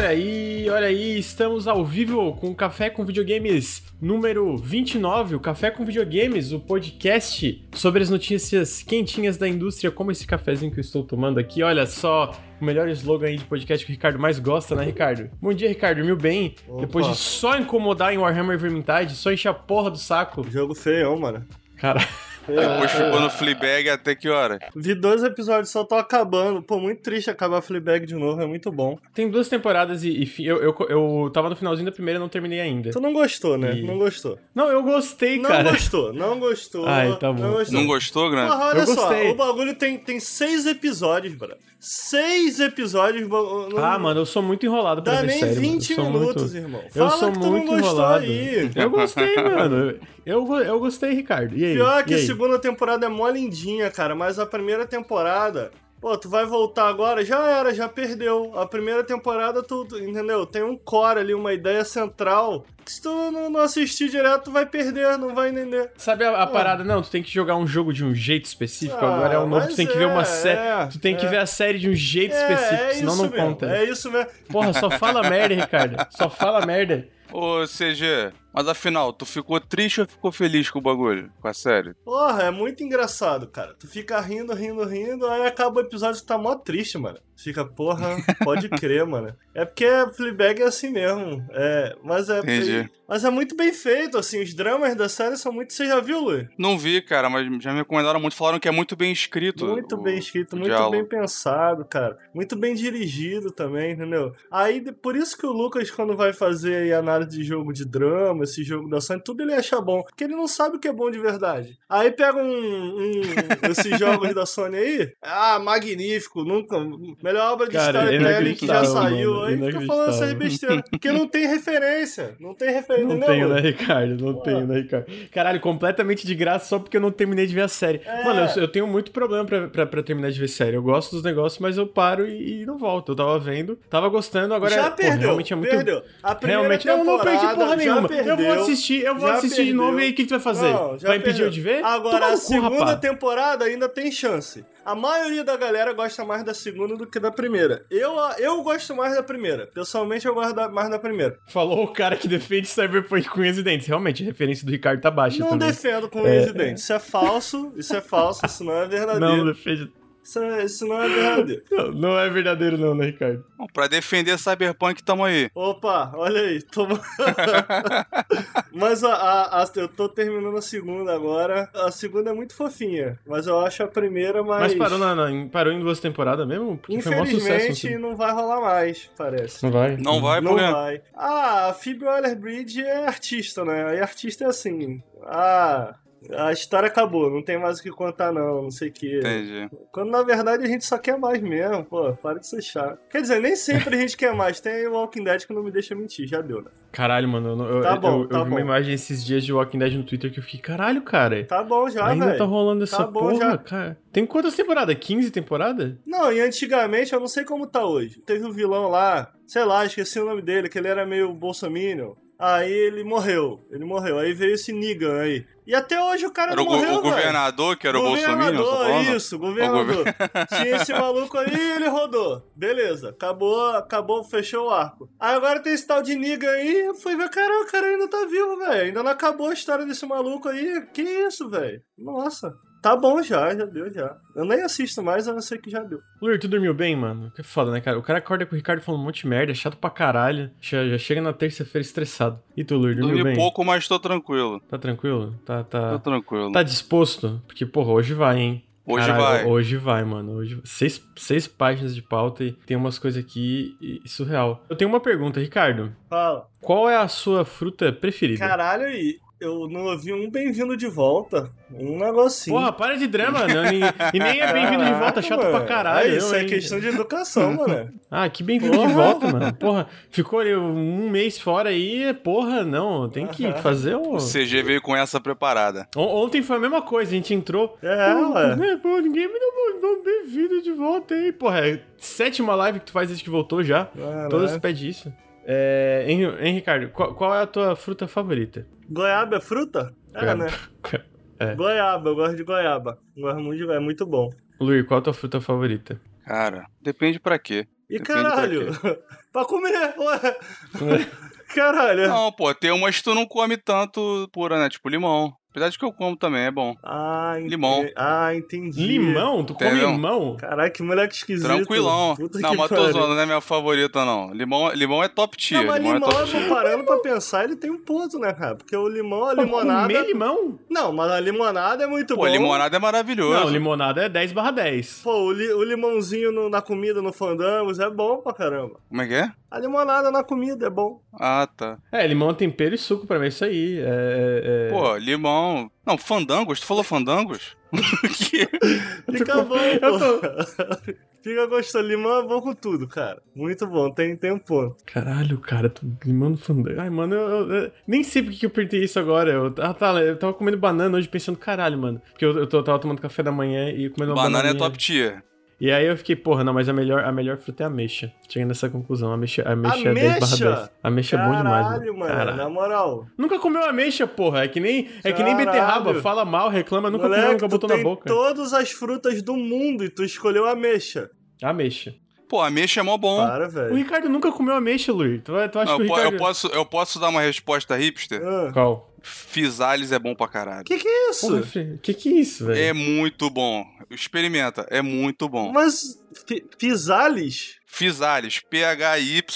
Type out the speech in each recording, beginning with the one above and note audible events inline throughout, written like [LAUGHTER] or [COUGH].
Olha aí, olha aí, estamos ao vivo com o Café com Videogames número 29, o Café com Videogames, o podcast sobre as notícias quentinhas da indústria, como esse cafezinho que eu estou tomando aqui. Olha só, o melhor slogan aí de podcast que o Ricardo mais gosta, né, Ricardo? Bom dia, Ricardo, dormiu bem? Opa. Depois de só incomodar em Warhammer Vermintide, só encher a porra do saco. Jogo feião, mano. Cara, [LAUGHS] Depois ficou no Fleabag até que hora? Vi dois episódios, só tô acabando. Pô, muito triste acabar Fleabag de novo, é muito bom. tem duas temporadas e, e eu, eu, eu tava no finalzinho da primeira e não terminei ainda. Tu não gostou, né? E- Não gostou. Não, eu gostei, Não cara. gostou, não gostou. Ai, tá bom. Não gostou. Não gostou, Grande? Porra, olha Eu só, gostei. o bagulho tem, tem seis episódios, bro. Seis episódios. não- Ah, mano, eu sou muito enrolado pra Dá ver nem série, mano. 20 Eu sou minutos, muito... irmão. Eu Fala sou que tu muito não gostou enrolado. aí. Eu gostei, mano. Eu, eu gostei, Ricardo. E aí? Pior que e aí? Segunda temporada é mó lindinha, cara, mas a primeira temporada. Pô, tu vai voltar agora? Já era, já perdeu. A primeira temporada, tu, entendeu? Tem um core ali, uma ideia central. Que se tu não, não assistir direto, tu vai perder, não vai entender. Sabe a, a parada? Não, tu tem que jogar um jogo de um jeito específico. Ah, Agora é o novo, tu tem que ver uma é, série. é, tu tem que é. ver a série de um jeito É, específico, é senão isso não mesmo, conta. É isso mesmo. Porra, só fala merda, Ricardo. Só fala merda. Ô, CG, mas afinal, tu ficou triste ou ficou feliz com o bagulho? Com a série? Porra, é muito engraçado, cara. Tu fica rindo, rindo, rindo, aí acaba o episódio e tu tá mó triste, mano. Fica, porra, [LAUGHS] pode crer, mano. É porque Fleabag é assim mesmo. É, mas é. Entendi. Mas é muito bem feito, assim. Os dramas da série são muito. Você já viu, Luiz? Não vi, cara, mas já me recomendaram muito. Falaram que é muito bem escrito. Muito o- bem escrito, muito diálogo. bem pensado, cara. Muito bem dirigido também, entendeu? Aí, por isso que o Lucas, quando vai fazer aí análise de jogo de drama, esse jogo da Sony, tudo ele acha bom. Porque ele não sabe o que é bom de verdade. Aí pega um, um- esses jogos da Sony aí, ah, magnífico, nunca. Melhor obra de Cara, storytelling que já saiu. mano, aí fica falando inacreditável. besteiras. Porque não tem referência. Não tem referência, Não entendeu? tenho, né? Ricardo? Não Pô. tenho, né, Ricardo? Caralho, completamente de graça só porque eu não terminei de ver a série. É. Mano, eu, eu tenho muito problema pra, pra, pra terminar de ver série. Eu gosto dos negócios, mas eu paro e, e não volto. Eu tava vendo, tava gostando, agora já pô, perdeu, realmente é muito. perdeu. A primeira Realmente, não, não perdi temporada porra já eu vou perdeu. assistir, eu vou já assistir de novo perdeu. e aí o que, que tu vai fazer? Não, vai impedir perdeu. eu de ver? Agora, a cu, segunda rapaz. temporada ainda tem chance. A maioria da galera gosta mais da segunda do que da primeira. Eu, eu gosto mais da primeira. Pessoalmente, eu gosto da- mais da primeira. Falou o cara que defende Cyberpunk com Residentes. Realmente, a referência do Ricardo tá baixa não também. defendo com É. Resident. Isso é falso, isso é falso, isso não é Não, verdadeiro. defende. Isso, é- isso não é verdadeiro. [LAUGHS] Não, não é verdadeiro, não, né, Ricardo? Bom, pra defender Cyberpunk, tamo aí. Opa, olha aí. Toma... [LAUGHS] mas a, a- a- eu tô terminando a segunda agora. A segunda é muito fofinha, mas eu acho a primeira mais. Mas parou, na, na- em- parou em duas temporadas mesmo? Porque foi um sucesso. Infelizmente, assim. não vai rolar mais, parece. Não vai? Não vai, Não por quê? vai. Ah, a Phoebe Waller-Bridge é artista, né? E artista é assim. Ah, a história acabou, não tem mais o que contar não, não sei o que. Entendi. Quando na verdade a gente só quer mais mesmo, pô, para de ser chato. Quer dizer, nem sempre a gente quer mais. Tem o Walking Dead que não me deixa mentir, já deu, né? Caralho, mano. Eu, eu, Tá eu- bom, eu tá vi uma imagem esses dias de Walking Dead no Twitter que eu fiquei, caralho, cara. Tá bom já, ainda velho. tá rolando essa Tá bom porra, já. cara. Tem quantas temporadas? 15 temporadas? Não, e antigamente eu não sei como tá hoje. Teve um vilão lá, sei lá, esqueci o nome dele, que ele era meio bolsominion. Aí ele morreu, ele morreu. Aí veio esse Negan aí. E até hoje o cara Era o, não go- morreu, o velho. governador, que era o Bolsonaro, tá Governador, falando? isso, governador. [LAUGHS] Tinha esse maluco aí ele rodou. Beleza, acabou, acabou, fechou o arco. Aí agora tem esse tal de Negan aí, eu fui ver, caramba, o cara ainda tá vivo, velho. Ainda não acabou a história desse maluco aí. Que isso, velho? Nossa. Tá bom já, já deu já. Eu nem assisto mais, eu sei que já deu. Luir, tu dormiu bem, mano? Que foda, né, cara? O cara acorda com o Ricardo falando um monte de merda, chato pra caralho. Já, já chega na terça-feira estressado. E tu, Luir, dormiu Dormi bem? pouco, mas tô tranquilo. Tá tranquilo? Tá, Tô tá. tranquilo. Tá disposto? Porque, porra, hoje vai, hein? Hoje Caralho, vai. Hoje vai, mano. Hoje... Seis, seis páginas de pauta e tem umas coisas aqui e- surreal. Eu tenho uma pergunta, Ricardo. Fala. Qual é a sua fruta preferida? Caralho, aí. Eu não ouvi um bem-vindo de volta. Um negocinho. Porra, para de drama, não, e, e nem é bem-vindo de volta, Caraca, chato mano. pra [LAUGHS] caralho. É isso, eu, é hein? questão de educação, mano. [LAUGHS] Ah, que bem-vindo de volta, mano. Porra, ficou ali um mês fora aí, porra, não, tem que fazer o... O CG veio com essa preparada. On- Ontem foi a mesma coisa, a gente entrou... É, Pô, ué. né, pô, ninguém me deu um bem-vindo de volta aí. Porra, é sétima live que tu faz desde que voltou já. Caralho. Todas pedem isso. É, hein, hein, Ricardo, qual, qual é a tua fruta favorita? Goiaba é fruta? É, né? [LAUGHS] É. Goiaba, eu gosto de goiaba. Gosto muito de goiaba, é muito bom. Luir, qual é a tua fruta favorita? Cara, depende pra quê. E Depende pra caralho, [LAUGHS] pra comer, ué. [LAUGHS] Caralho. Não, pô, tem umas que tu não come tanto pura, né? Tipo limão. Apesar de que eu como também, é bom. Ah, ente- Limão. Ah, entendi. Limão? Tu come Entendeu? limão? Caralho, que moleque esquisito. Tranquilão. Puta não, mas zoando, não é minha favorita, não. Limão, limão é top tier. Não, mas limão, limão, é top tier. tô parando pra pensar, ele tem um ponto, né, cara? Porque o limão, a Pô, limonada... Comer limão? Não, mas a limonada é muito Pô, bom. limonada é maravilhoso. Não, limonada é 10 barra 10. Pô, o, li- o limãozinho no- na comida, no fandangos, é bom pra caramba. Como é que é? A limonada na comida é bom. Ah, tá. É, limão, tempero e suco pra mim, é isso aí. É, é, é... Pô, limão. Não, fandangos. Tu falou fandangos? [LAUGHS] Que- Fica bom, eu pô. Fica gostoso. Limão é bom com tudo, cara. Muito bom, tem, tem um ponto. Caralho, cara, tu limão no fandango. Ai, mano, eu, eu- eu nem sei porque que eu perdi isso agora. Eu, ah, tá, eu tava comendo banana hoje pensando, caralho, mano. Porque eu, eu, tô- tava tomando café da manhã e comendo uma Banana é top tier. E aí eu fiquei, porra, não, mas a melhor, a melhor fruta é a ameixa. Cheguei nessa conclusão. A ameixa, a ameixa é 10 barra Ameixa? 10. A ameixa é bom demais, Caralho, mano. Caralho. Na moral. Nunca comeu ameixa, porra. É que nem, é que nem beterraba. Fala mal, reclama, nunca Moleque, comeu, nunca tu botou na tem boca. todas as frutas do mundo e tu escolheu a ameixa. Ameixa. Pô, ameixa é mó bom. Para, O velho. Ricardo nunca comeu ameixa, Luiz. Tu, tu acha Não, que eu, o Ricardo... eu posso, eu posso dar uma resposta hipster? Ah, Qual? Fisales é bom pra caralho. que que é isso? Porra, Fê, que que é isso, velho? É muito bom. Experimenta, é muito bom. Mas fi- Fisales Fisales,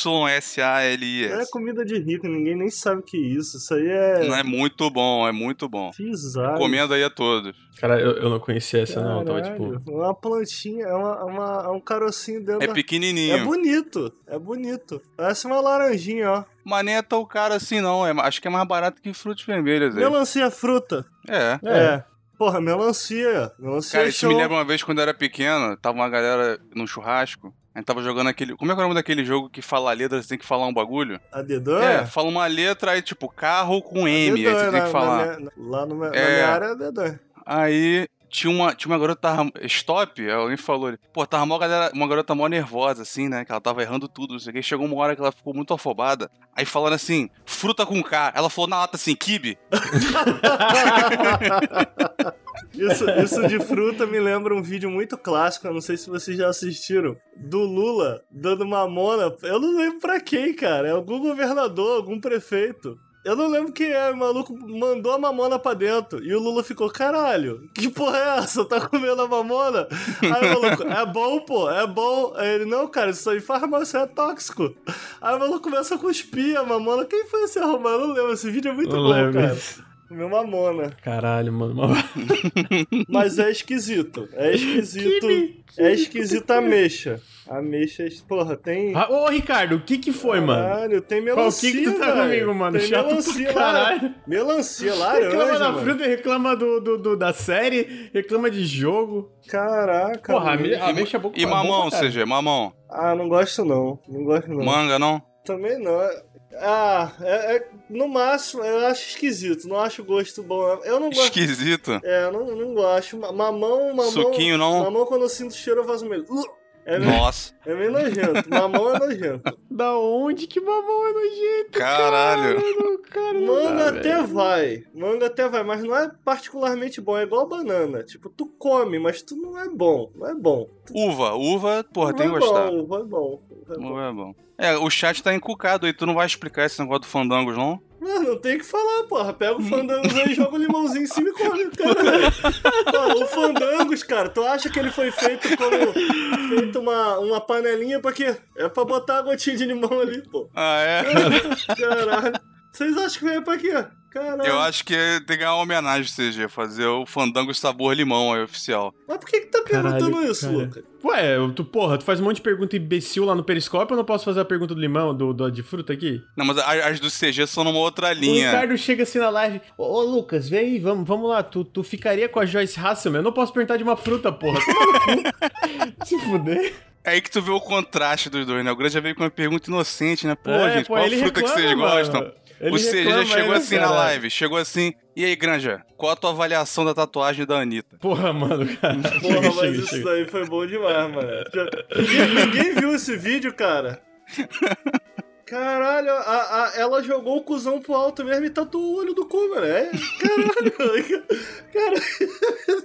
P-H-Y-S-A-L-I-S. é comida de rico, ninguém nem sabe o que é isso. Isso aí é. Não é muito bom, é muito bom. Fisales. Recomendo aí a todos. Cara, eu, eu não conhecia essa, não. Eu tava Caralho, tipo. Uma plantinha, é, uma, uma- é um carocinho dentro É da... pequenininho. É bonito, é bonito. Parece uma laranjinha, ó. Mas nem é tão caro assim, não. É, acho que é mais barato que frutas vermelhas aí. Melancia fruta. É. É. Porra, melancia. Melancia Cara, é isso me show. lembra uma vez quando eu era pequeno, tava uma galera num churrasco. A gente tava jogando aquele. Como é que é o nome daquele jogo que fala a letra, você tem que falar um bagulho? A dedão É, fala uma letra aí, tipo, carro com M, aí você tem que falar. na lá no, na É. minha área é. Aí tinha uma, tinha uma garota tava, stop, aí alguém falou, pô, tava uma, galera, uma garota mó nervosa, assim, né? Que ela tava errando tudo, não sei o que. Chegou uma hora que ela ficou muito afobada. Aí falando assim, fruta com K. Ela falou na lata assim, kibe. [LAUGHS] Isso, isso de fruta me lembra um vídeo muito clássico, eu não sei se vocês já assistiram, do Lula dando mamona. Eu não lembro pra quem, cara. É algum governador, algum prefeito. Eu não lembro quem é, o maluco mandou a mamona pra dentro. E o Lula ficou, caralho, que porra é essa? Tá comendo a mamona? Aí o maluco, é bom, pô, é bom. Aí ele, não, cara, isso aí faz mal, isso é tóxico. Aí o maluco começa a cuspir a mamona. Quem foi esse arrombado? Eu não lembro, esse vídeo é muito Eu bom, lembro. cara. Comeu mamona. Caralho, mano. Uma... Mas é esquisito. É [LAUGHS] esquisito. É esquisito a ameixa. A ameixa, é- porra, tem. Ah, Ô, Ricardo, o que que foi, mano? Caralho, tem Qual melancia. que que tu tá velho. comigo, mano? Tem Chato melancia pra lá. caralho. Melancia, [LAUGHS] Reclama laranja. da mano. fruta, reclama do, do, do- da série, reclama de jogo. Caraca. Porra, a mano. me- a é bom E mamão, caralho. CG, mamão. Ah, não gosto não. Não gosto não. Manga, não? Também não. Ah, é, é- no máximo, eu acho esquisito. Não acho o gosto bom. Eu não gosto. Esquisito. É, eu não, não gosto. Ma- Mamão, mamão. Suquinho, não? Mamão, quando eu sinto cheiro, eu faço meio. Uh! É meio, Nossa, é meio nojento. Mamão é nojento. [LAUGHS] Da onde que mamão é nojento? caralho. Caralho, cara, não Manga dá, até velho. vai. Manga até vai, mas não é particularmente bom. É igual banana. Tipo, tu come, mas tu não é bom. Não é bom. Uva, uva, porra, Não tem é que gostar. bom, Uva é bom. Uva é bom. É o chat tá encucado aí, tu não vai explicar esse negócio do fandangos, não? Mano, não tem o que falar, porra. Pega o Fandangos aí, joga o limãozinho em cima e come, [LAUGHS] cara. O Fandangos, cara, tu acha que ele foi feito como feito uma, uma panelinha pra quê? É pra botar a gotinha de limão ali, pô. Ah, é? [LAUGHS] Caralho. Vocês acham que veio pra quê? Caralho. Eu acho que tem que ganhar uma homenagem, CG, fazer o fandango sabor limão aí, oficial. Mas por que que tá perguntando Caralho, isso, cara. Luca? Ué, tu, porra, tu faz um monte de pergunta imbecil lá no Periscópio, eu não posso fazer a pergunta do limão, do, do- de fruta aqui? Não, mas a- as do CG são numa outra O linha. Ricardo chega assim na live, ô, ô, Lucas, vem aí, vamos, vamos lá, tu, tu ficaria com a Joyce Hasselman? Eu não posso perguntar de uma fruta, porra. [LAUGHS] Se fuder. É aí que tu vê o contraste dos dois, né? O Grande já veio com uma pergunta inocente, né? Pô, É, gente, pô, qual fruta que vocês reclama, gostam? Ele o CG reclama chegou ainda, assim na cara. live, chegou assim. E aí, Granja, qual a tua avaliação da tatuagem da Anitta? Porra, mano, cara. Porra, [LAUGHS] chega, mas chega, isso chega. daí foi bom demais, mano. Já- Ninguém, viu esse vídeo, cara. [LAUGHS] Caralho, a, a, ela jogou o cuzão pro alto mesmo e tatuou o olho do cu, mano. É, caralho. [LAUGHS] cara,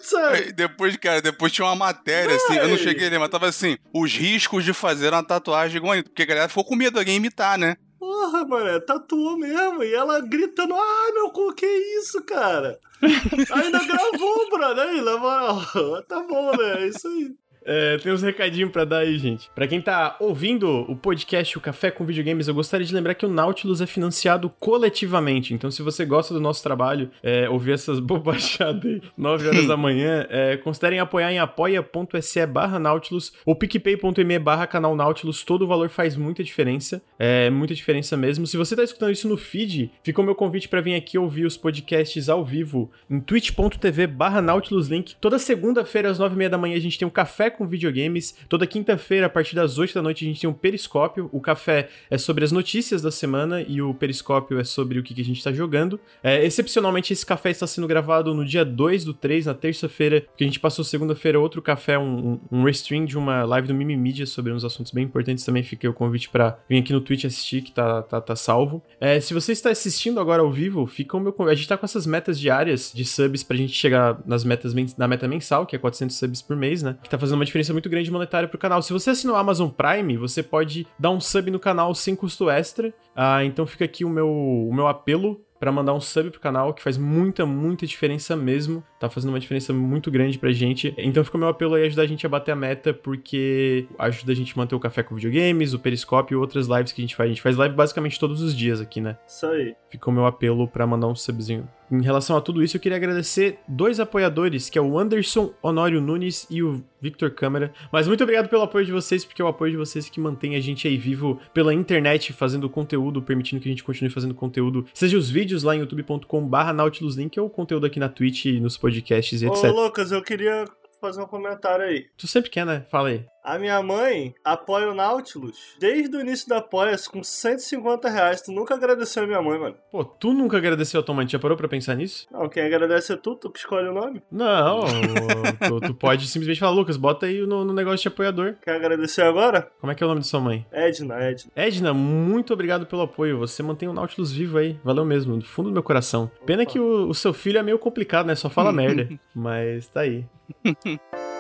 sabe? Depois, cara, depois tinha uma matéria, assim, eu não cheguei a ler, mas tava assim, os riscos de fazer uma tatuagem igual a porque a galera ficou com medo de alguém imitar, né? Porra, mano, tatuou mesmo. E ela gritando, ah, meu cu, que isso, cara? [LAUGHS] Ainda gravou, brother. Aí, na moral, [LAUGHS] tá bom, né? É isso aí. É, tem uns recadinhos para dar aí, gente. Para quem tá ouvindo o podcast O Café com Videogames, eu gostaria de lembrar que o Nautilus é financiado coletivamente. Então, se você gosta do nosso trabalho, é, ouvir essas [LAUGHS] bobachadas aí, 9 horas [LAUGHS] da manhã, é, considerem apoiar em apoia.se barra Nautilus ou picpay.me barra canal Nautilus. Todo o valor faz muita diferença. É muita diferença mesmo. Se você tá escutando isso no feed, fica o meu convite para vir aqui ouvir os podcasts ao vivo em twitch.tv barra Nautilus Link. Toda segunda-feira, às 9h30 da manhã, a gente tem um café com Videogames. Toda quinta-feira, a partir das 8 da noite, a gente tem um Periscópio. O café é sobre as notícias da semana e o Periscópio é sobre o que, a gente está jogando. É, excepcionalmente, esse café está sendo gravado no dia 2 do 3, na terça-feira, porque a gente passou segunda-feira outro café, um, um, restream de uma live do Mimi Media sobre uns assuntos bem importantes. Também fiquei o convite para vir aqui no Twitch assistir, que tá, tá, tá salvo. É, se você está assistindo agora ao vivo, fica o meu convite. A gente tá com essas metas diárias de subs pra gente chegar nas metas na meta mensal, que é 400 subs por mês, né? Que tá fazendo uma diferença muito grande monetária pro canal. Se você assinou o Amazon Prime, você pode dar um sub no canal sem custo extra. Ah, então fica aqui o meu, o meu apelo para mandar um sub pro canal, que faz muita, muita diferença mesmo. Tá fazendo uma diferença muito grande pra gente. Então fica o meu apelo aí ajudar a gente a bater a meta, porque ajuda a gente a manter o café com videogames, o Periscope e outras lives que a gente faz. A gente faz live basicamente todos os dias aqui, né? Isso aí. Fica o meu apelo para mandar um subzinho. Em relação a tudo isso, eu queria agradecer dois apoiadores, que é o Anderson Honório Nunes e o Victor Câmara. Mas muito obrigado pelo apoio de vocês, porque é o apoio de vocês que mantém a gente aí vivo pela internet, fazendo conteúdo, permitindo que a gente continue fazendo conteúdo. Seja os vídeos lá em youtube.com/barra Nautilus Link ou o conteúdo aqui na Twitch, nos podcasts e etc. Ô, Lucas, eu queria fazer um comentário aí. Tu sempre quer, né? Fala aí. A minha mãe apoia o Nautilus desde o início da apoia com 150 reais. Tu nunca agradeceu a minha mãe, mano. Pô, tu nunca agradeceu a tua mãe? Já parou pra pensar nisso? Não, quem agradece é tu, tu que escolhe o nome. Não, [LAUGHS] tu, tu, pode simplesmente falar, Lucas, bota aí no, no, negócio de apoiador. Quer agradecer agora? Como é que é o nome de sua mãe? Edna, Edna. Edna, muito obrigado pelo apoio. Você mantém o Nautilus vivo aí. Valeu mesmo, do fundo do meu coração. Pena que o, o seu filho é meio complicado, né? Só fala [LAUGHS] merda. Mas tá aí. [LAUGHS]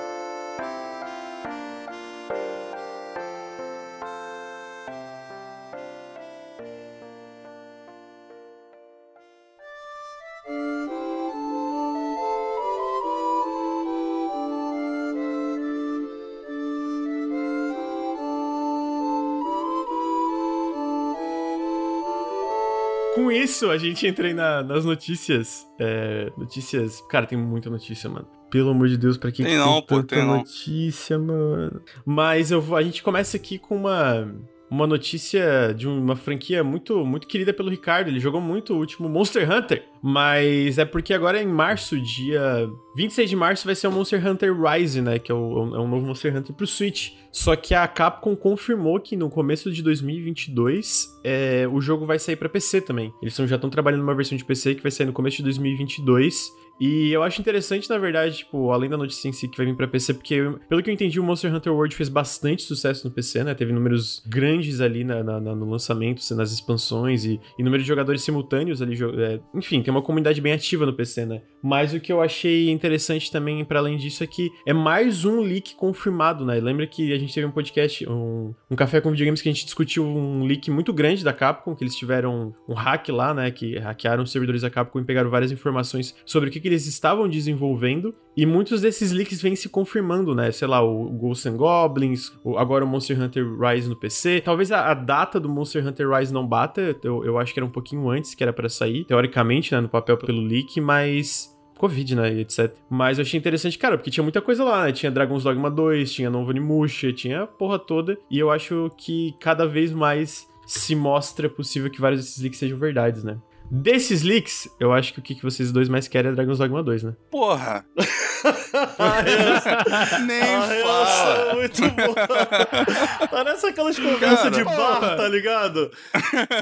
isso, a gente entra na, nas notícias. É, notícias. Cara, tem muita notícia, mano. Pelo amor de Deus, pra quem tem, não, tem pô, tanta tem notícia, não. mano. Mas eu vou, a gente começa aqui com uma uma notícia de uma franquia muito muito querida pelo Ricardo. Ele jogou muito o último Monster Hunter, mas é porque agora em março, dia 26 de março, vai ser o Monster Hunter Rise, né? Que é, o, é um novo Monster Hunter pro Switch. Só que a Capcom confirmou que no começo de 2022 é, o jogo vai sair para PC também. Eles já estão trabalhando numa versão de PC que vai sair no começo de 2022. E eu acho interessante, na verdade, tipo, além da notícia em si que vai vir pra PC, porque, pelo que eu entendi, o Monster Hunter World fez bastante sucesso no PC, né? Teve números grandes ali na, na, no lançamento, nas expansões e, e número de jogadores simultâneos ali. É, enfim, tem uma comunidade bem ativa no PC, né? Mas o que eu achei interessante também, para além disso, é que é mais um leak confirmado, né? Lembra que a gente teve um podcast, um, um café com videogames que a gente discutiu um leak muito grande da Capcom, que eles tiveram um hack lá, né? Que hackearam os servidores da Capcom e pegaram várias informações sobre o que, que eles estavam desenvolvendo. E muitos desses leaks vêm se confirmando, né? Sei lá, o Ghosts and Goblins, o, agora o Monster Hunter Rise no PC. Talvez a, a, data do Monster Hunter Rise não bata, eu, eu acho que era um pouquinho antes que era para sair, teoricamente, né? No papel pelo leak, mas Covid, né, etc. Mas eu achei interessante, cara, porque tinha muita coisa lá, né? Tinha Dragon's Dogma 2, tinha Novo Onimusha, tinha a porra toda. E eu acho que cada vez mais se mostra possível que vários desses leaks sejam verdades, né? Desses leaks, eu acho que o que vocês dois mais querem é Dragon's Dogma 2, né? Porra! [LAUGHS] Nem a fala. muito boa. Parece aquelas conversas de bar, tá ligado?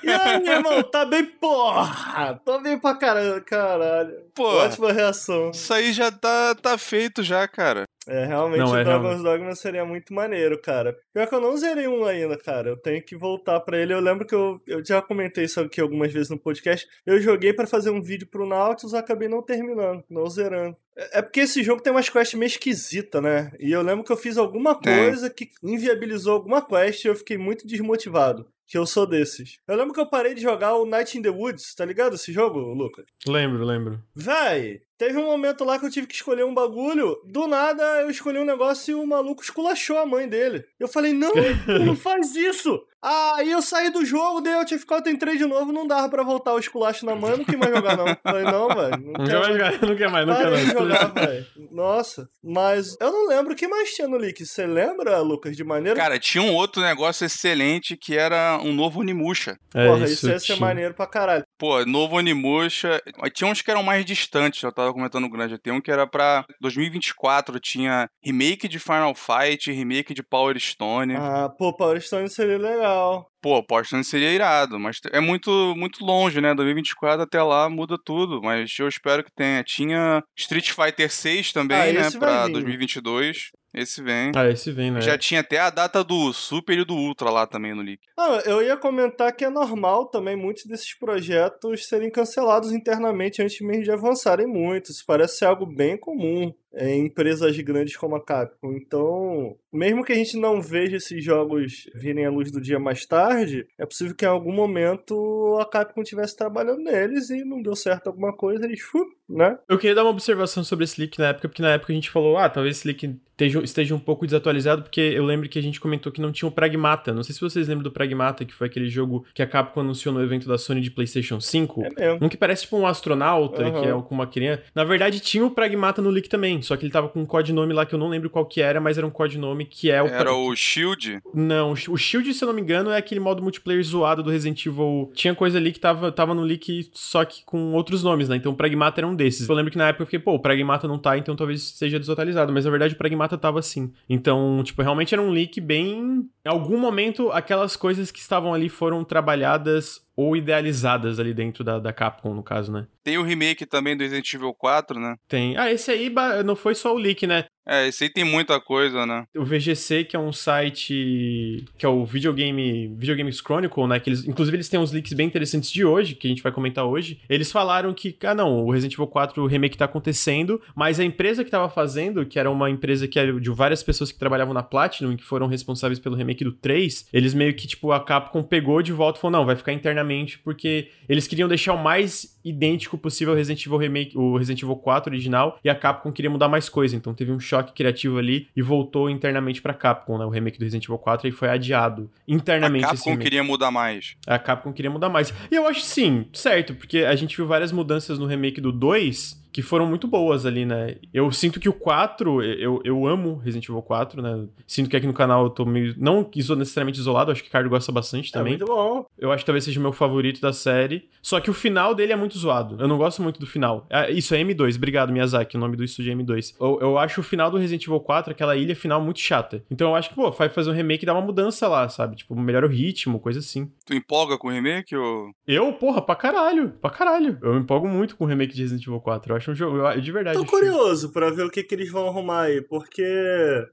E aí, irmão, tá bem porra? Tô bem pra caralho, caralho. Pô, Ótima reação. Isso aí já tá, tá feito já, cara. É, realmente Não, o é, Dragon's Dogma seria muito maneiro, cara. Pior que eu não zerei um ainda, cara. Eu tenho que voltar pra ele. Eu lembro que eu, eu já comentei isso aqui algumas vezes no podcast. Eu joguei pra fazer um vídeo pro Nautilus, acabei não terminando, não zerando. É é porque esse jogo tem umas quests meio esquisitas, né? E eu lembro que eu fiz alguma coisa que inviabilizou alguma quest e eu fiquei muito desmotivado. Que eu sou desses. Eu lembro que eu parei de jogar o Night in the Woods, tá ligado esse jogo, Lucas? Lembro, lembro. Véi, teve um momento lá que eu tive que escolher um bagulho. Do nada eu escolhi um negócio e o maluco esculachou a mãe dele. Eu falei, não, [LAUGHS] não faz isso. Aí eu saí do jogo, dei alt F4, entrei de novo, não dava pra voltar o esculacho na mãe, eu não quis mais jogar, não. Falei, não, velho. Não quer mais jogar, não quer mais, não quer mais. jogar, velho. Nossa, mas eu não lembro o que mais tinha no leak. Você lembra, Lucas, de maneira? Cara, tinha um outro negócio excelente que era um novo Onimusha. É Porra, isso, ia ser tinha. maneiro pra caralho. Pô, novo Onimusha. Tinha uns que eram mais distantes, eu tava comentando no grande. Tem um que era pra 2024, tinha remake de Final Fight, remake de Power Stone. Ah, pô, Power Stone seria legal. Pô, Power Stone seria irado, mas é muito, muito longe, né? 2024 até lá muda tudo, mas eu espero que tenha. Tinha Street Fighter 6 também, Ah, né? Pra vir. 2022. Esse vem. Ah, esse vem, né? Já tinha até a data do Super e do Ultra lá também no leak. Ah, eu ia comentar que é normal também muitos desses projetos serem cancelados internamente antes mesmo de avançarem muito. Isso parece ser algo bem comum em empresas grandes como a Capcom. Então, mesmo que a gente não veja esses jogos virem à luz do dia mais tarde, é possível que em algum momento a Capcom estivesse trabalhando neles e não deu certo alguma coisa, eles, fu, né? Eu queria dar uma observação sobre esse leak na época, porque na época a gente falou, ah, talvez esse leak esteja, esteja um pouco desatualizado, porque eu lembro que a gente comentou que não tinha o Pragmata. Não sei se vocês lembram do Pragmata, que foi aquele jogo que a Capcom anunciou no evento da Sony de PlayStation 5. É mesmo. Um que parece tipo um astronauta, Aham. que é com uma criança. Na verdade, tinha o Pragmata no leak também, só que ele tava com um codinome lá que eu não lembro qual que era, mas era um codinome que é o... Era o Shield. Não, o Shield, se eu não me engano, é aquele modo multiplayer zoado do Resident Evil. Tinha coisa ali que tava, tava no leak, só que com outros nomes, né? Então o Pragmata era um desses. Eu lembro que na época eu fiquei, pô, o Pragmata não tá, então talvez seja desatualizado. Mas na verdade o Pragmata tava sim. Então, tipo, realmente era um leak bem. Em algum momento, aquelas coisas que estavam ali foram trabalhadas ou idealizadas ali dentro da, da Capcom, no caso, né? Tem o remake também do Resident Evil 4, né? Tem. Ah, esse aí não foi só o leak, né? É, esse aí tem muita coisa, né? o VGC, que é um site que é o Videogame Videogames Chronicle, né? Que eles, inclusive eles têm uns leaks bem interessantes de hoje, que a gente vai comentar hoje. Eles falaram que, ah não, o Resident Evil 4 remake tá acontecendo, mas a empresa que tava fazendo, que era uma empresa que era de várias pessoas que trabalhavam na Platinum e que foram responsáveis pelo remake do 3, eles meio que, tipo, a Capcom pegou de volta e falou, não, vai ficar internamente, porque eles queriam deixar o mais idêntico possível ao Resident Evil Remake, o Resident Evil 4 original, e a Capcom queria mudar mais coisa, então teve um choque criativo ali e voltou internamente pra Capcom, né? O remake do Resident Evil 4 e foi adiado internamente A Capcom queria mudar mais. A Capcom queria mudar mais. E eu acho sim, certo, porque a gente viu várias mudanças no remake do 2 que foram muito boas ali, né? Eu sinto que o 4, eu, eu amo Resident Evil 4, né? Sinto que aqui no canal eu tô meio. Não necessariamente isolado, acho que o Ricardo gosta bastante É também. muito bom. Eu acho que talvez seja o meu favorito da série. Só que o final dele é muito zoado. Eu não gosto muito do final. Ah, isso é M2, obrigado, Miyazaki. O nome do estúdio é M2. Eu, eu acho o final do Resident Evil 4, aquela ilha final, muito chata. Então eu acho que, pô, vai fazer um remake e dar uma mudança lá, sabe? Tipo, melhora o ritmo, coisa assim. Tu empolga com o remake ou... Eu, porra, pra caralho. Pra caralho. Eu me empolgo muito com o remake de Resident Evil 4. Eu acho um jogo, eu- de verdade. Tô acho- curioso pra ver o que, que eles vão arrumar aí, porque,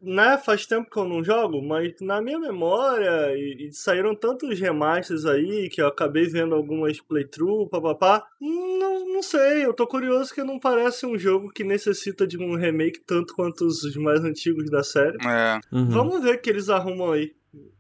né, faz tempo que eu não jogo, mas na minha memória, e, e saíram tantos remasters aí que eu acabei vendo algumas playthrough, papapá. Não, não sei, eu tô curioso que não parece um jogo que necessita de um remake tanto quanto os mais antigos da série. É, Uhum. Vamos ver o que eles arrumam aí.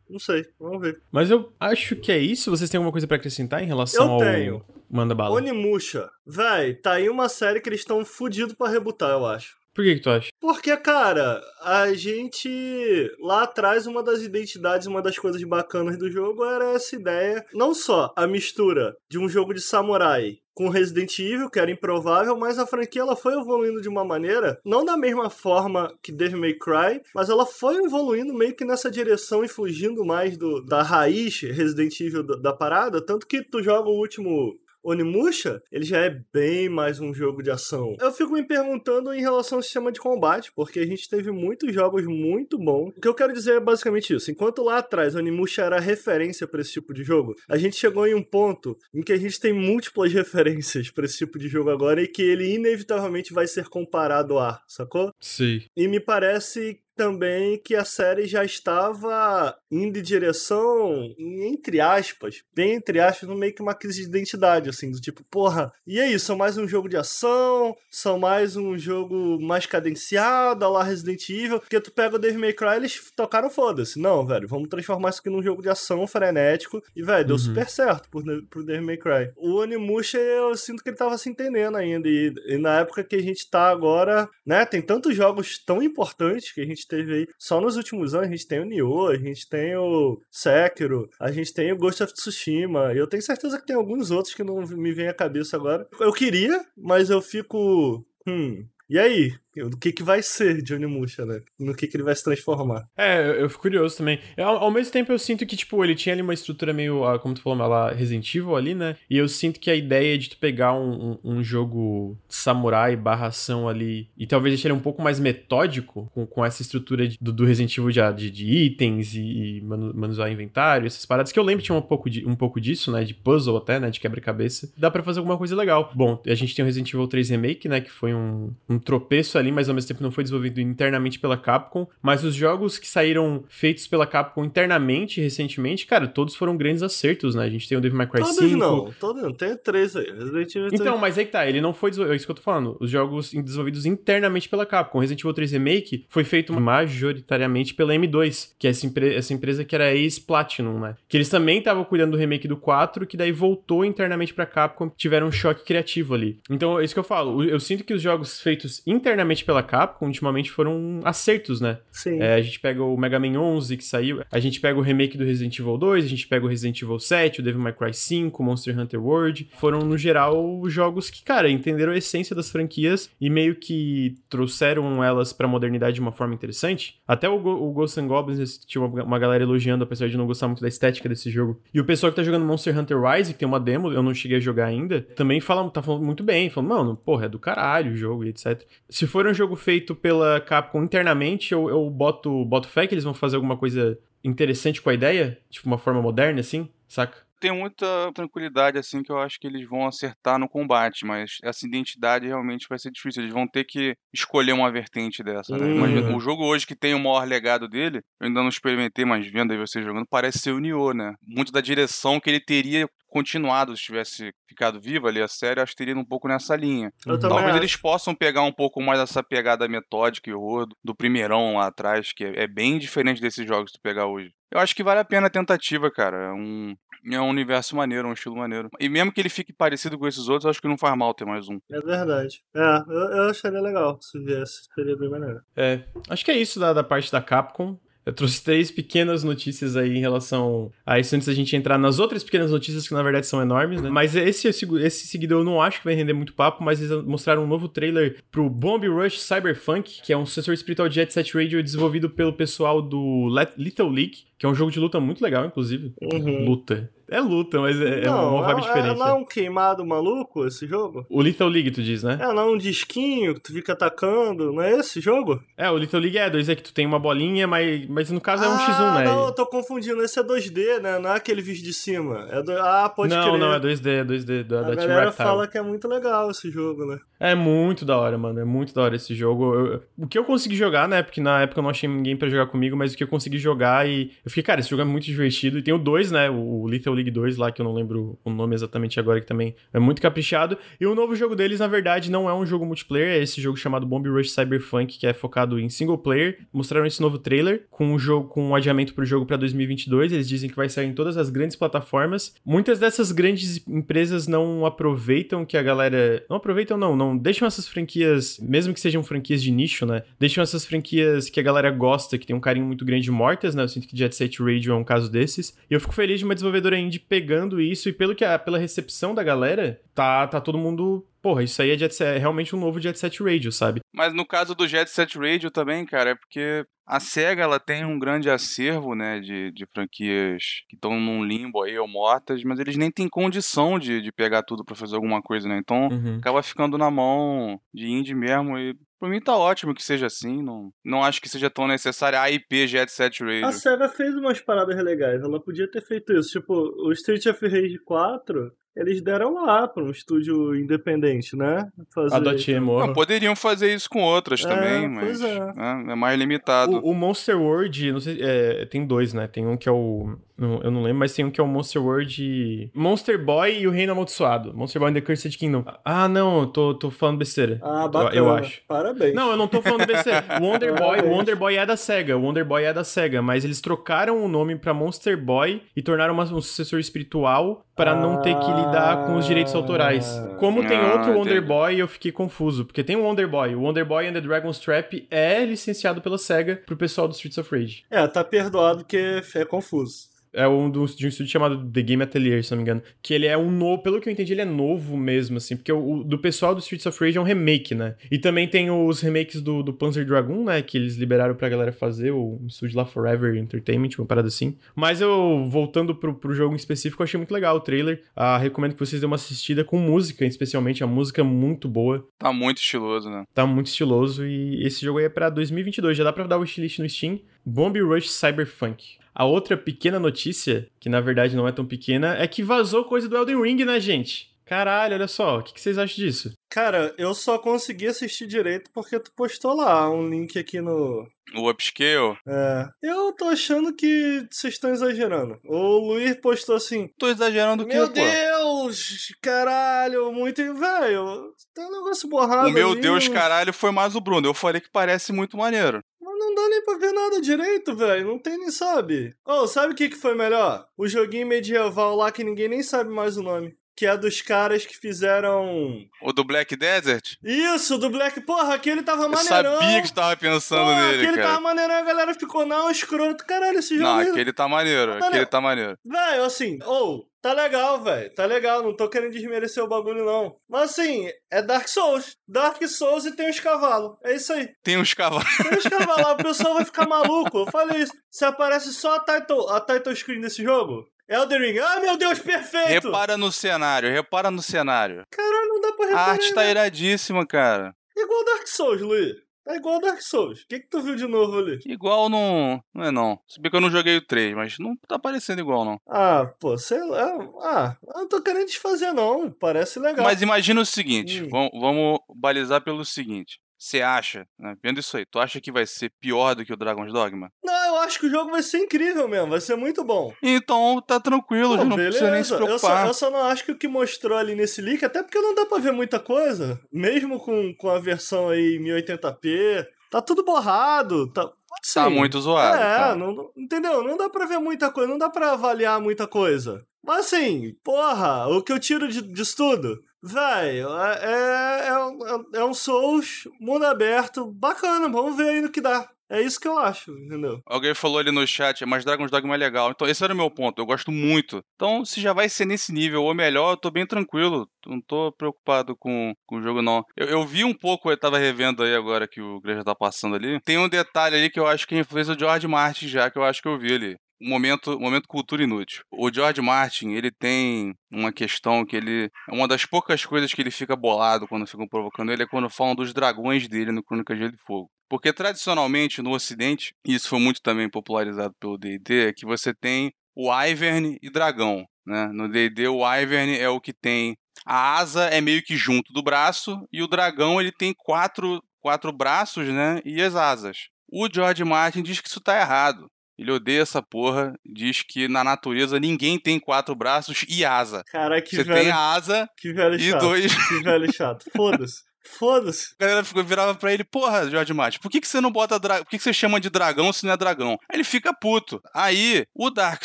Não sei, vamos ver. Mas eu acho que é isso. Vocês têm alguma coisa pra acrescentar em relação Eu ao. tenho. Manda bala. Onimusha. Véi, tá aí uma série que eles estão fudidos pra rebutar, eu acho. Por que, que tu acha? Porque, cara, a gente. Lá atrás, uma das identidades, uma das coisas bacanas do jogo era essa ideia. Não só a mistura de um jogo de samurai com Resident Evil, que era improvável, mas a franquia ela foi evoluindo de uma maneira, não da mesma forma que Devil May Cry, mas ela foi evoluindo meio que nessa direção e fugindo mais do, da raiz Resident Evil da, da parada. Tanto que tu joga o último Onimusha, ele já é bem mais um jogo de ação. Eu fico me perguntando em relação ao sistema de combate, porque a gente teve muitos jogos muito bons. O que eu quero dizer é basicamente isso. Enquanto lá atrás Onimusha era referência para esse tipo de jogo, a gente chegou em um ponto em que a gente tem múltiplas [LAUGHS] referências para esse tipo de jogo agora e que ele inevitavelmente vai ser comparado a, sacou? Sim. E me parece também que a série já estava indo em direção, entre aspas, bem entre aspas, no meio que uma crise de identidade, assim, do tipo, porra, e aí, são mais um jogo de ação, são mais um jogo mais cadenciado, a lá Resident Evil, porque tu pega o Devil May Cry, eles tocaram foda-se, não, velho, vamos transformar isso aqui num jogo de ação frenético, e, velho, deu uhum. super certo pro, pro Devil May Cry. O Onimusha, eu sinto que ele tava se entendendo ainda, e, e na época que a gente tá agora, né, tem tantos jogos tão importantes que a gente gente teve aí, só nos últimos anos, a gente tem o Nioh, a gente tem o Sekiro, a gente tem o Ghost of Tsushima, eu tenho certeza que tem alguns outros que não me vem à cabeça agora. Eu queria, mas eu fico. Hum, e aí? O que, que vai ser de Onimusha, né? No que, que ele vai se transformar. É, eu fico curioso também. Ao, ao, mesmo tempo, eu sinto que, tipo, ele tinha ali uma estrutura meio, ah, como tu falou, ela Resident Evil ali, né? E eu sinto que a ideia de tu pegar um, um, um jogo samurai barra ação ali e talvez deixar ele um pouco mais metódico com, com essa estrutura de, do, do, Resident Evil de, de, de itens e, e manusear inventário, essas paradas que eu lembro tinha um pouco, de, um pouco disso, né? De puzzle até, né? De quebra-cabeça. Dá para fazer alguma coisa legal. Bom, a gente tem o Resident Evil 3 Remake, né? Que foi um, um tropeço ali ali, mas ao mesmo tempo não foi desenvolvido internamente pela Capcom. Mas os jogos que saíram feitos pela Capcom internamente, recentemente, cara, todos foram grandes acertos, né? A gente tem o Devil May Cry todos 5. não, todos não. Tem três aí. Resident Evil 3. Então, mas aí que tá, ele não foi desenvolvido, é isso que eu tô falando. Os jogos desenvolvidos internamente pela Capcom. Resident Evil 3 Remake foi feito majoritariamente pela M2, que é essa, empre essa empresa que era ex-Platinum, né? Que eles também estavam cuidando do remake do 4, que daí voltou internamente pra Capcom, tiveram um choque criativo ali. Então, é isso que eu falo. Eu sinto que os jogos feitos internamente pela Capcom, ultimamente foram acertos, né? Sim. É, a gente pega o Mega Man 11 que saiu, a gente pega o remake do Resident Evil 2, a gente pega o Resident Evil 7, o Devil May Cry 5, Monster Hunter World. Foram, no geral, jogos que, cara, entenderam a essência das franquias e meio que trouxeram elas pra modernidade de uma forma interessante. Até o, Go o Ghosts and Goblins tinha uma, uma galera elogiando, apesar de não gostar muito da estética desse jogo. E o pessoal que tá jogando Monster Hunter Rise, que tem uma demo, eu não cheguei a jogar ainda, também fala, tá falando muito bem, falando, mano, porra, é do caralho o jogo e etc. Se for um jogo feito pela Capcom internamente, eu, eu boto, boto fé que eles vão fazer alguma coisa interessante com a ideia, tipo uma forma moderna, assim, saca? Tem muita tranquilidade, assim, que eu acho que eles vão acertar no combate, mas essa identidade realmente vai ser difícil. Eles vão ter que escolher uma vertente dessa, né? Uhum. o jogo hoje que tem o maior legado dele, eu ainda não experimentei, mas vendo aí você jogando, parece ser o Nioh, né? Muito da direção que ele teria continuado, se tivesse ficado vivo ali a série, acho que teria um pouco nessa linha. Eu Talvez acho. eles possam pegar um pouco mais essa pegada metódica e horror do primeirão lá atrás, que é, é bem diferente desses jogos que tu pegar hoje. Eu acho que vale a pena a tentativa, cara. É um, é um universo maneiro, um estilo maneiro. E mesmo que ele fique parecido com esses outros, eu acho que não faz mal ter mais um. É verdade. É, eu, eu acharia legal se viesse. Seria bem maneiro. É, acho que é isso da, da parte da Capcom. Eu trouxe três pequenas notícias aí em relação a isso antes da gente entrar nas outras pequenas notícias que na verdade são enormes, né? Mas esse, esse seguidor eu não acho que vai render muito papo, mas eles mostraram um novo trailer pro Bomb Rush Cyberpunk, que é um sucessor espiritual de Jet Set Radio desenvolvido pelo pessoal do Little League, que é um jogo de luta muito legal, inclusive. Uhum. Luta. É luta, mas é, é não, uma vibe é, diferente. Não é um queimado maluco esse jogo? O Little League, tu diz, né? É, não é um disquinho que tu fica atacando, não é esse jogo? É, o Little League é dois, é que tu tem uma bolinha, mas, mas no caso é um X1, ah, né? Não, eu tô confundindo, esse é 2D, né? Não é aquele vídeo de cima. É do... Ah, pode não, crer. Não, não, é 2D, é 2D, da, A da galera fala que é muito legal esse jogo, né? É muito da hora, mano, é muito da hora esse jogo. Eu, o que eu consegui jogar, né, porque na época eu não achei ninguém para jogar comigo, mas o que eu consegui jogar e... Eu fiquei, cara, esse jogo é muito divertido. E tem o 2, né, o Little League 2 lá, que eu não lembro o nome exatamente agora, que também é muito caprichado. E o novo jogo deles, na verdade, não é um jogo multiplayer, é esse jogo chamado Bomb Rush Cyberpunk, que é focado em single player. Mostraram esse novo trailer com um jogo com um adiamento pro jogo para 2022. Eles dizem que vai sair em todas as grandes plataformas. Muitas dessas grandes empresas não aproveitam que a galera, não aproveitam não, não deixam essas franquias, mesmo que sejam franquias de nicho, né? Deixam essas franquias que a galera gosta, que tem um carinho muito grande mortas, né? Eu sinto que Jet Jet Set Radio é um caso desses. E eu fico feliz de uma desenvolvedora indie pegando isso e pelo que a, pela recepção da galera, tá, tá todo mundo porra, isso aí é, Jet Set, é realmente um novo Jet Set Radio, sabe? Mas no caso do Jet Set Radio também, cara, é porque a SEGA ela tem um grande acervo, né, de, de franquias que estão num limbo aí ou mortas, mas eles nem têm condição de, de pegar tudo para fazer alguma coisa, né? Então Uhum. acaba ficando na mão de indie mesmo e Por mim tá ótimo que seja assim, não, não acho que seja tão necessária a IP Jet Set Radio. A SEGA fez umas paradas legais, ela podia ter feito isso. Tipo, o Street of Rage 4, eles deram lá pra um estúdio independente, né? Fazer... A Dottie Não, poderiam fazer isso com outras É, também, mas é. né, é mais limitado. O, o Monster World, não sei, é, tem dois, né? Tem um que é o. não- eu não lembro, mas tem um que é o Monster World. Monster Boy e o Reino Amaldiçoado. Monster Boy and the Cursed Kingdom. Ah, não, eu tô, tô falando besteira. Ah, Eu- bacana. Eu acho. Parabéns. Não, eu não tô falando besteira. O [LAUGHS] Wonder Boy. Wonder Boy é da SEGA. O Wonder Boy é da SEGA, mas eles trocaram o nome pra Monster Boy e tornaram uma- um sucessor espiritual pra não ter que lidar com os direitos autorais. Como tem Ah, outro Wonder. Boy, eu fiquei confuso, porque tem o Wonder Boy. O Wonder Boy and the Dragon's Trap é licenciado pela SEGA pro pessoal do Streets of Rage. É, tá perdoado porque é confuso. É um de um estúdio chamado The Game Atelier, se não me engano. Que ele é um novo, pelo que eu entendi, ele é novo mesmo, assim. Porque o, o do pessoal do Streets of Rage é um remake, né? E também tem os remakes do, do Panzer Dragoon, né? Que eles liberaram pra galera fazer, o estúdio lá Forever Entertainment, uma parada assim. Mas eu, voltando pro, pro jogo em específico, eu achei muito legal o trailer. Ah, recomendo que vocês dêem uma assistida com música, especialmente. A música é muito boa. Tá muito estiloso, né? Tá muito estiloso. E esse jogo aí é pra 2022. Já dá pra dar o wishlist no Steam. Bomb Rush Cyberpunk. A outra pequena notícia, que na verdade não é tão pequena, é que vazou coisa do Elden Ring, né, gente? Caralho, olha só. O que que vocês acham disso? Cara, eu só consegui assistir direito porque tu postou lá um link aqui no. O upscale. É. Eu tô achando que vocês estão exagerando. O Luiz postou assim. Tô exagerando o quê, Meu pô? Deus! Caralho, muito. Velho, tem um negócio borrado. O meu ali, Deus, caralho, foi mais o Bruno. Eu falei que parece muito maneiro. Não dá nem pra ver nada direito, velho. Não tem nem sabe. Oh, sabe o que, que foi melhor? O joguinho medieval lá que ninguém nem sabe mais o nome. Que é dos caras que fizeram. O do Black Desert? Isso, do Black. Porra, aquele tava Eu maneirão. sabia que você tava pensando Porra, nele, aquele cara. tava maneirão, a galera ficou, não, escroto. Caralho, esse jogo. Não, aquele tá maneiro. Tá Aquele ne- tá maneiro. Velho, assim, ou, tá legal, velho. Tá legal, não tô querendo desmerecer o bagulho, não. Mas assim, é Dark Souls. Dark Souls e tem os cavalos. É isso aí. Tem uns cavalos. Tem os cavalos, o pessoal vai ficar maluco. Eu falei isso. Se aparece só a title, a title screen desse jogo. Elden Ring. Ah, meu Deus, perfeito! Repara no cenário, repara no cenário. Caralho, não dá pra A reparar. arte tá iradíssima, cara. Igual Dark Souls, Luiz. Tá igual Dark Souls. O que que tu viu de novo ali? Igual não. Não é não. Se bem que eu não joguei o 3, mas não tá parecendo igual, não. Ah, pô, sei lá. Ah, eu não tô querendo desfazer, não. Parece legal. Mas imagina o seguinte: Hum. vamos, vamos balizar pelo seguinte. Você acha, né, vendo isso aí, tu acha que vai ser pior do que o Dragon's Dogma? Não, eu acho que o jogo vai ser incrível mesmo. Vai ser muito bom. Então tá tranquilo, Pô, não precisa nem se eu só, preocupar. eu só não acho que o que mostrou ali nesse leak, até porque não dá pra ver muita coisa, mesmo com, com a versão aí 1080p, tá tudo borrado, tá... Tá Sim. muito zoado. É, tá. não- entendeu? Não dá pra ver muita coisa, não dá pra avaliar muita coisa. Mas assim, porra, o que eu tiro de- disso tudo? Véi, é, é, é um- é um Souls, mundo aberto, bacana, vamos ver aí no que dá. É isso que eu acho, entendeu? Alguém falou ali no chat, mas Dragon's Dogma é legal. Então, esse era o meu ponto. Eu gosto muito. Então, se já vai ser nesse nível ou melhor, eu tô bem tranquilo. Não tô preocupado com, com o jogo, não. Eu, eu vi um pouco, eu tava revendo aí agora que o Igreja tá passando ali. Tem um detalhe ali que eu acho que é influência do George Martin já, que eu acho que eu vi ali. Momento, momento cultura inútil. O George Martin, ele tem uma questão que ele. Uma das poucas coisas que ele fica bolado quando ficam provocando ele é quando falam dos dragões dele no Crônicas de Gelo e Fogo. Porque tradicionalmente no Ocidente, e isso foi muito também popularizado pelo D&D, é que você tem o Ivern e dragão, né? No D&D o Ivern é o que tem a asa é meio que junto do braço e o dragão ele tem quatro, quatro braços, né? E as asas. O George Martin diz que isso tá errado. Ele odeia essa porra, diz que na natureza ninguém tem quatro braços e asa. Caralho, que Você velho, tem a asa que velho e chato. dois. Que velho chato. Foda-se. Foda-se. A galera virava pra ele, porra, George Martin, por que, que você não bota dragão? Por que, que você chama de dragão se não é dragão? Aí ele fica puto. Aí, o Dark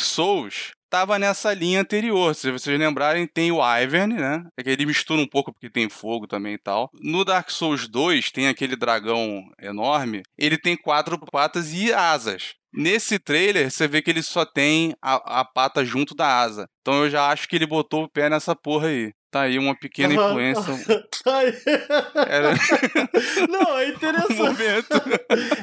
Souls tava nessa linha anterior. Se vocês lembrarem, tem o Ivern, né? É que ele mistura um pouco porque tem fogo também e tal. No Dark Souls 2 tem aquele dragão enorme. Ele tem quatro patas e asas. Nesse trailer, você vê que ele só tem a, a pata junto da asa. Então eu já acho que ele botou o pé nessa porra aí. Tá aí uma pequena influência. [LAUGHS] Aí. Era [LAUGHS] Não, é [LAUGHS] um interessante. momento.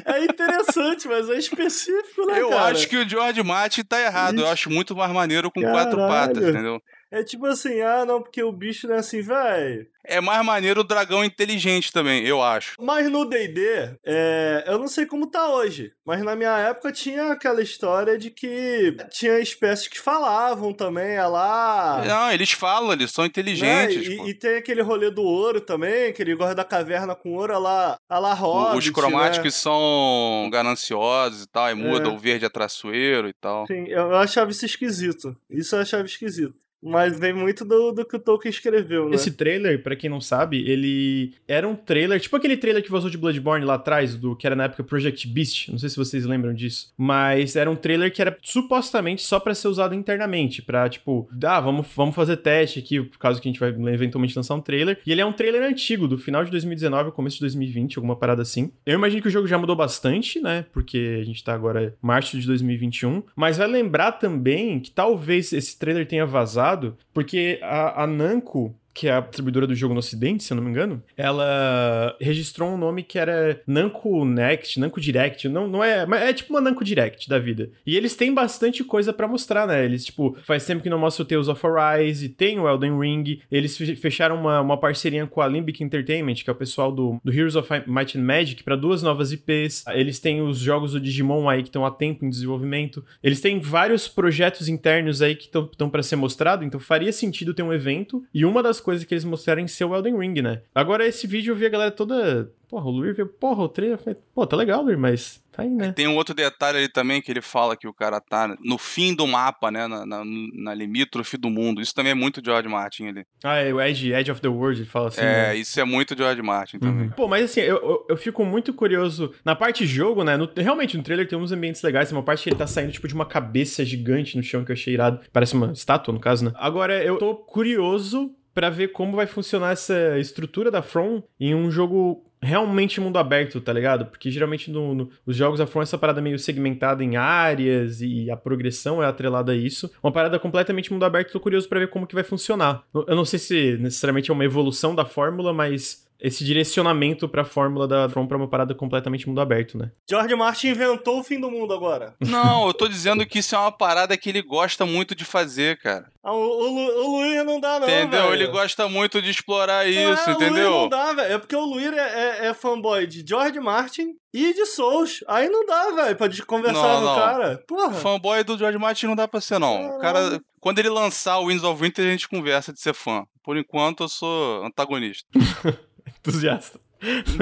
É interessante, mas é específico, né, Eu cara? acho que o George Martin tá errado. Eu acho muito mais maneiro com quatro Caralho. patas, entendeu? É tipo assim, ah, não, porque o bicho não é assim, véi. É mais maneiro o dragão inteligente também, eu acho. Mas no D&D, é, eu não sei como tá hoje, mas na minha época tinha aquela história de que tinha espécies que falavam também, é lá... Não, eles falam, eles são né? inteligentes. pô. E, e tem aquele rolê do ouro também, que ele gosta da caverna com ouro, a lá, a lá Hobbit, Os cromáticos né? são gananciosos e tal, e muda, É. o verde é traiçoeiro e tal. Sim, eu eu achava isso esquisito. Isso eu achava esquisito. Mas vem muito do, do que o Tolkien escreveu, né? Esse trailer, pra quem não sabe, ele era um trailer, tipo aquele trailer que vazou de Bloodborne lá atrás, do que era na época Project Beast, não sei se vocês lembram disso, mas era um trailer que era supostamente só pra ser usado internamente, pra tipo, ah, vamos, vamos fazer teste aqui, por causa que a gente vai eventualmente lançar um trailer. E ele é um trailer antigo, do final de 2019 começo de 2020, alguma parada assim. Eu imagino que o jogo já mudou bastante, né? Porque a gente tá agora em março de 2021, mas vai lembrar também que talvez esse trailer tenha vazado porque a, a Namco que é a distribuidora do jogo no ocidente, se eu não me engano, ela registrou um nome que era Namco Next, Namco Direct, não, não é, mas é tipo uma Namco Direct da vida. E eles têm bastante coisa pra mostrar, né? Eles, tipo, faz tempo que não mostra o Tales of Arise, tem o Elden Ring, eles fe- fecharam uma, uma parceria com a Limbic Entertainment, que é o pessoal do, do Heroes of Might and Magic, pra duas novas IPs. Eles têm os jogos do Digimon aí que estão há tempo em desenvolvimento. Eles têm vários projetos internos aí que estão para ser mostrado, então faria sentido ter um evento. E uma das coisas que eles mostraram em ser o Elden Ring, né? Agora, esse vídeo eu vi a galera toda. Porra, o Luir veio, porra, o trailer. eu falei, Pô, tá legal, Luir, mas tá aí, né? Tem um outro detalhe ali também que ele fala que o cara tá no fim do mapa, né? Na, na, na limítrofe do mundo. Isso também é muito George Martin ali. Ah, é o Edge, Edge of the World, ele fala assim. é, né? isso é muito George Martin também. Uhum. Pô, mas assim, eu, eu, eu fico muito curioso. Na parte jogo, né? no- realmente, no trailer tem uns ambientes legais. Tem uma parte que ele tá saindo, tipo, de uma cabeça gigante no chão que eu achei irado. Parece uma estátua, no caso, né? Agora, eu tô curioso pra ver como vai funcionar essa estrutura da From em um jogo realmente mundo aberto, tá ligado? Porque geralmente no, no- os jogos da From essa parada meio segmentada em áreas e a progressão é atrelada a isso. Uma parada completamente mundo aberto, tô curioso pra ver como que vai funcionar. Eu não sei se necessariamente é uma evolução da fórmula, mas esse direcionamento pra fórmula da From pra uma parada completamente mundo aberto, né? George Martin inventou o fim do mundo agora. [LAUGHS] Não, eu tô dizendo que isso é uma parada que ele gosta muito de fazer, cara. Ah, o, o, o Luir não dá, não. entendeu? velho. Ele gosta muito de explorar Não isso, é, O Luir entendeu? não dá, velho. É porque o Luir é, é, é fanboy de George Martin e de Souls. Aí não dá, velho, pra de conversar Não, com não. o cara. Porra. Fanboy do George Martin não dá pra ser, não. O cara, quando ele lançar o Winds of Winter, a gente conversa de ser fã. Por enquanto, eu sou antagonista. [LAUGHS] Entusiasta.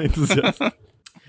Entusiasta.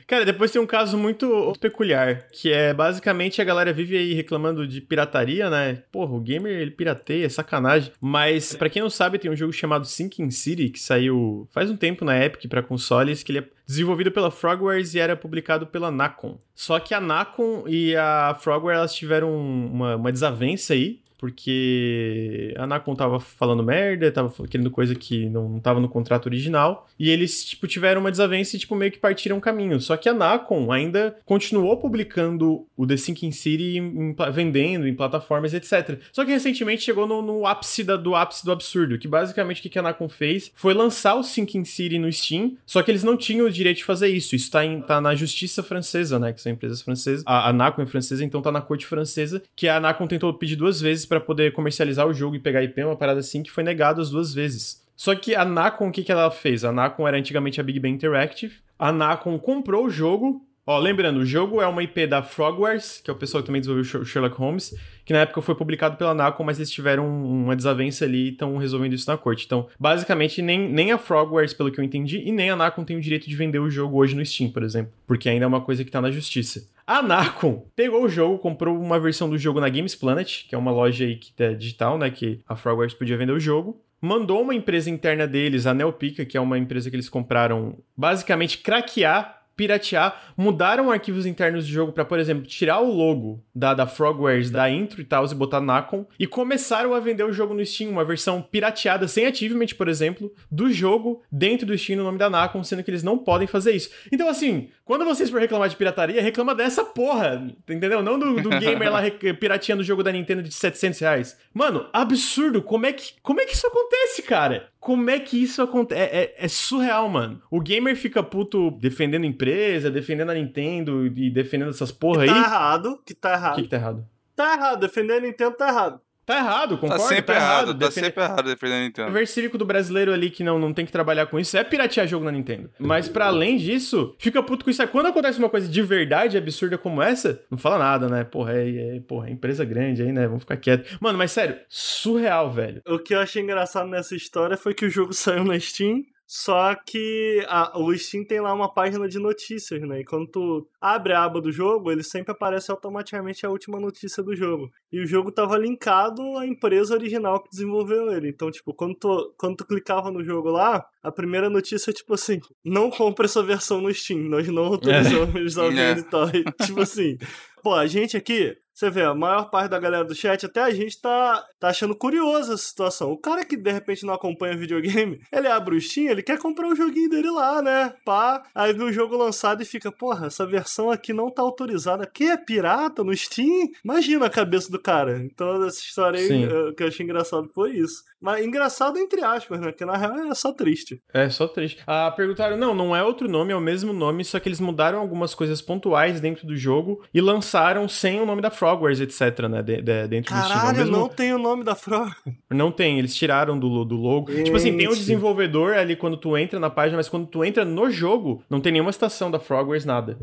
Cara, depois tem um caso muito peculiar, que é basicamente a galera vive aí reclamando de pirataria, né? Porra, o gamer ele pirateia, é sacanagem. Mas pra quem não sabe, tem um jogo chamado Sinking City que saiu faz um tempo na Epic pra consoles, que ele é desenvolvido pela Frogwares e era publicado pela Nacon. Só que a Nacon e a Frogware elas tiveram uma, uma desavença aí, porque a Nacon tava falando merda, tava querendo coisa que não, não tava no contrato original, e eles, tipo, tiveram uma desavença e, tipo, meio que partiram caminho. Só que a Nacon ainda continuou publicando o The Sinking City, em- vendendo em plataformas, etc. Só que recentemente chegou no, no ápice da- do ápice do absurdo, que basicamente o que que a Nacon fez foi lançar o Sinking City no Steam, só que eles não tinham o direito de fazer isso. Isso tá, em- tá na justiça francesa, né, que são empresas francesas. A, a Nacon é francesa, então tá na corte francesa, que a Nacon tentou pedir duas vezes pra poder comercializar o jogo e pegar IP, uma parada assim, que foi negado as duas vezes. Só que a Nacon, o que, que ela fez? A Nacon era antigamente a Big Bang Interactive. A Nacon comprou o jogo. Ó, lembrando, o jogo é uma IP da Frogwares, que é o pessoal que também desenvolveu o Sherlock Holmes, que na época foi publicado pela Nacon, mas eles tiveram uma desavença ali e estão resolvendo isso na corte. Então, basicamente, nem, nem a Frogwares, pelo que eu entendi, e nem a Nacon tem o direito de vender o jogo hoje no Steam, por exemplo, porque ainda é uma coisa que tá na justiça. A Nacon pegou o jogo, comprou uma versão do jogo na Games Planet, que é uma loja aí que é digital, né, que a Frogwares podia vender o jogo. Mandou uma empresa interna deles, a Neopica, que é uma empresa que eles compraram, basicamente craquear piratear, mudaram arquivos internos do jogo para, por exemplo, tirar o logo da, da Frogwares, da intro e tal, e botar Nacon, e começaram a vender o jogo no Steam, uma versão pirateada, sem achievement, por exemplo, do jogo dentro do Steam no nome da Nacon, sendo que eles não podem fazer isso. Então, assim, quando vocês for reclamar de pirataria, reclama dessa porra, entendeu? Não do, do gamer lá pirateando o jogo da Nintendo de 700 reais. Mano, absurdo, como é que, como é que isso acontece, cara? Como é que isso acontece? É, é, é, surreal, mano. O gamer fica puto defendendo empresa, defendendo a Nintendo e defendendo essas porra que tá aí. Tá errado, que tá errado. O que, que tá errado? Tá errado, defender a Nintendo tá errado. Tá errado, concordo? Tá sempre tá errado, errado. tá sempre errado defendendo a Nintendo. O versículo do brasileiro ali que não, não tem que trabalhar com isso é piratear jogo na Nintendo. Mas para além disso, fica puto com isso. Quando acontece uma coisa de verdade absurda como essa, não fala nada, né? Porra, é, é, porra, é empresa grande aí, né? Vamos ficar quieto. Mano, mas sério, surreal, velho. O que eu achei engraçado nessa história foi que o jogo saiu na Steam só que a, o Steam tem lá uma página de notícias, né? E quando tu abre a aba do jogo, ele sempre aparece automaticamente a última notícia do jogo. E o jogo tava linkado à empresa original que desenvolveu ele. Então, tipo, quando tu, quando tu clicava no jogo lá, a primeira notícia é tipo assim: não compre essa versão no Steam, nós não autorizamos [LAUGHS] é. a venda e tal. E, tipo assim, pô, a gente aqui você vê, a maior parte da galera do chat, até a gente tá, tá achando curiosa essa situação. O cara que de repente não acompanha videogame, [LAUGHS] ele abre o Steam, ele quer comprar o joguinho dele lá, né? Pá, aí vê o jogo lançado e fica, porra, essa versão aqui não tá autorizada. Que é pirata no Steam? Imagina a cabeça do cara. Então, essa história aí, eh, que eu achei engraçado foi isso. Mas engraçado entre aspas, né? Porque na real é só triste. É só triste. Ah, perguntaram, não, não é outro nome, é o mesmo nome, só que eles mudaram algumas coisas pontuais dentro do jogo e lançaram sem o nome da Frogwares, etc, né? De, de, dentro Caralho, do Steam. Caralho, mesmo... não tem o nome da Frog. Não tem, eles tiraram do, do logo. Gente. Tipo assim, tem o um desenvolvedor ali quando tu entra na página, mas quando tu entra no jogo, não tem nenhuma estação da Frogwares, nada.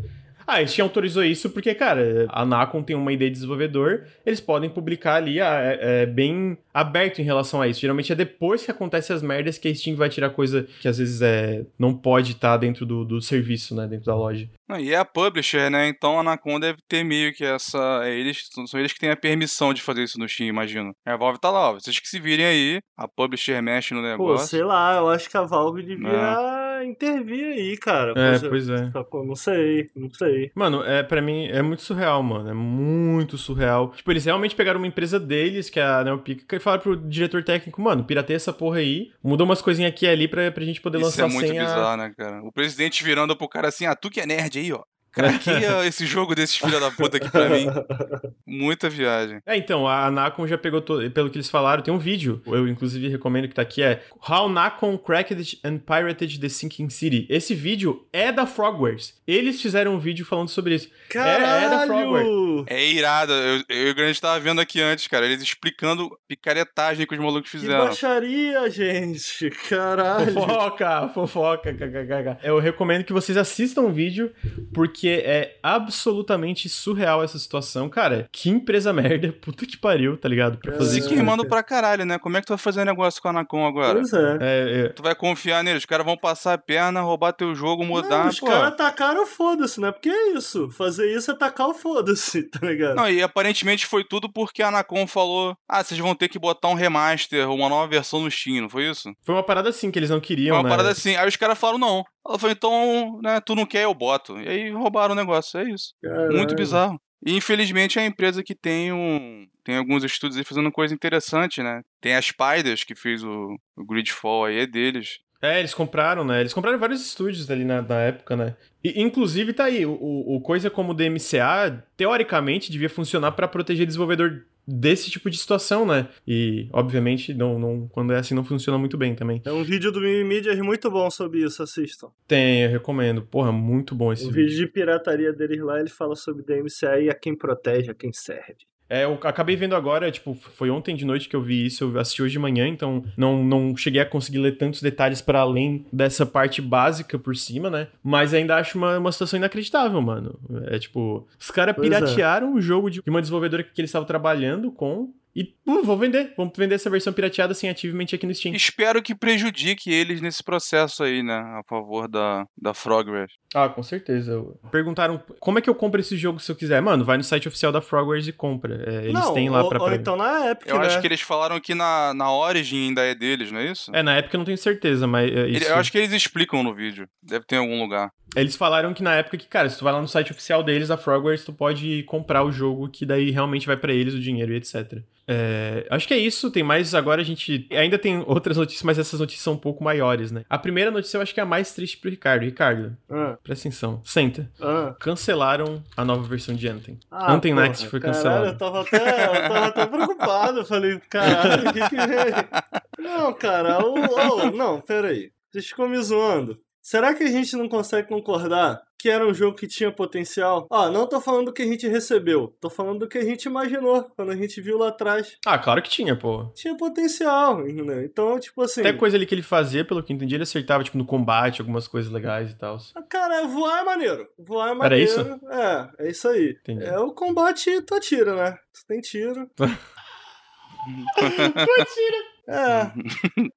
Ah, a Steam autorizou isso porque, cara, a Nacon tem uma ideia de desenvolvedor, eles podem publicar ali ah, é, é, bem aberto em relação a isso. Geralmente é depois que acontece as merdas que a Steam vai tirar coisa que às vezes é, não pode estar tá dentro do, do serviço, né, dentro da loja. e é a publisher, né? Então a Nacon deve ter meio que essa. É eles, são eles que têm a permissão de fazer isso no Steam, imagino. A Valve tá lá, ó, vocês que se virem aí, a publisher mexe no negócio. Pô, sei lá, eu acho que a Valve devia. É intervir aí, cara. É, pois é. Não sei, não sei. Mano, é para mim é muito surreal, mano. É muito surreal. Tipo, eles realmente pegaram uma empresa deles, que é a Neopica, e falaram pro diretor técnico, mano, pirateia essa porra aí, muda umas coisinhas aqui e ali pra, pra gente poder Isso lançar Isso é muito bizarro, a... né, cara? O presidente virando pro cara assim, ah, tu que é nerd aí, ó. Craqueia esse jogo desses filha da puta aqui pra mim. Muita viagem. É, então, a Nacon já pegou, todo, pelo que eles falaram, tem um vídeo, eu inclusive recomendo que tá aqui, é How Nacon Cracked and Pirated the Sinking City. Esse vídeo é da Frogwares. Eles fizeram um vídeo falando sobre isso. Caralho! É, é da Frogwares. É irado. Eu, eu e o Grande tava vendo aqui antes, cara, eles explicando picaretagem que os malucos fizeram. Que baixaria, gente. Caralho. Fofoca, fofoca. Eu recomendo que vocês assistam o vídeo, porque porque é absolutamente surreal essa situação. Cara, que empresa merda, [LAUGHS] puta que pariu, tá ligado? Pra fazer isso. queimando pra caralho, né? Como é que tu vai fazer negócio com a Anacom agora? Pois é. é, é. Tu vai confiar neles, os caras vão passar a perna, roubar teu jogo, mudar, Não, os caras atacaram o foda-se, né? Porque é isso. Fazer isso é atacar o foda-se, [LAUGHS] tá ligado? Não, e aparentemente foi tudo porque a Anacom falou: ah, vocês vão ter que botar um remaster, uma nova versão no Steam, não foi isso? Foi uma parada assim que eles não queriam, Foi uma né? parada assim. Aí os caras falaram: não. Ela falou: então, né, tu não quer, eu boto. E aí roubaram o negócio, é isso. Caralho. Muito bizarro. E infelizmente é a empresa que tem um. Tem alguns estudos aí fazendo coisa interessante, né? Tem a Spiders, que fez o, o Gridfall aí, é deles. É, eles compraram, né? Eles compraram vários estúdios ali na, na época, né? E, inclusive, tá aí, o, o coisa como o DMCA, teoricamente, devia funcionar para proteger desenvolvedor desse tipo de situação, né? E, obviamente, não, não, quando é assim, não funciona muito bem também. É um vídeo do Mimimídias muito bom sobre isso, assistam. Tem, eu recomendo. Porra, muito bom esse o vídeo. O vídeo de pirataria deles lá, ele fala sobre DMCA e a quem protege, a quem serve. É, eu acabei vendo agora, tipo, foi ontem de noite que eu vi isso, eu assisti hoje de manhã, então não, não cheguei a conseguir ler tantos detalhes para além dessa parte básica por cima, né? Mas ainda acho uma, uma situação inacreditável, mano. É tipo, os caras piratearam é. o jogo de uma desenvolvedora que eles estavam trabalhando com E uh, vou vender. Vamos vender essa versão pirateada sem achievement aqui no Steam. Espero que prejudique eles nesse processo aí, né? A favor da, da Frogwares. Ah, com certeza. Perguntaram como é que eu compro esse jogo se eu quiser. Mano, vai no site oficial da Frogwares e compra. É, eles não, têm lá ou, pra. ou pra- então na Epic, Eu né? acho que eles falaram que na, na Origin ainda é deles, não é isso? É, na época eu não tenho certeza, mas. é, isso- eu acho que eles explicam no vídeo. Deve ter em algum lugar. Eles falaram que na época que, cara, se tu vai lá no site oficial deles, a Frogwares, tu pode comprar o jogo, que daí realmente vai pra eles o dinheiro e etc. É, acho que é isso, tem mais. Agora a gente. Ainda tem outras notícias, mas essas notícias são um pouco maiores, né? A primeira notícia eu acho que é a mais triste pro Ricardo. Ricardo, Ah, presta atenção. Senta. ah. Cancelaram a nova versão de Anthem. Ah, Anthem porra, Next foi cancelado. eu tava até, eu tava até preocupado. Eu falei, caralho, o que que é? [LAUGHS] Não, cara, o, o- não, peraí. Vocês ficam me zoando. Será que a gente não consegue concordar que era um jogo que tinha potencial? Ó, não tô falando do que a gente recebeu, tô falando do que a gente imaginou quando a gente viu lá atrás. Ah, claro que tinha, pô. Tinha potencial, entendeu? Então, tipo assim. Até coisa ali que ele fazia, pelo que eu entendi, ele acertava, tipo, no combate, algumas coisas legais e tal. Cara, voar é maneiro. Voar é Era maneiro. isso? É, é isso aí. Entendi. É o combate, tu atira, né? Tu tem tiro. [LAUGHS] [LAUGHS] É.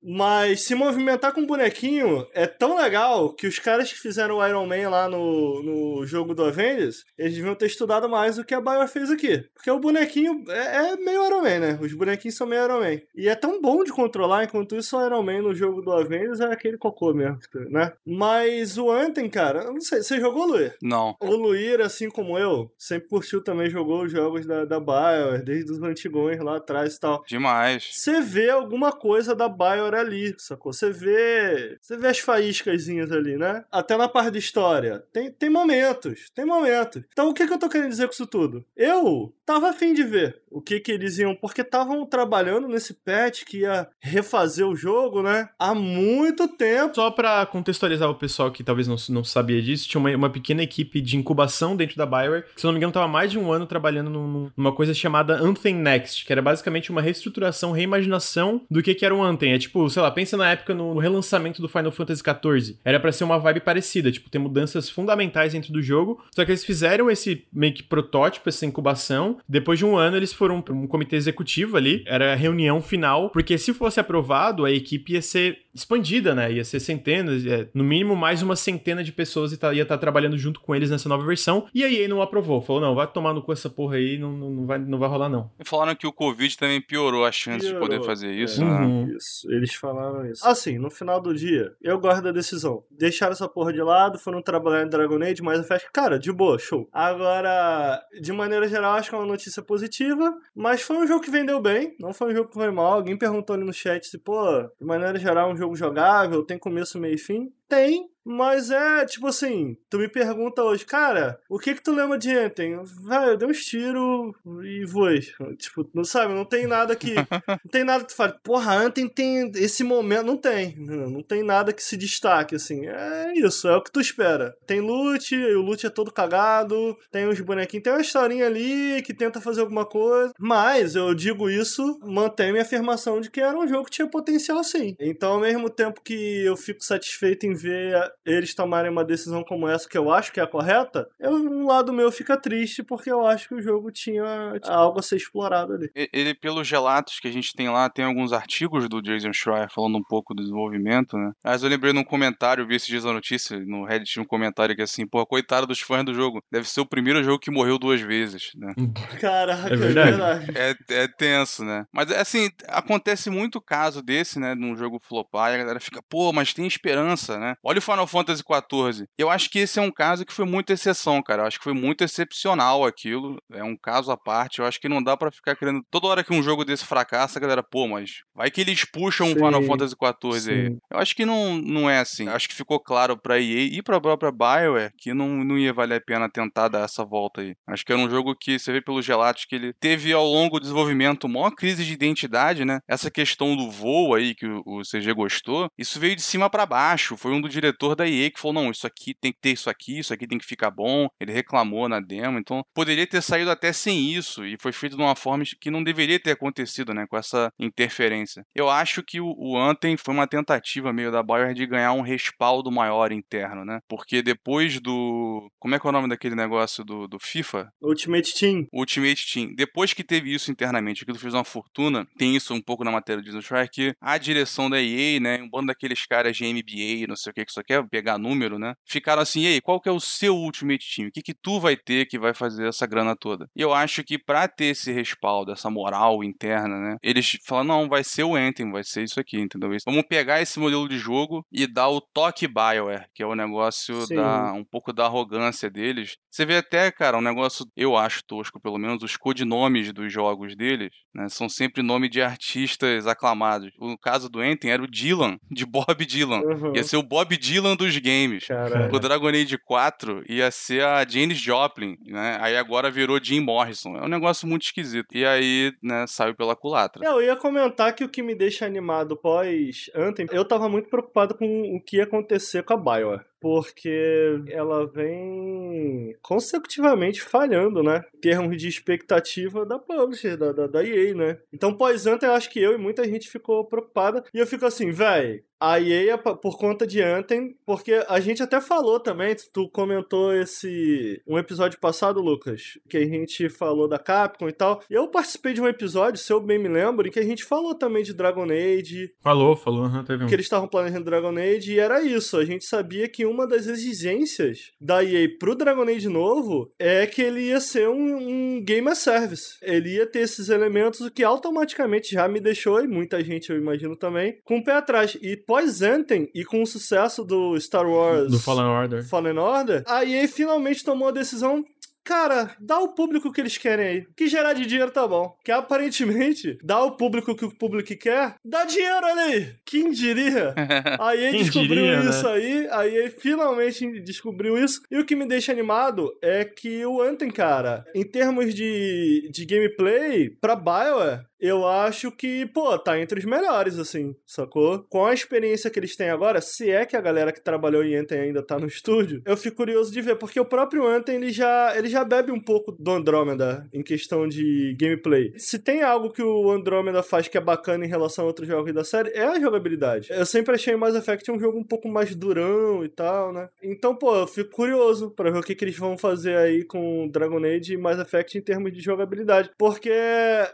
Mas se movimentar com bonequinho é tão legal que os caras que fizeram o Iron Man lá no, no jogo do Avengers, eles deviam ter estudado mais do que a Bioware fez aqui. Porque o bonequinho é, é meio Iron Man, né? Os bonequinhos são meio Iron Man. E é tão bom de controlar, enquanto isso o Iron Man no jogo do Avengers é aquele cocô mesmo, né? Mas o Anthem, cara, eu não sei, você jogou, Luir? Não. O Luir, assim como eu, sempre curtiu também, jogou os jogos da, da Bioware, desde os antigões lá atrás e tal. Demais. Você vê alguma coisa da Bioware ali, sacou? Você vê. Você vê as faíscasinhas ali, né? Até na parte da história. Tem, tem momentos, tem momentos. Então o que, que eu tô querendo dizer com isso tudo? Eu tava afim de ver o que que eles iam. Porque estavam trabalhando nesse patch que ia refazer o jogo, né? Há muito tempo. Só pra contextualizar o pessoal que talvez não, não sabia disso, tinha uma, uma pequena equipe de incubação dentro da Bioware, que se não me engano tava mais de um ano trabalhando num- numa coisa chamada Anthem Next, que era basicamente uma reestruturação, reimaginação do que que era o Anthem. É tipo, sei lá, pensa na época no, no relançamento do Final Fantasy XIV. Era pra ser uma vibe parecida, tipo, ter mudanças fundamentais dentro do jogo, só que eles fizeram esse meio que protótipo, essa incubação, depois de um ano eles foram pra um comitê executivo ali, era a reunião final, porque se fosse aprovado, a equipe ia ser expandida, né? Ia ser centenas, é, no mínimo mais uma centena de pessoas e tá- ia estar trabalhando junto com eles nessa nova versão. E a EA não aprovou, falou: não, vai tomar no cu essa porra aí, não, não, não vai, não vai rolar, não. E falaram que o Covid também piorou a chance de poder Piorou. fazer isso, É. né? Uhum. Isso, eles falaram isso. Assim, no final do dia, eu gosto da decisão. Deixaram essa porra de lado, foram trabalhar em Dragon Age, mas a festa, cara, de boa, show. Agora, de maneira geral, acho que é uma notícia positiva, mas foi um jogo que vendeu bem, não foi um jogo que foi mal. Alguém perguntou ali no chat se, pô, de maneira geral, é um jogo jogável, tem começo, meio e fim. Tem, mas é tipo assim, tu me pergunta hoje, cara, o que que tu lembra de Anthem? Vai, eu dei uns tiros e voei. Tipo, não sabe, não tem nada que. [LAUGHS] não tem nada que tu fale, porra, Anthem tem esse momento. Não tem. Não não tem nada que se destaque, assim. É isso, é o que tu espera. Tem loot, e o loot é todo cagado, tem uns bonequinhos, tem uma historinha ali que tenta fazer alguma coisa. Mas eu digo isso, mantém minha afirmação de que era um jogo que tinha potencial sim. Então, ao mesmo tempo que eu fico satisfeito em ver eles tomarem uma decisão como essa, que eu acho que é a correta, eu, um lado meu fica triste porque eu acho que o jogo tinha algo a ser explorado ali. E- Ele, pelos relatos que a gente tem lá, tem alguns artigos do Jason Schreier falando um pouco do desenvolvimento, né? Mas eu lembrei num comentário, vi esses dias a notícia, no Reddit tinha um comentário que assim, pô, coitado dos fãs do jogo, deve ser o primeiro jogo que morreu duas vezes, né? Caraca, É verdade. É, é tenso, né? Mas assim, acontece muito caso desse, né? Num jogo flopar e a galera fica, pô, mas tem esperança, né? Olha o Final Fantasy XIV. Eu acho que esse é um caso que foi muito exceção, cara. Eu acho que foi muito excepcional aquilo. É um caso à parte. Eu acho que não dá pra ficar querendo. Toda hora que um jogo desse fracassa, a galera, pô, mas vai que eles puxam o Sim, Final Fantasy XIV aí. Eu acho que não, não é assim. Eu acho que ficou claro pra EA e pra própria BioWare que não, não ia valer a pena tentar dar essa volta aí. Acho que era um jogo que você vê pelos relatos que ele teve ao longo do desenvolvimento uma maior crise de identidade, né? Essa questão do voo aí que o, o CG gostou, isso veio de cima pra baixo. Foi um do diretor da EA que falou: não, isso aqui tem que ter isso aqui, isso aqui tem que ficar bom. Ele reclamou na demo, então poderia ter saído até sem isso e foi feito de uma forma que não deveria ter acontecido, né, com essa interferência. Eu acho que o, o Anthem foi uma tentativa meio da Bayer de ganhar um respaldo maior interno, né? Porque depois do. Como é que é o nome daquele negócio do, do FIFA? Ultimate Team. Ultimate Team. Depois que teve isso internamente, aquilo fez uma fortuna, tem isso um pouco na matéria do Disney que a direção da EA, né, um bando daqueles caras de MBA, não sei o que, que só pegar número, né, ficaram assim, e aí, qual que é o seu Ultimate Team? O que que tu vai ter que vai fazer essa grana toda? E eu acho que para ter esse respaldo, essa moral interna, né, eles falam, não, vai ser o Anthem, vai ser isso aqui, entendeu? Vamos pegar esse modelo de jogo e dar o toque Bioware, que é o negócio Sim. da um pouco da arrogância deles. Você vê até, cara, um negócio, eu acho tosco, pelo menos, os codinomes dos jogos deles, né, são sempre nome de artistas aclamados. O caso do Enten era o Dylan, de Bob Dylan. Uhum. Ia ser o Bob Dylan dos games. Caralho. O Dragon Age 4 ia ser a Janis Joplin, né? Aí agora virou Jim Morrison. É um negócio muito esquisito. E aí, né, saiu pela culatra. Eu ia comentar que o que me deixa animado pós Anthem, eu tava muito preocupado com o que ia acontecer com a Bioware porque ela vem consecutivamente falhando, né? Em termos de expectativa da publisher, da, da, da EA, né? Então, pós-Anthem, eu acho que eu e muita gente ficou preocupada. E eu fico assim, véi, a EA por conta de Anthem, porque a gente até falou também, tu comentou esse um episódio passado, Lucas, que a gente falou da Capcom e tal. Eu participei de um episódio, se eu bem me lembro, em que a gente falou também de Dragon Age. Falou, falou, uhum, teve um. Que eles estavam planejando Dragon Age e era isso. A gente sabia que uma das exigências da EA pro Dragon Age novo é que ele ia ser um, um game as service. Ele ia ter esses elementos, o que automaticamente já me deixou, e muita gente eu imagino também, com o pé atrás. E pós Anthem e com o sucesso do Star Wars do Fallen Order, Fallen Order, a EA finalmente tomou a decisão Cara, dá o público que eles querem aí. Que gerar de dinheiro tá bom. Que aparentemente, [LAUGHS] dá o público que o público quer, dá dinheiro, olha [LAUGHS] aí. Quem diria? A EA descobriu diria, né? isso né? aí, a EA finalmente descobriu isso. E o que me deixa animado é que o Anthem, cara, em termos de, de gameplay, pra Bioware, eu acho que, pô, tá entre os melhores, assim, sacou? Com a experiência que eles têm agora, se é que a galera que trabalhou em Anthem ainda tá no [LAUGHS] estúdio, eu fico curioso de ver, porque o próprio Anthem, ele já, ele já bebe um pouco do Andromeda em questão de gameplay. Se tem algo que o Andromeda faz que é bacana em relação a outros jogos da série, é a jogabilidade. Eu sempre achei Mass Effect um jogo um pouco mais durão e tal, né? Então, pô, eu fico curioso para ver o que, que eles vão fazer aí com Dragon Age e Mass Effect em termos de jogabilidade. Porque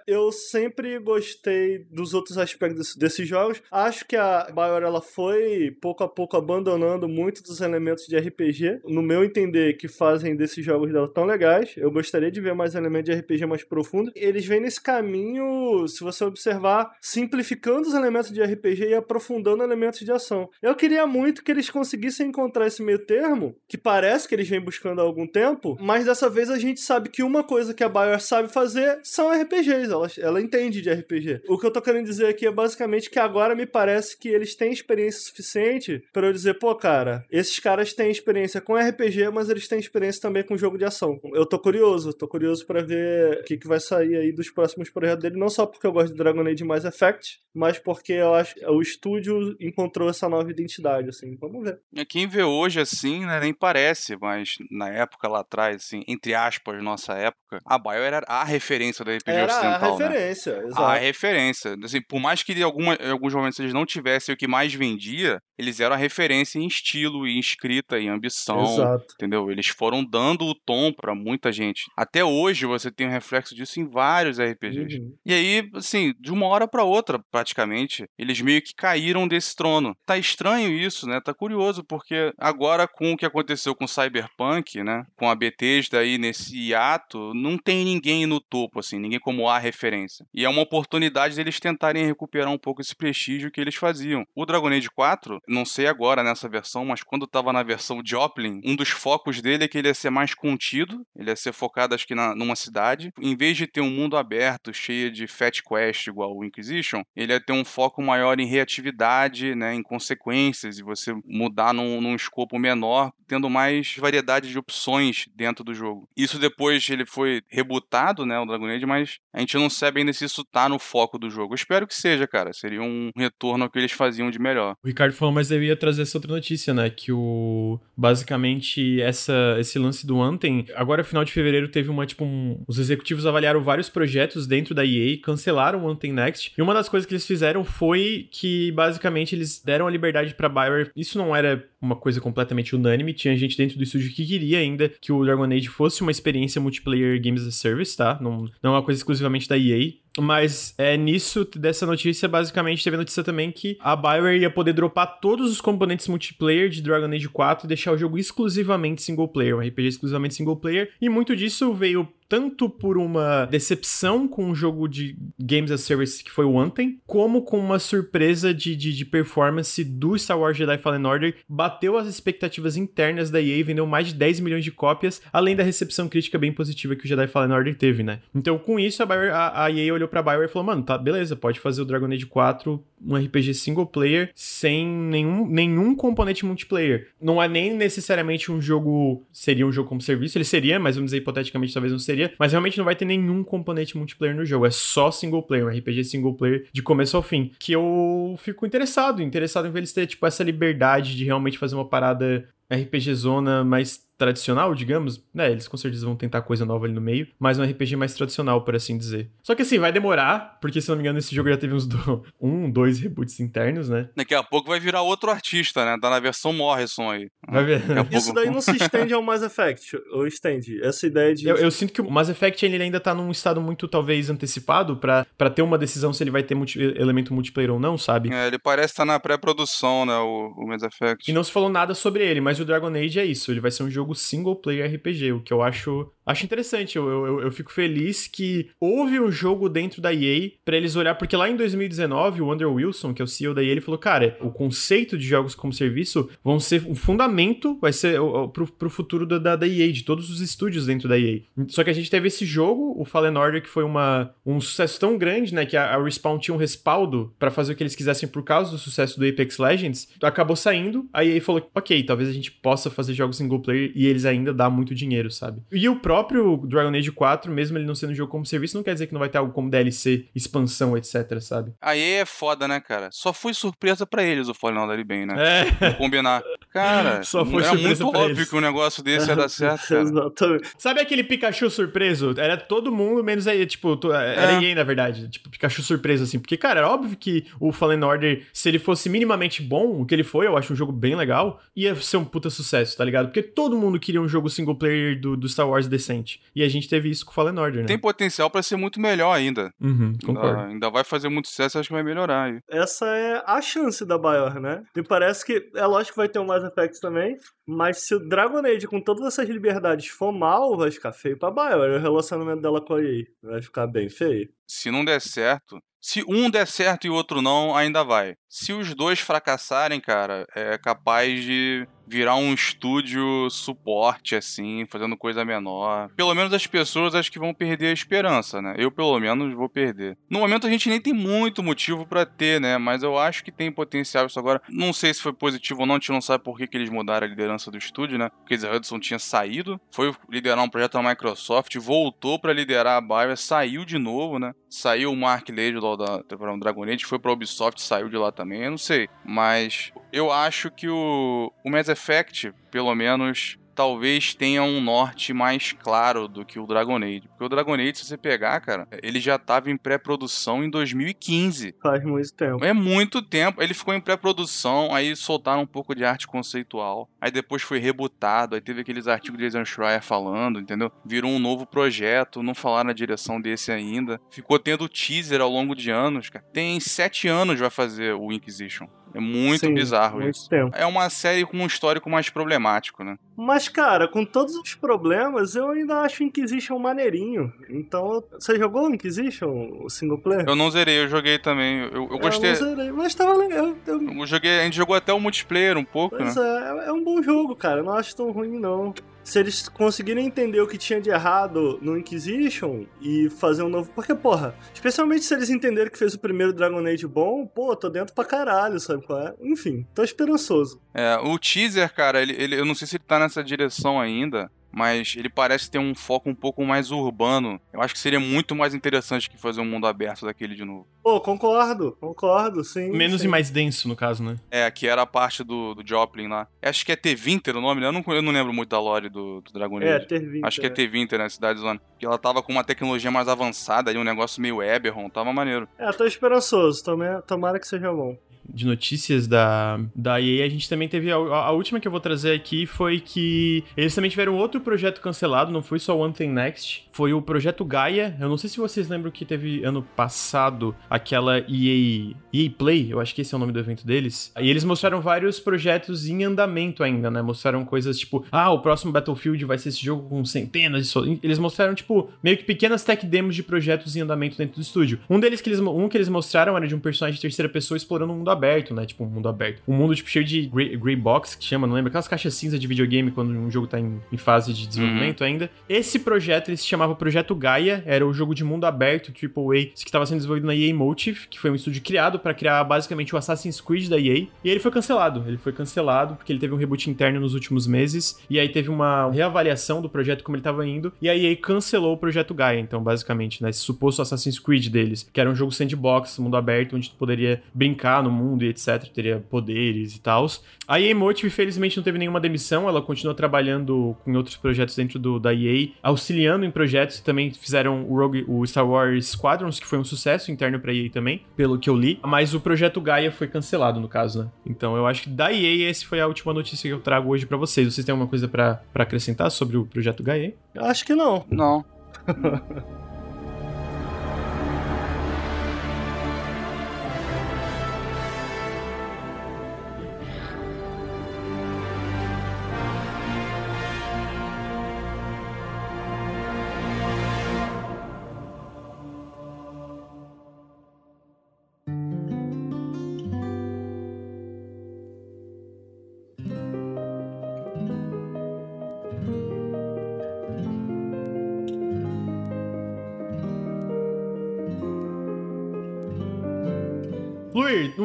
eu sempre sempre gostei dos outros aspectos desses jogos. Acho que a BioWare ela foi pouco a pouco abandonando muito dos elementos de RPG, no meu entender, que fazem desses jogos dela tão legais. Eu gostaria de ver mais elementos de RPG mais profundo. Eles vêm nesse caminho, se você observar, simplificando os elementos de RPG e aprofundando elementos de ação. Eu queria muito que eles conseguissem encontrar esse meio termo, que parece que eles vêm buscando há algum tempo, mas dessa vez a gente sabe que uma coisa que a BioWare sabe fazer são RPGs. Ela, ela entende entende de RPG. O que eu tô querendo dizer aqui é basicamente que agora me parece que eles têm experiência suficiente para eu dizer, pô, cara, esses caras têm experiência com RPG, mas eles têm experiência também com jogo de ação. Eu tô curioso, tô curioso para ver o que, que vai sair aí dos próximos projetos dele, não só porque eu gosto de Dragon Age Mass Effect, mas porque eu acho que o estúdio encontrou essa nova identidade, assim. Vamos ver. É, quem vê hoje, assim, né, nem parece, mas na época lá atrás, assim, entre aspas, nossa época, a Bio era a referência da RPG era ocidental, a né? referência? Exato. A referência. Assim, por mais que em, alguma, em alguns momentos eles não tivessem o que mais vendia, eles eram a referência em estilo, em escrita, em ambição, exato. entendeu? Eles foram dando o tom para muita gente. Até hoje você tem um reflexo disso em vários RPGs. Uhum. E aí, assim, de uma hora para outra, praticamente, eles meio que caíram desse trono. Tá estranho isso, né? Tá curioso, porque agora com o que aconteceu com Cyberpunk, né? Com a Bethesda aí nesse hiato, não tem ninguém no topo, assim, ninguém como a referência. E é uma oportunidade deles tentarem recuperar um pouco esse prestígio que eles faziam. O Dragon Age 4, não sei agora nessa versão, mas quando tava na versão Joplin, um dos focos dele é que ele ia ser mais contido, ele ia ser focado acho que na, numa cidade. Em vez de ter um mundo aberto, cheio de fat quest igual o Inquisition, ele ia ter um foco maior em reatividade, né, em consequências, e você mudar num, num escopo menor, tendo mais variedade de opções dentro do jogo. Isso depois ele foi rebutado, né, o Dragon Age, mas a gente não sabe ainda se isso tá no foco do jogo. Eu espero que seja, cara. Seria um retorno ao que eles faziam de melhor. O Ricardo falou, mas eu ia trazer essa outra notícia, né? Que o. Basicamente, essa, esse lance do Anthem. Agora, final de fevereiro, teve uma, tipo, um... os executivos avaliaram vários projetos dentro da EA, cancelaram o Anthem Next. E uma das coisas que eles fizeram foi que, basicamente, eles deram a liberdade pra Bioware. Isso não era uma coisa completamente unânime. Tinha gente dentro do estúdio que queria ainda que o Dragon Age fosse uma experiência multiplayer Games as a Service, tá? Não, não é uma coisa exclusivamente da EA. Mas é nisso dessa notícia, basicamente, teve a notícia também que a Bioware ia poder dropar todos os componentes multiplayer de Dragon Age 4 e deixar o jogo exclusivamente single player, um RPG exclusivamente single player. E muito disso veio tanto por uma decepção com um jogo de Games as Service que foi o Anthem, como com uma surpresa de, de, de, performance do Star Wars Jedi Fallen Order. Bateu as expectativas internas da EA, vendeu mais de 10 milhões de cópias, além da recepção crítica bem positiva que o Jedi Fallen Order teve, né? Então, com isso, a, a, a EA olhou pra Bioware e falou, mano, tá, beleza, pode fazer o Dragon Age 4 um RPG single player sem nenhum, nenhum componente multiplayer. Não é nem necessariamente um jogo. Seria um jogo como serviço, ele seria, mas vamos dizer hipoteticamente talvez não seria. Mas realmente não vai ter nenhum componente multiplayer no jogo. É só single player, um RPG single player de começo ao fim. Que eu fico interessado, interessado em ver eles ter, tipo, essa liberdade de realmente fazer uma parada RPG zona mais tradicional, digamos, né? Eles com certeza vão tentar coisa nova ali no meio, mas um RPG mais tradicional, por assim dizer. Só que assim, vai demorar, porque se não me engano, esse jogo já teve uns [LAUGHS] do... um, dois reboots internos, né? Daqui a pouco vai virar outro artista, né? Tá na versão Morrison aí. Vai ver. Pouco... Isso daí não se [LAUGHS] estende ao Mass Effect, ou estende? Essa ideia de. Eu, eu, sinto que o Mass Effect ele ainda tá num estado muito, talvez, antecipado para ter uma decisão se ele vai ter multi... elemento multiplayer ou não, sabe? É, ele parece estar tá na pré-produção, né? O, o Mass Effect. E não se falou nada sobre ele, mas o Dragon Age é isso. Ele vai ser um jogo single player RPG, o que eu acho, acho interessante. Eu, eu, eu fico feliz que houve um jogo dentro da EA para eles olhar, porque lá em 2019, o Andrew Wilson, que é o CEO da EA, ele falou: cara, o conceito de jogos como serviço vão ser um fundamento, vai ser pro, pro futuro da, da EA, de todos os estúdios dentro da EA. Só que a gente teve esse jogo, o Fallen Order, que foi uma, um sucesso tão grande, né, que a, a Respawn tinha um respaldo para fazer o que eles quisessem por causa do sucesso do Apex Legends, acabou saindo, a EA falou: ok, talvez a gente possa fazer jogos single player e eles ainda dá muito dinheiro, sabe? E o próprio Dragon Age 4, mesmo ele não sendo um jogo como serviço, não quer dizer que não vai ter algo como DLC, expansão, etc, sabe? Aí é foda, né, cara? Só foi surpresa para eles o Fallen Order bem, né? É. Vou combinar. Cara, [LAUGHS] Só foi era muito óbvio eles. que um negócio desse ia dar [LAUGHS] certo, cara. Exatamente. Sabe aquele Pikachu surpreso? Era todo mundo, menos aí, tipo, era é. EA, na verdade. Tipo, Pikachu surpreso, assim. Porque, cara, era óbvio que o Fallen Order, se ele fosse minimamente bom, o que ele foi, eu acho um jogo bem legal, ia ser um puta sucesso, tá ligado? Porque todo mundo queria um jogo single player do, do Star Wars decente. E a gente teve isso com o Fallen Order, né? Tem potencial para ser muito melhor ainda. Uhum, concordo. Ainda, ainda, vai fazer muito sucesso, acho que vai melhorar. Aí. Essa é a chance da BioWare, né? Me parece que, é lógico que vai ter um Mass Effect também, mas se o Dragon Age com todas essas liberdades for mal, vai ficar feio pra BioWare. O relacionamento dela com a EA vai ficar bem feio. Se não der certo, se um der certo e o outro não, ainda vai. Se os dois fracassarem, cara, é capaz de virar um estúdio suporte, assim, fazendo coisa menor. Pelo menos as pessoas acho que vão perder a esperança, né? Eu, pelo menos, vou perder. No momento a gente nem tem muito motivo para ter, né? Mas eu acho que tem potencial isso agora. Não sei se foi positivo ou não, a gente não sabe por que, que eles mudaram a liderança do estúdio, né? Porque Hudson tinha saído, foi liderar um projeto da Microsoft, voltou para liderar a Bioware, saiu de novo, né? Saiu o Mark lá da Dragon Age, foi pra Ubisoft, saiu de lá também, eu não sei. Mas eu acho que o, o Mass Effect, pelo menos, talvez tenha um norte mais claro do que o Dragon Age. Porque o Dragon Age, se você pegar, cara, ele já estava em pré-produção em 2015. Faz muito tempo. É muito tempo. Ele ficou em pré-produção, aí soltaram um pouco de arte conceitual. Aí depois foi rebutado, aí teve aqueles artigos de Jason Schreier falando, entendeu? Virou um novo projeto, não falaram na direção desse ainda. Ficou tendo teaser ao longo de anos, cara. Tem sete anos vai fazer o Inquisition. É muito Sim, bizarro muito isso. Tempo. É uma série com um histórico mais problemático, né? Mas, cara, com todos os problemas, eu ainda acho Inquisition maneirinho. Então, você jogou Inquisition, o single player? Eu não zerei, eu joguei também. Eu, eu gostei. Eu não zerei, mas tava legal. Eu... eu... joguei, a gente jogou até o multiplayer um pouco, pois né? É, é um bom jogo, cara. Eu não acho tão ruim, não se eles conseguirem entender o que tinha de errado no Inquisition e fazer um novo. Porque, porra, especialmente se eles entenderem que fez o primeiro Dragon Age bom, pô, tô dentro pra caralho, sabe qual é? Enfim, tô esperançoso. É, o teaser, cara, ele, ele, eu não sei se ele tá nessa direção ainda, mas ele parece ter um foco um pouco mais urbano. Eu acho que seria muito mais interessante que fazer um mundo aberto daquele de novo. Pô, concordo, concordo, sim. Menos sim. e mais denso, no caso, né? É, que era a parte do, do Joplin lá. Acho que é T-Winter o nome, né? Eu não, eu não lembro muito da lore do, do Dragon É, Age. ter vindo. Acho que é T-Winter, né? Cidade Zona. Que ela tava com uma tecnologia mais avançada ali, um negócio meio Eberron, tava maneiro. É, tô esperançoso, tomara que seja bom. De notícias da, da EA, a gente também teve. A, a última que eu vou trazer aqui foi que eles também tiveram outro projeto cancelado, não foi só One Thing Next, foi o projeto Gaia. Eu não sei se vocês lembram que teve ano passado aquela EA, EA Play, eu acho que esse é o nome do evento deles. E eles mostraram vários projetos em andamento ainda, né? Mostraram coisas tipo, ah, o próximo Battlefield vai ser esse jogo com centenas de. so- Eles mostraram, tipo, meio que pequenas tech demos de projetos em andamento dentro do estúdio. Um deles que eles, um que eles mostraram era de um personagem de terceira pessoa explorando um mundo aberto, né? Tipo, um mundo aberto. Um mundo, tipo, cheio de grey, grey box, que chama, não lembro? Aquelas caixas cinza de videogame quando um jogo tá em, em fase de desenvolvimento ainda. Esse projeto, ele se chamava Projeto Gaia, era o jogo de mundo aberto, AAA, que estava sendo desenvolvido na EA Motive, que foi um estúdio criado pra criar basicamente o Assassin's Creed da EA. E ele foi cancelado. Ele foi cancelado porque ele teve um reboot interno nos últimos meses. E aí teve uma reavaliação do projeto como ele tava indo. E a EA cancelou o projeto Gaia. Então, basicamente, né? Esse suposto Assassin's Creed deles, que era um jogo sandbox, mundo aberto, onde tu poderia brincar no mundo e etc. Teria poderes e tal. A EA Motive, felizmente, não teve nenhuma demissão. Ela continua trabalhando com outros projetos dentro do, da EA, auxiliando em projetos. Também fizeram o, Rogue, o Star Wars Squadrons, que foi um sucesso interno pra EA também, pelo que eu li. Mas o projeto Gaia foi cancelado, no caso, né? Então eu acho que da EA, essa foi a última notícia que eu trago hoje pra vocês. Vocês têm alguma coisa pra pra acrescentar sobre o projeto Gaia? Eu acho que não. Não. [LAUGHS]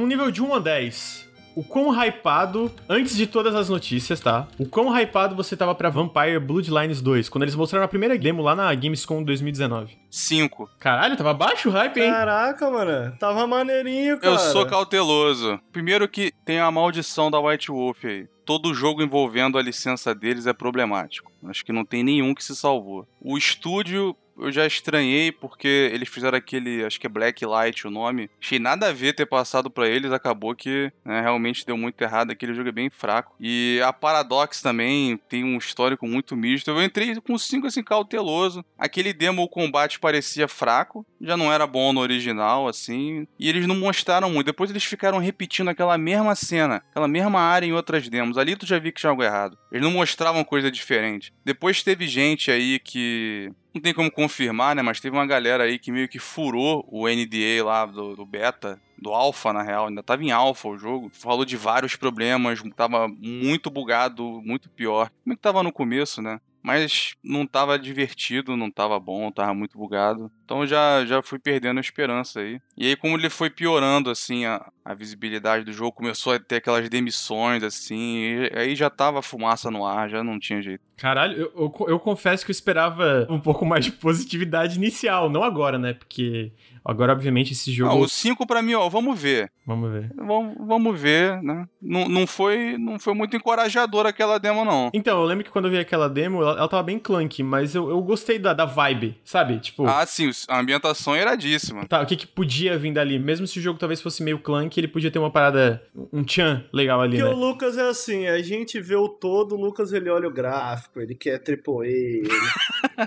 nível de 1 a 10, o quão hypado, antes de todas as notícias, tá? O quão hypado você tava pra Vampire Bloodlines 2, quando eles mostraram a primeira demo lá na Gamescom 2019? Cinco. Caralho, tava baixo o hype, hein? Caraca, mano. Tava maneirinho, cara. Eu sou cauteloso. Primeiro que tem a maldição da White Wolf aí. Todo jogo envolvendo a licença deles é problemático. Acho que não tem nenhum que se salvou. O estúdio eu já estranhei porque eles fizeram aquele, acho que é Black Light o nome. Achei nada a ver ter passado pra eles, acabou que né, realmente deu muito errado. Aquele jogo é bem fraco. E a Paradox também tem um histórico muito misto. Eu entrei com 5 assim cauteloso. Aquele demo o combate parecia fraco, já não era bom no original assim, e eles não mostraram muito. Depois eles ficaram repetindo aquela mesma cena, aquela mesma área em outras demos. Ali tu já vi que tinha algo errado. Eles não mostravam coisa diferente. Depois teve gente aí que não tem como confirmar, né? Mas teve uma galera aí que meio que furou o NDA lá do, do beta, do alpha, na real. Ainda tava em alpha o jogo. Falou de vários problemas, tava muito bugado, muito pior. Como é que tava no começo, né? Mas não tava divertido, não tava bom, tava muito bugado. Então já, já fui perdendo a esperança aí. E aí, como ele foi piorando, assim, a, a visibilidade do jogo, começou a ter aquelas demissões, assim, e aí já tava fumaça no ar, já não tinha jeito. Caralho, eu, eu, eu confesso que eu esperava um pouco mais de positividade inicial, não agora, né? Porque agora, obviamente, esse jogo. Não, o 5 pra mim, ó, vamos ver. Vamos ver. Vamos, vamos ver, né? Não, não, foi, não foi muito encorajadora aquela demo, não. Então, eu lembro que quando eu vi aquela demo, ela, ela tava bem clunky, mas eu, eu gostei da, da vibe, sabe? Tipo. Ah, sim, a ambientação é iradíssima. Tá, o que, que podia vir dali? Mesmo se o jogo talvez fosse meio clunky, ele podia ter uma parada, um tchan legal ali, Porque né? o Lucas é assim, a gente vê o todo, o Lucas ele olha o gráfico, ele quer AAA. Ele... [LAUGHS]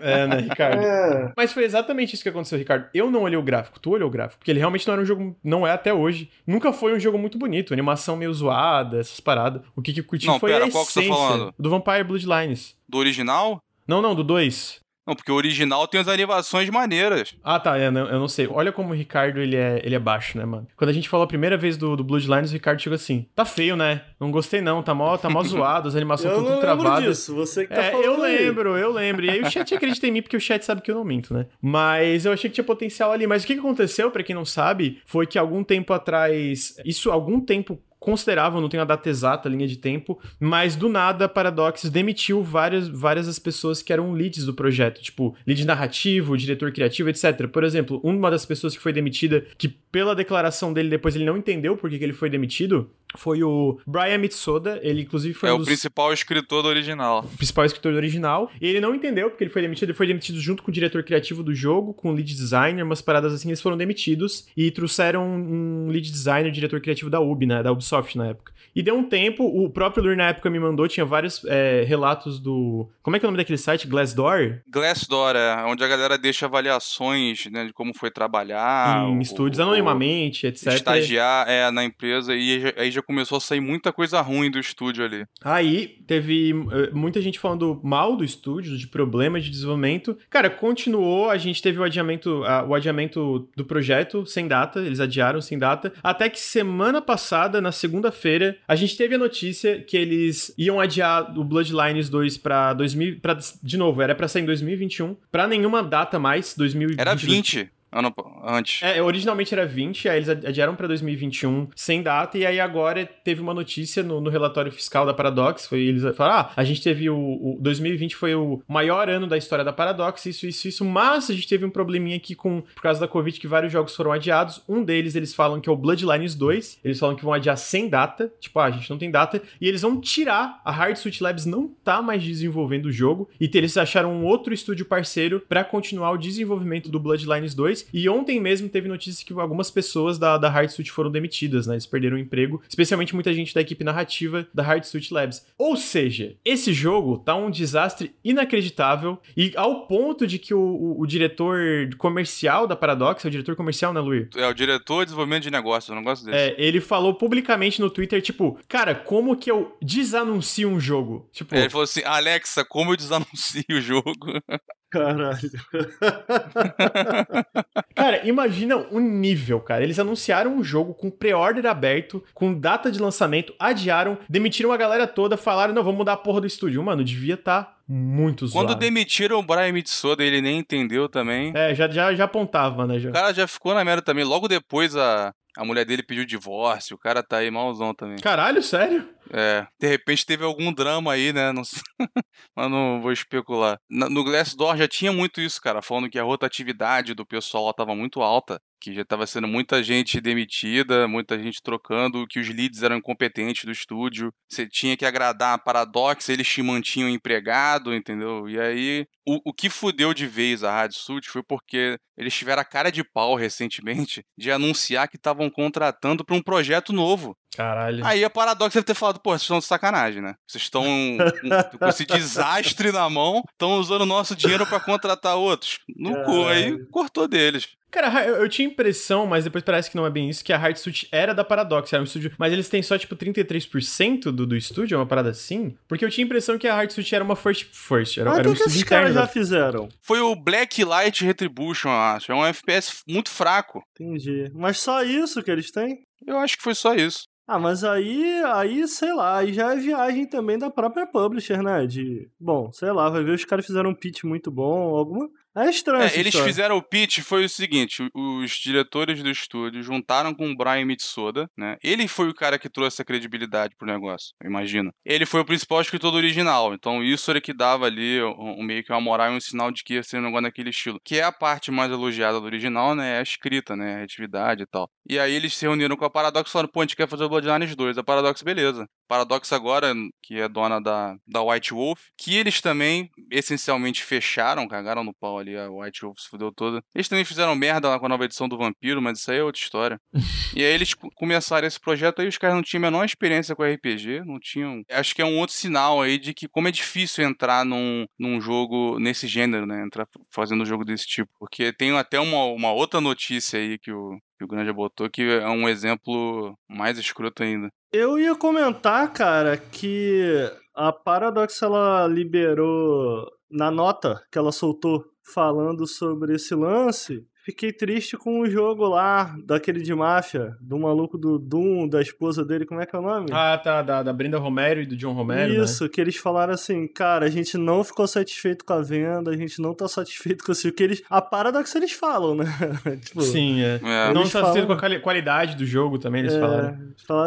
É, né, Ricardo? é. Mas foi exatamente isso que aconteceu, Ricardo. Eu não olhei o gráfico, tu olhou o gráfico. Porque ele realmente não era um jogo. Não é até hoje. Nunca foi um jogo muito bonito. Animação meio zoada, essas paradas. O que, que eu curti Não, foi pera, a qual que você tá essência falando? do Vampire Bloodlines. Do original? Não, não, do 2. Não, porque o original tem as animações maneiras. Ah, tá, é, não- eu não sei. Olha como o Ricardo, ele é, ele é baixo, né, mano? Quando a gente falou a primeira vez do, do Bloodlines, o Ricardo chegou assim, tá feio, né? Não gostei não, tá mó, tá mó [LAUGHS] zoado, as animações Eu estão tudo lembro travadas. disso, você que tá É, falando eu aí. lembro, eu lembro. E aí o chat acredita em mim, porque o chat sabe que eu não minto, né? Mas eu achei que tinha potencial ali. Mas o que que aconteceu, pra quem não sabe, foi que algum tempo atrás, isso algum tempo considerável, não tenho a data exata, a linha de tempo, mas do nada a Paradox demitiu várias, várias das pessoas que eram leads do projeto, tipo, lead narrativo, diretor criativo, etc. Por exemplo, uma das pessoas que foi demitida, que pela declaração dele depois ele não entendeu por que, que ele foi demitido, foi o Brian Mitsoda, ele inclusive foi é um o dos... principal escritor do original. O principal escritor do original. E ele não entendeu porque ele foi demitido. Ele foi demitido junto com o diretor criativo do jogo, com o lead designer, umas paradas assim. Eles foram demitidos e trouxeram um lead designer, diretor criativo da Ubi, né? Da Ubisoft na época. E deu um tempo, o próprio Lur na época me mandou, tinha vários é, relatos do. Como é que é o nome daquele site? Glassdoor? Glassdoor, é, onde a galera deixa avaliações né, de como foi trabalhar. Em estúdios, anonimamente, etc. Estagiar é, na empresa e aí já começou a sair muita coisa ruim do estúdio ali. Aí teve uh, muita gente falando mal do estúdio, de problemas de desenvolvimento. Cara, continuou, a gente teve o adiamento, o adiamento do projeto sem data, eles adiaram sem data, até que semana passada, na segunda-feira, a gente teve a notícia que eles iam adiar o Bloodlines 2 para 2000, pra, de novo, era para sair em 2021, para nenhuma data mais, 2022. Era 20. Ano antes. É, originalmente era 20, aí eles adiaram para 2021 sem data, e aí agora teve uma notícia no, no relatório fiscal da Paradox, foi eles falaram, ah, a gente teve o, o, 2020 foi o maior ano da história da Paradox, isso, isso, isso, mas a gente teve um probleminha aqui com, por causa da Covid, que vários jogos foram adiados, um deles eles falam que é o Bloodlines 2, eles falam que vão adiar sem data, tipo, ah, a gente não tem data, e eles vão tirar, a Hard Suit Labs não tá mais desenvolvendo o jogo, e eles acharam um outro estúdio parceiro para continuar o desenvolvimento do Bloodlines 2, e ontem mesmo teve notícia que algumas pessoas da, da Hard Suit foram demitidas, né? Eles perderam o emprego, especialmente muita gente da equipe narrativa da Hard Suit Labs. Ou seja, esse jogo tá um desastre inacreditável e ao ponto de que o, o, o diretor comercial da Paradox, é o diretor comercial, né, Luir? É, o diretor de desenvolvimento de negócio, eu não gosto desse. É, ele falou publicamente no Twitter, tipo, cara, como que eu desanuncio um jogo? Tipo, é, ele falou assim, Alexa, como eu desanuncio o jogo? [LAUGHS] Caralho. [LAUGHS] cara, imagina o nível, cara. Eles anunciaram um jogo com pré-order aberto, com data de lançamento, adiaram, demitiram a galera toda, falaram, não, vamos mudar a porra do estúdio. Mano, devia estar tá muito zoado. Quando demitiram o Brian Mitsoda, ele nem entendeu também. É, já, já, já apontava, né? Já. O cara já ficou na merda também. Logo depois, a, a mulher dele pediu divórcio, o cara tá aí malzão também. Caralho, sério? É, de repente teve algum drama aí, né? Não. [LAUGHS] Mas não vou especular. No Glassdoor já tinha muito isso, cara, falando que a rotatividade do pessoal tava muito alta, que já tava sendo muita gente demitida, muita gente trocando, que os leads eram incompetentes do estúdio. Você tinha que agradar a Paradox, eles te mantinham empregado, entendeu? E aí, o, o que fudeu de vez a Rádio Sud foi porque eles tiveram a cara de pau recentemente de anunciar que estavam contratando para um projeto novo. Caralho. Aí a Paradox deve ter falado, pô, vocês estão de sacanagem, né? Vocês estão [LAUGHS] com esse desastre na mão, estão usando o nosso dinheiro para contratar outros. No cu, aí cortou deles. Cara, eu, eu, tinha impressão, mas depois parece que não é bem isso, que a Hardsuit era da Paradox, era um estúdio, mas eles têm só, tipo, 33% do, do estúdio, é uma parada assim? Porque eu tinha a impressão que a Hardsuit era uma first, first era, ah, era um que esses caras já fizeram? Foi o Black Light Retribution, eu acho, é um FPS muito fraco. Entendi. Mas só isso que eles têm? Eu acho que foi só isso. Ah, mas aí, aí, sei lá, aí já é viagem também da própria publisher, né? De, bom, sei lá, vai ver os caras fizeram um pitch muito bom, alguma, é estranho. É, eles fizeram o pitch, foi o seguinte: os diretores do estúdio juntaram com o Brian Mitsoda, né? Ele foi o cara que trouxe a credibilidade pro negócio, eu imagino. Ele foi o principal escritor do original, então isso era que dava ali um, um meio que uma moral e um sinal de que ia ser um negócio naquele estilo. Que é a parte mais elogiada do original, né? É a escrita, né? A atividade e tal. E aí eles se reuniram com a Paradox e falaram: pô, a gente quer fazer o Bloodlines 2. A Paradox, beleza. Paradox agora, que é dona da, da White Wolf, que eles também essencialmente fecharam, cagaram no pau ali, a White Wolf se fudeu toda. Eles também fizeram merda lá com a nova edição do Vampiro, mas isso aí é outra história. [LAUGHS] e aí eles começaram esse projeto aí, os caras não tinham a menor experiência com RPG, não tinham. Acho que é um outro sinal aí de que como é difícil entrar num, num jogo nesse gênero, né? Entrar fazendo um jogo desse tipo. Porque tem até uma, uma outra notícia aí que o, o Granja botou, que é um exemplo mais escroto ainda. Eu ia comentar, cara, que a Paradox ela liberou na nota que ela soltou falando sobre esse lance, Fiquei triste com o jogo lá, daquele de máfia, do maluco do Doom, da esposa dele, como é que é o nome? Ah, tá, da, da Brenda Romero e do John Romero, né? Isso, né? que eles falaram assim, cara, a gente não ficou satisfeito com a venda, a gente não tá satisfeito com isso, que eles... A paradoxa eles falam, né? [LAUGHS] tipo, Sim, é. é. Não tá satisfeito com a qualidade do jogo também, eles é, falaram.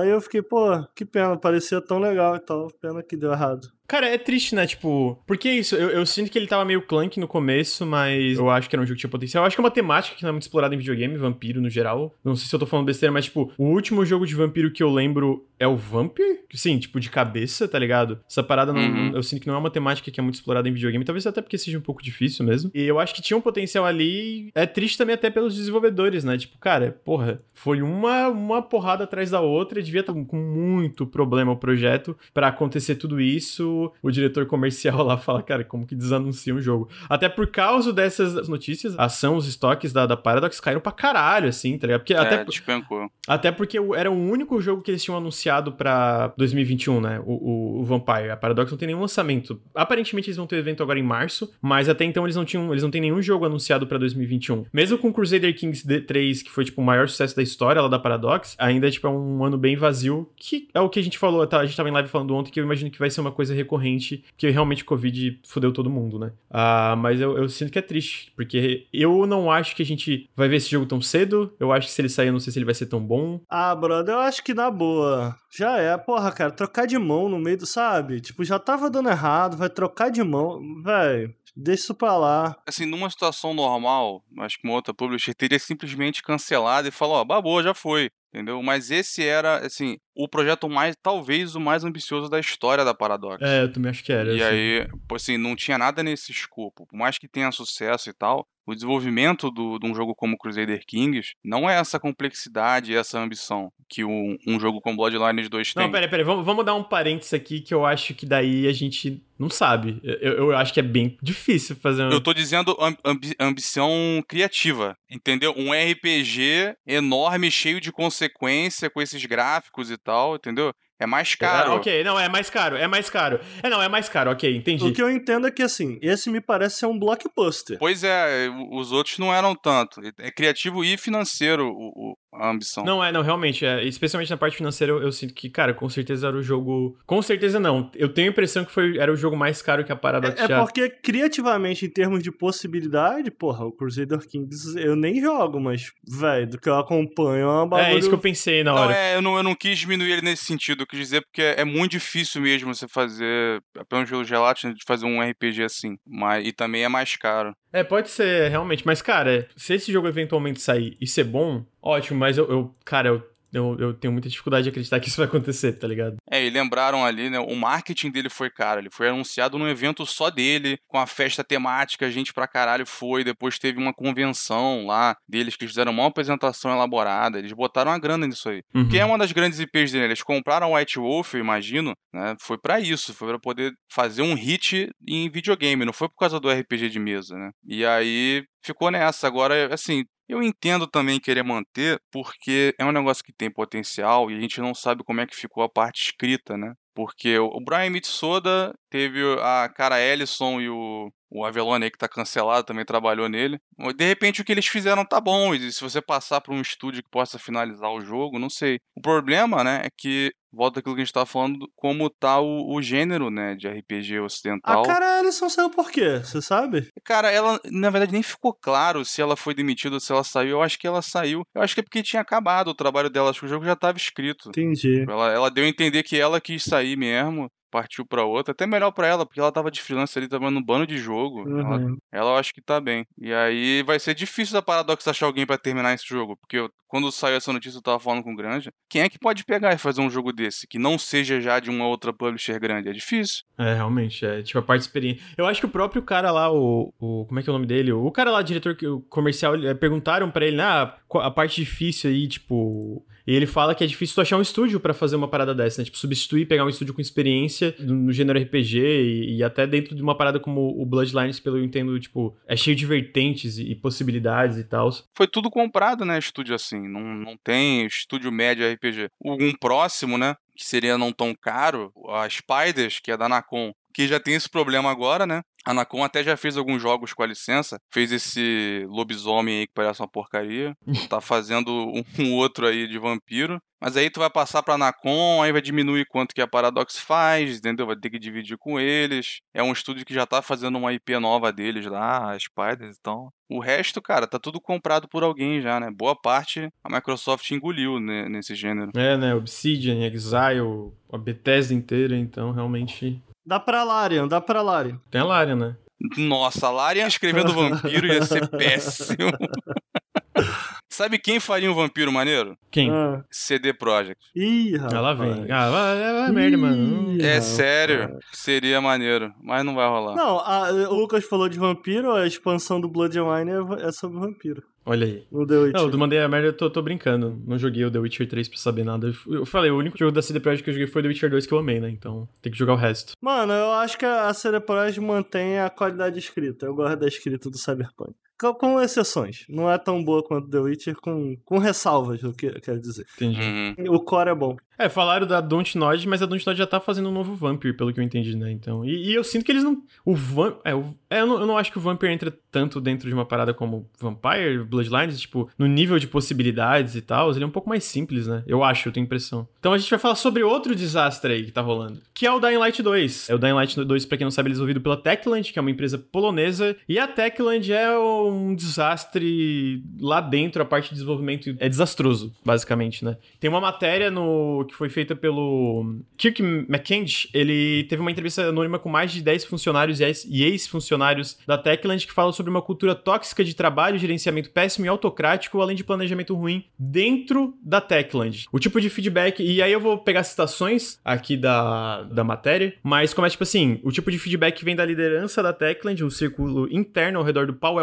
Aí eu fiquei, pô, que pena, parecia tão legal e tal, pena que deu errado. Cara, é triste, né? Tipo, porque isso? Eu, eu, sinto que ele tava meio clunk no começo, mas eu acho que era um jogo que tinha potencial. Eu acho que é uma temática que não é muito explorada em videogame, vampiro no geral. Não sei se eu tô falando besteira, mas, tipo, o último jogo de vampiro que eu lembro é o Vampire? Sim, tipo, de cabeça, tá ligado? Essa parada não, uhum. eu sinto que não é uma temática que é muito explorada em videogame, talvez até porque seja um pouco difícil mesmo. E eu acho que tinha um potencial ali. É triste também até pelos desenvolvedores, né? Tipo, cara, porra, foi uma, uma porrada atrás da outra, devia estar com muito problema o projeto para acontecer tudo isso. O diretor comercial lá fala, cara, como que desanuncia um jogo? Até por causa dessas notícias, a ação, os estoques da, da Paradox caíram pra caralho, assim, tá ligado? Porque, é, até, despencou. Até porque era o único jogo que eles tinham anunciado pra 2021, né? O, o, o, Vampire. A Paradox não tem nenhum lançamento. Aparentemente eles vão ter evento agora em março, mas até então eles não tinham, eles não têm nenhum jogo anunciado pra 2021. Mesmo com Crusader Kings 3, que foi, tipo, o maior sucesso da história lá da Paradox, ainda, tipo, é um ano bem vazio, que é o que a gente falou, tá? A gente tava em live falando ontem, que eu imagino que vai ser uma coisa recorrente, que realmente o Covid fudeu todo mundo, né? Ah, mas eu, eu sinto que é triste, porque eu não acho que a gente vai ver esse jogo tão cedo, eu acho que se ele sair, eu não sei se ele vai ser tão bom. Ah, brother, eu acho que na boa. Já é, porra, cara, trocar de mão no meio do, sabe? Tipo, já tava dando errado, vai trocar de mão, velho. Deixa isso pra lá. Assim, numa situação normal, acho que uma outra publisher teria simplesmente cancelado e falou, ó, oh, babou, já foi entendeu? Mas esse era, assim, o projeto mais, talvez o mais ambicioso da história da Paradox. É, eu também acho que era. E assim. aí, assim, não tinha nada nesse escopo. Por mais que tenha sucesso e tal, o desenvolvimento do, de um jogo como Crusader Kings não é essa complexidade e essa ambição que um, um jogo como Bloodlines 2 tem. Não, peraí, peraí, vamos, vamos dar um parênteses aqui que eu acho que daí a gente não sabe. Eu, eu acho que é bem difícil fazer um... Eu tô dizendo ambi ambição criativa, entendeu? Um RPG enorme, cheio de consequência, com esses gráficos e tal, entendeu? É mais caro. É, ok, não, é mais caro, é mais caro. É, não, é mais caro, ok, entendi. O que eu entendo é que, assim, esse me parece ser um blockbuster. Pois é, os outros não eram tanto. É criativo e financeiro o, a ambição. Não, é, não, realmente, é, especialmente na parte financeira, eu, eu, sinto que, cara, com certeza era o jogo. Com certeza não. Eu tenho a impressão que foi, era o jogo mais caro que a Paradox É, é porque, criativamente, em termos de possibilidade, porra, o Crusader Kings eu nem jogo, mas, velho, do que eu acompanho é uma bagulho... É isso que eu pensei na hora. Não, é, eu não, eu não quis diminuir ele nesse sentido, eu quis dizer porque é, é muito difícil mesmo você fazer, apenas pelo gelato, de fazer um RPG assim. Mas, e também é mais caro. É, pode ser, realmente. Mas, cara, se esse jogo eventualmente sair e ser bom, ótimo, mas eu, eu cara, eu eu, eu tenho muita dificuldade de acreditar que isso vai acontecer, tá ligado? É, e lembraram ali, né? O marketing dele foi caro. Ele foi anunciado num evento só dele, com a festa temática, gente pra caralho foi. Depois teve uma convenção lá deles que fizeram uma apresentação elaborada. Eles botaram a grana nisso aí. Uhum. Que é uma das grandes IPs dele. Eles compraram White Wolf, eu imagino, né? Foi para isso. Foi para poder fazer um hit em videogame. Não foi por causa do RPG de mesa, né? E aí ficou nessa. Agora, assim, eu entendo também querer manter, porque é um negócio que tem potencial e a gente não sabe como é que ficou a parte escrita, né? Porque o Brian Mitsoda teve a cara Ellison e o, o Avelone aí que tá cancelado também trabalhou nele. De repente o que eles fizeram tá bom, e se você passar para um estúdio que possa finalizar o jogo, não sei. O problema, né, é que volta aquilo que a gente tava falando, como tá o, o gênero, né, de RPG ocidental. A cara Ellison saiu por quê? Você sabe? Cara, ela, na verdade, nem ficou claro se ela foi demitida ou se ela saiu. Eu acho que ela saiu. Eu acho que é porque tinha acabado o trabalho dela. Acho que o jogo já tava escrito. Entendi. Ela, ela deu a entender que ela quis sair mesmo partiu para outra, até melhor para ela, porque ela tava de freelance ali, tava no bando de jogo. Uhum. Ela, ela eu acho que tá bem. E aí vai ser difícil da Paradox achar alguém para terminar esse jogo, porque eu, quando saiu essa notícia eu tava falando com o Granja, quem é que pode pegar e fazer um jogo desse, que não seja já de uma outra publisher grande? É difícil. É, realmente, é tipo a parte experiente. Eu acho que o próprio cara lá, o, o como é que é o nome dele? O cara lá, diretor comercial, perguntaram para ele, ah, a parte difícil aí, tipo, e ele fala que é difícil tu achar um estúdio para fazer uma parada dessa, né? Tipo, substituir, pegar um estúdio com experiência no gênero RPG e, e, até dentro de uma parada como o Bloodlines, pelo eu entendo, tipo, é cheio de vertentes e, possibilidades e tal. Foi tudo comprado, né, estúdio assim. Não, não tem estúdio médio RPG. Um próximo, né, que seria não tão caro, a Spiders, que é da Nacon, que já tem esse problema agora, né? A Nacon até já fez alguns jogos com a licença. Fez esse lobisomem aí que parece uma porcaria. [LAUGHS] tá fazendo um, um outro aí de vampiro. Mas aí tu vai passar pra Nacon, aí vai diminuir quanto que a Paradox faz, entendeu? Vai ter que dividir com eles. É um estúdio que já tá fazendo uma IP nova deles lá, a Spiders, então. O resto, cara, tá tudo comprado por alguém já, né? Boa parte a Microsoft engoliu né, nesse gênero. É, né? Obsidian, Exile, a Bethesda inteira, então realmente. Dá pra Larian, dá pra Larian. Tem a Larian, né? Nossa, a Larian escrevendo [LAUGHS] vampiro ia ser péssimo. [LAUGHS] Sabe quem faria um vampiro maneiro? Quem? Ah. CD Projekt. Ih, rapaz. Ela vem. Ah, vai, vai, vai merda, mano. É rapaz. sério, seria maneiro, mas não vai rolar. Não, a- o Lucas falou de vampiro, a expansão do Blood and Wine é, é sobre vampiro. Olha aí. No The Witcher. Não, do Mandei a merda eu tô, tô brincando. Não joguei o The Witcher 3 pra saber nada. Eu- Eu falei, o único jogo da CD Projekt que eu joguei foi o The Witcher 2 que eu amei, né? Então tem que jogar o resto. Mano, eu acho que a CD Projekt mantém a qualidade de escrita. Eu gosto da escrita do Cyberpunk. Com, com exceções. Não é tão boa quanto The Witcher, com, com ressalvas, eu que- quero dizer. Entendi. Uhum. O core é bom. É, falaram da Dontnod, mas a Dontnod já tá fazendo um novo Vampire, pelo que eu entendi, né? Então, e, e eu sinto que eles não. O Van. É, o- é, eu, não, eu não acho que o Vampire entra tanto dentro de uma parada como Vampire, Bloodlines, tipo, no nível de possibilidades e tal. Ele é um pouco mais simples, né? Eu acho, eu tenho impressão. Então a gente vai falar sobre outro desastre aí que tá rolando, que é o Dying Light 2. É o Dying Light 2, pra quem não sabe, é desenvolvido pela Techland, que é uma empresa polonesa. E a Techland é um desastre lá dentro, a parte de desenvolvimento é desastroso, basicamente, né? Tem uma matéria no que foi feita pelo Kirk McKenzie. Ele teve uma entrevista anônima com mais de 10 funcionários e ex- ex-funcionários da Techland que fala sobre uma cultura tóxica de trabalho, gerenciamento péssimo e autocrático, além de planejamento ruim dentro da Techland. O tipo de feedback, e aí eu vou pegar citações aqui da, da matéria, mas como é tipo assim, o tipo de feedback que vem da liderança da Techland, um círculo interno ao redor do Paul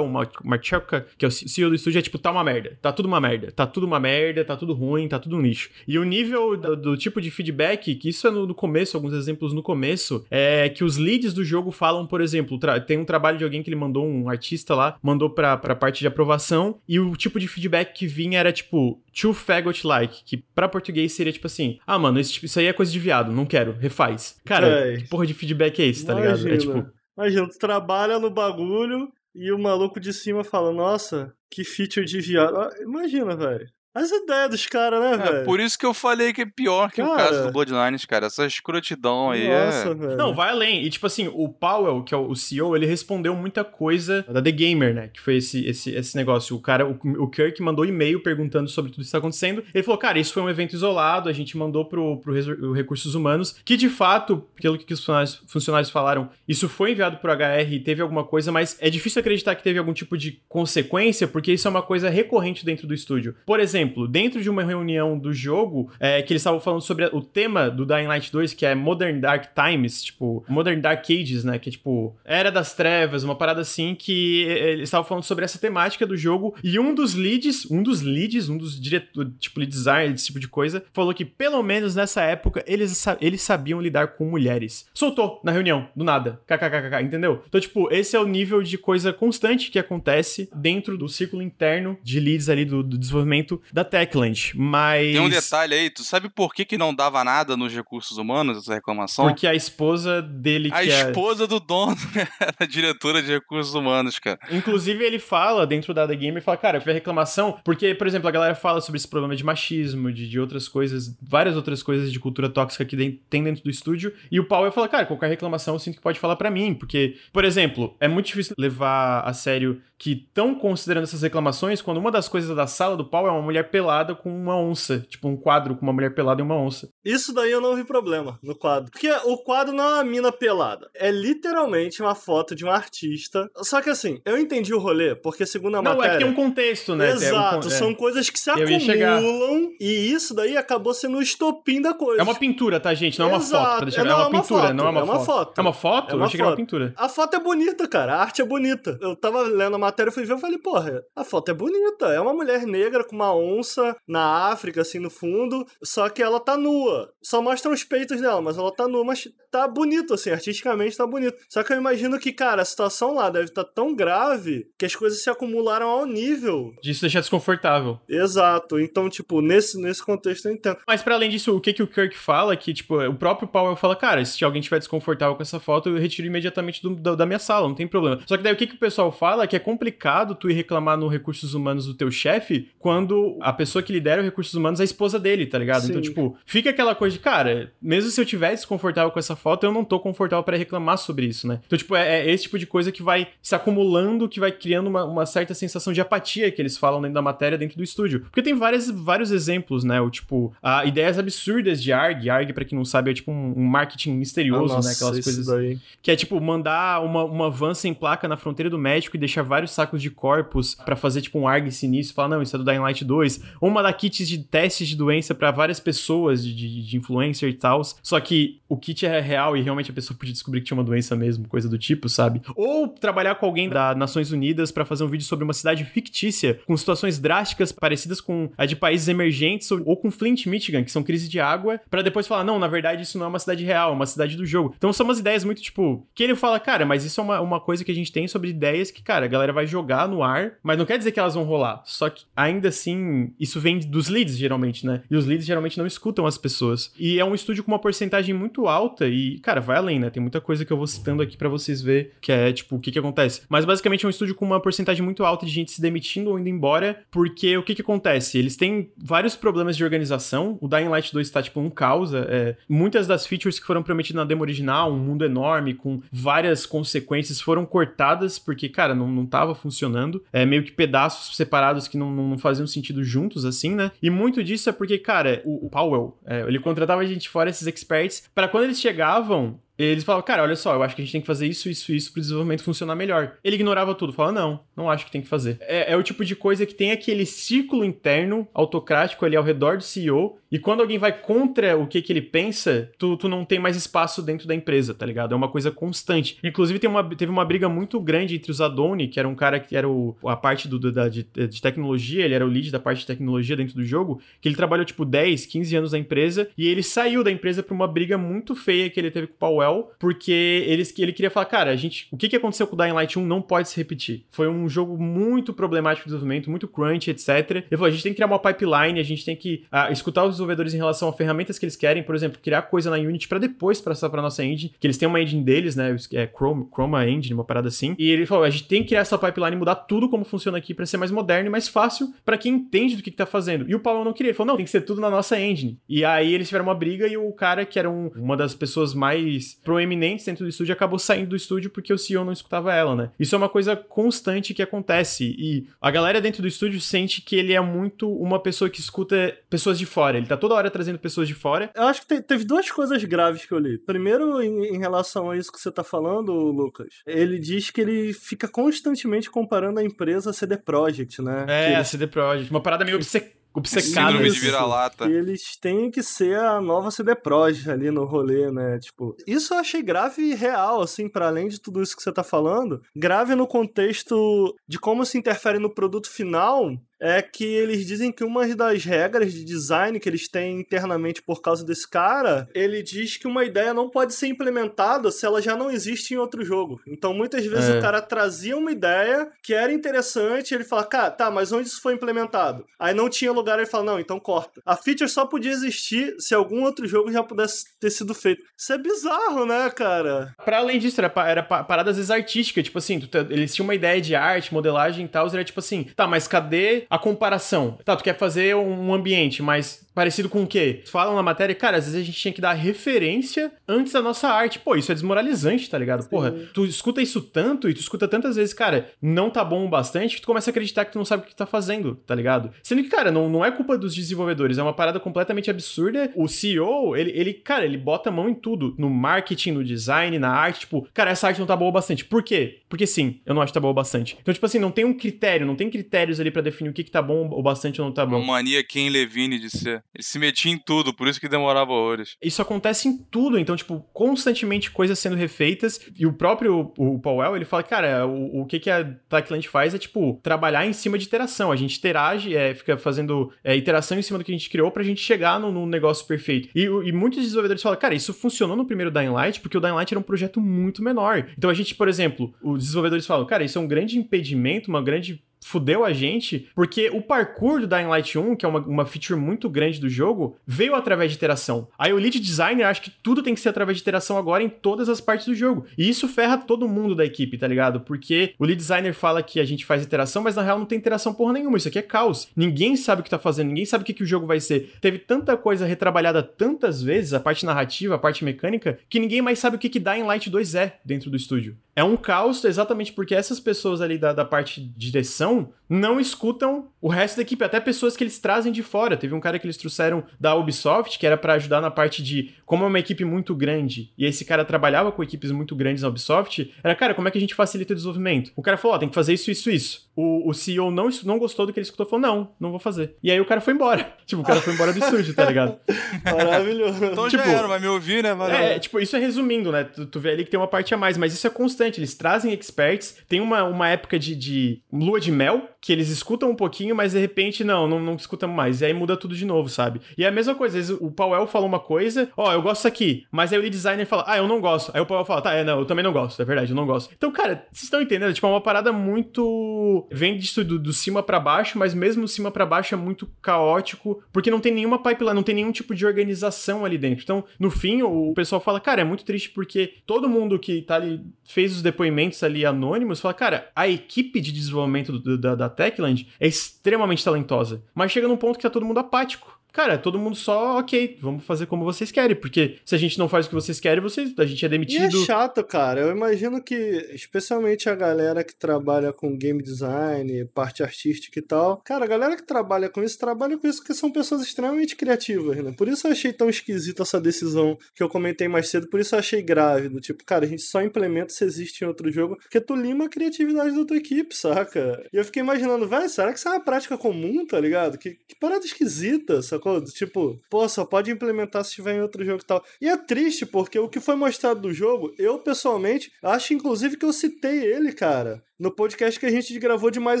Marchelka, que é o CEO do estúdio, é tipo, tá uma merda, tá tudo uma merda, tá tudo uma merda, tá tudo ruim, tá tudo um lixo. E o nível do, do tipo de feedback, que isso é no, no começo, alguns exemplos no começo, é que os leads do jogo falam, por exemplo, tem um trabalho de alguém que ele mandou, um artista lá, mandou pra, pra parte de aprovação, e o tipo de feedback que vinha era tipo, too faggot like, que pra português seria tipo assim, ah, mano, esse tipo- isso aí é coisa de viado, não quero, refaz. Cara, É. que porra de feedback é esse, tá ligado? É tipo, Imagina, tu trabalha no bagulho e o maluco de cima fala, nossa, que feature de viado. Ah, Imagina, velho. As ideias dos caras, né, É, velho? por isso que eu falei que é pior que o Cara. caso do Bloodlines, cara. Essa escrotidão aí Nossa, é. velho. Não, vai além. E, tipo assim, o Powell, que é o CEO, ele respondeu muita coisa da The Gamer, né? Que foi esse, esse, esse negócio. O cara, o, o Kirk mandou e-mail perguntando sobre tudo isso que tá acontecendo. Ele falou, cara, isso foi um evento isolado, a gente mandou pro, pro o Recursos Humanos, que de fato, pelo que os funcionários, funcionários falaram, isso foi enviado pro HR e teve alguma coisa, mas é difícil acreditar que teve algum tipo de consequência, porque isso é uma coisa recorrente dentro do estúdio. Por exemplo, dentro de uma reunião do jogo, é, que eles estavam falando sobre o tema do Dying Light 2, que é Modern Dark Times, tipo, Modern Dark Ages, né? Que é tipo, Era das Trevas, uma parada assim, que é, eles estavam falando sobre essa temática do jogo. E um dos leads, um dos leads, um dos diretores, tipo, lead design, esse tipo de coisa, falou que pelo menos nessa época eles, eles sabiam lidar com mulheres. Soltou na reunião, do nada. KKKK, entendeu? Então, tipo, esse é o nível de coisa constante que acontece dentro do círculo interno de leads ali do, do desenvolvimento da Techland. Mas. Tem um detalhe aí, tu sabe por que, que não dava nada nos recursos humanos, essa reclamação? Porque a esposa dele, A é. esposa do dono [LAUGHS] era diretora de recursos humanos, cara. Inclusive, ele fala dentro da The Game, ele fala, cara, eu fiz a reclamação, porque, por exemplo, a galera fala sobre esse problema de machismo, de, de outras coisas, várias outras coisas de cultura tóxica que tem dentro do estúdio, e o Powell fala, cara, qualquer reclamação eu sinto que pode falar pra mim, porque, por exemplo, é muito difícil levar a sério que estão considerando essas reclamações quando uma das coisas da sala do Powell é uma mulher pelada com uma onça, tipo um quadro com uma mulher pelada e uma onça. Isso daí eu não vi problema no quadro. Porque o quadro não é uma mina pelada. É literalmente uma foto de um artista. Só que assim, eu entendi o rolê, porque segundo a Não, matéria... é que tem um contexto, né? Um Exato, é. são coisas que se acumulam e isso daí acabou sendo o estopim da coisa. É uma pintura, tá, gente? Não é uma Exato. foto. Pra deixar... É, É, não, uma é uma pintura, foto, não é uma, é uma foto. foto. É uma foto? É uma eu achei que era uma foto. pintura. A foto é bonita, cara. A arte é bonita. Eu tava lendo a matéria, fui ver, eu falei, porra, a foto é bonita. É uma mulher negra com uma onça na África, assim, no fundo, só que ela tá nua. Só mostram os peitos dela, mas ela tá nua, mas tá bonito, assim, artisticamente tá bonito. Só que eu imagino que, cara, a situação lá deve estar tá tão grave que as coisas se acumularam ao nível. Disso deixar desconfortável. Exato. Então, tipo, nesse, nesse contexto eu entendo. Mas para além disso, o que, que o Kirk fala, que, tipo, o próprio Powell fala, cara, se alguém tiver desconfortável com essa foto, eu retiro imediatamente do, da, da, minha sala, não tem problema. Só que daí o que, que o pessoal fala é que é complicado tu ir reclamar no recursos humanos do teu chefe quando a pessoa que lidera os recursos humanos é a esposa dele, tá ligado? Então, Sim. Então, tipo, fica aquela coisa de, cara, mesmo se eu tiver desconfortável com essa foto, eu não tô confortável para reclamar sobre isso, né? Então, tipo, é, é, esse tipo de coisa que vai se acumulando, que vai criando uma, uma, certa sensação de apatia que eles falam dentro da matéria, dentro do estúdio. Porque tem várias, vários exemplos, né? O tipo, a, ideias absurdas de ARG. ARG, pra quem não sabe, é tipo um, um marketing misterioso, ah, nossa, né? Aquelas coisas. Daí. Que é tipo mandar uma, uma van sem placa na fronteira do México e deixar vários sacos de corpos para fazer tipo um ARG sinistro. Falar, não, isso é do Dying Light 2. Ou mandar kits de testes de doença para várias pessoas de, de, influencer e tal. Só que o kit é real e realmente a pessoa podia descobrir que tinha uma doença mesmo, coisa do tipo, sabe? Ou trabalhar com alguém da Nações Unidas para fazer um vídeo sobre uma cidade fictícia com situações drásticas parecidas com a de países emergentes ou, ou com Flint, Michigan, que são crises de água, para depois falar, não, na verdade isso não é uma cidade real, é uma cidade do jogo. Então são umas ideias muito tipo, que ele fala, cara, mas isso é uma, uma coisa que a gente tem sobre ideias que, cara, a galera vai jogar no ar, mas não quer dizer que elas vão rolar. Só que ainda assim, isso vem dos leads, geralmente, né? E os leads geralmente não escutam as pessoas. E é um estúdio com uma porcentagem muito alta e, cara, vai além, né? Tem muita coisa que eu vou citando aqui para vocês ver que é, tipo, o que que acontece. Mas basicamente é um estúdio com uma porcentagem muito alta de gente se demitindo ou indo embora, porque o que que acontece? Eles têm vários problemas de organização. O Dying Light 2 tá, tipo, um caos. É, muitas das features que foram prometidas na demo original, um mundo enorme, com várias consequências, foram cortadas, porque, cara, não, não tava funcionando. É meio que pedaços separados que não, não, faziam sentido juntos, assim, né? E muito disso é porque, cara, o, o Powell, é, ele contratava gente fora, esses experts, para quando eles chegavam, eles falavam, cara, olha só, eu acho que a gente tem que fazer isso, isso, isso pro desenvolvimento funcionar melhor. Ele ignorava tudo, falava, não, não acho que tem que fazer. É, é, o tipo de coisa que tem aquele círculo interno autocrático ali ao redor do CEO, e quando alguém vai contra o que, que ele pensa, tu, tu não tem mais espaço dentro da empresa, tá ligado? É uma coisa constante. Inclusive, tem uma, teve uma briga muito grande entre os Adoni, que era um cara que era o, a parte do, da, de, de tecnologia, ele era o lead da parte de tecnologia dentro do jogo, que ele trabalhou tipo 10, 15 anos na empresa, e ele saiu da empresa por uma briga muito feia que ele teve com o Powell porque eles, ele queria falar, cara, a gente, o que, que aconteceu com o Dying Light 1 não pode se repetir. Foi um jogo muito problemático de desenvolvimento, muito crunch, etc. Ele falou, a gente tem que criar uma pipeline, a gente tem que uh, escutar os desenvolvedores em relação a ferramentas que eles querem, por exemplo, criar coisa na Unity para depois passar para nossa engine, que eles têm uma engine deles, né, é Chrome, Chroma Engine, uma parada assim. E ele falou, a gente tem que criar essa pipeline, mudar tudo como funciona aqui para ser mais moderno e mais fácil para quem entende do que, que tá fazendo. E o Paulo não queria, ele falou, não, tem que ser tudo na nossa engine. E aí eles tiveram uma briga e o cara que era um, uma das pessoas mais proeminentes dentro do estúdio acabou saindo do estúdio porque o CEO não escutava ela, né? Isso é uma coisa constante que acontece e a galera dentro do estúdio sente que ele é muito uma pessoa que escuta pessoas de fora. Ele tá toda hora trazendo pessoas de fora. Eu acho que te, teve duas coisas graves que eu li. Primeiro, em, em, relação a isso que você tá falando, Lucas, ele diz que ele fica constantemente comparando a empresa a CD Projekt, né? É, ele... a CD Projekt. Uma parada meio obcecada obcecado. Síndrome de vira-lata. Eles têm que ser a nova CD Projekt ali no rolê, né? Tipo, isso eu achei grave e real, assim, para além de tudo isso que você tá falando. Grave no contexto de como se interfere no produto final é que eles dizem que uma das regras de design que eles têm internamente por causa desse cara, ele diz que uma ideia não pode ser implementada se ela já não existe em outro jogo. Então, muitas vezes é. o cara trazia uma ideia que era interessante, ele fala, cara, tá, mas onde isso foi implementado? Aí não tinha lugar, ele fala, não, então corta. A feature só podia existir se algum outro jogo já pudesse ter sido feito. Isso é bizarro, né, cara? Para além disso, era, era parada às vezes artística, tipo assim, eles tinham uma ideia de arte, modelagem e tal, era tipo assim, tá, mas cadê a comparação. Tá, tu quer fazer um ambiente, mas parecido com o quê? Falam na matéria, cara, às vezes a gente tinha que dar referência antes da nossa arte. Pô, isso é desmoralizante, tá ligado? Sim. Porra, tu escuta isso tanto e tu escuta tantas vezes, cara, não tá bom o bastante que tu começa a acreditar que tu não sabe o que tá fazendo, tá ligado? Sendo que, cara, não, não é culpa dos desenvolvedores, é uma parada completamente absurda. O CEO, ele, ele, cara, ele bota a mão em tudo, no marketing, no design, na arte, tipo, cara, essa arte não tá boa o bastante. Por quê? Porque sim, eu não acho que tá boa o bastante. Então, tipo assim, não tem um critério, não tem critérios ali para definir o que que tá bom o bastante ou não tá bom. Uma mania Ken Levine de ser. Ele se metia em tudo, por isso que demorava horrores. Isso acontece em tudo, então, tipo, constantemente coisas sendo refeitas. E o próprio o Powell, ele fala, cara, o, o que, que a Techland faz é, tipo, trabalhar em cima de iteração. A gente interage, é, fica fazendo é, iteração em cima do que a gente criou pra gente chegar no negócio perfeito. E, e, muitos desenvolvedores falam, cara, isso funcionou no primeiro Dying Light, porque o Dying Light era um projeto muito menor. Então a gente, por exemplo, os desenvolvedores falam, cara, isso é um grande impedimento, uma grande fudeu a gente, porque o parkour do Dying Light 1, que é uma, uma feature muito grande do jogo, veio através de interação. Aí o lead designer acha que tudo tem que ser através de interação agora em todas as partes do jogo. E isso ferra todo mundo da equipe, tá ligado? Porque o lead designer fala que a gente faz interação, mas na real não tem interação porra nenhuma. Isso aqui é caos. Ninguém sabe o que tá fazendo, ninguém sabe o que, que o jogo vai ser. Teve tanta coisa retrabalhada tantas vezes, a parte narrativa, a parte mecânica, que ninguém mais sabe o que, que Dying Light 2 é dentro do estúdio. É um caos exatamente porque essas pessoas ali da, da parte de direção não escutam o resto da equipe, até pessoas que eles trazem de fora. Teve um cara que eles trouxeram da Ubisoft, que era para ajudar na parte de como é uma equipe muito grande, e esse cara trabalhava com equipes muito grandes na Ubisoft, era, cara, como é que a gente facilita o desenvolvimento? O cara falou, ó, oh, tem que fazer isso, isso, isso. O, o CEO não, não gostou do que ele escutou, falou, não, não vou fazer. E aí o cara foi embora. [LAUGHS] Tipo, o cara foi embora do estúdio, tá ligado? [LAUGHS] Maravilhoso. Então Tipo, já era, vai me ouvir, né? Valeu. É, tipo, isso é resumindo, né? Tu, tu vê ali que tem uma parte a mais, mas isso é constante. Eles trazem experts, tem uma, uma época de, de lua de mel, que eles escutam um pouquinho, mas de repente, não, não, não escutam mais. E aí muda tudo de novo, sabe? E é a mesma coisa, às vezes o Powell fala uma coisa, ó, eu gosto aqui, mas aí o designer fala, ah, eu não gosto. Aí o Powell fala, tá, é, não, eu também não gosto, é verdade, eu não gosto. Então, cara, vocês estão entendendo? Tipo, é uma parada muito. Vem disso do, do cima para baixo, mas mesmo cima para baixo é muito caótico, porque não tem nenhuma pipeline, não tem nenhum tipo de organização ali dentro. Então, no fim, o pessoal fala, cara, é muito triste porque todo mundo que tá ali, fez os depoimentos ali anônimos, fala, cara, a equipe de desenvolvimento do, da, da Techland é extremamente talentosa, mas chega num ponto que tá todo mundo apático. Cara, todo mundo só, ok, vamos fazer como vocês querem, porque se a gente não faz o que vocês querem, vocês, a gente é E demitido. é chato, cara. Eu imagino que, especialmente a galera que trabalha com game design, parte artística e tal. Cara, a galera que trabalha com isso, trabalha com isso porque são pessoas extremamente criativas, né? Por isso eu achei tão esquisita essa decisão que eu comentei mais cedo, por isso eu achei grave. Do tipo, cara, a gente só implementa se existe em outro jogo, porque tu lima a criatividade da tua equipe, saca? E eu fiquei imaginando, velho, será que isso é uma prática comum, tá ligado? Que, que parada esquisita, sacou? Tipo, pô, só pode implementar se tiver em outro jogo e tal. E é triste, porque o que foi mostrado do jogo, eu pessoalmente acho inclusive que eu citei ele, cara, no podcast que a gente gravou de Mais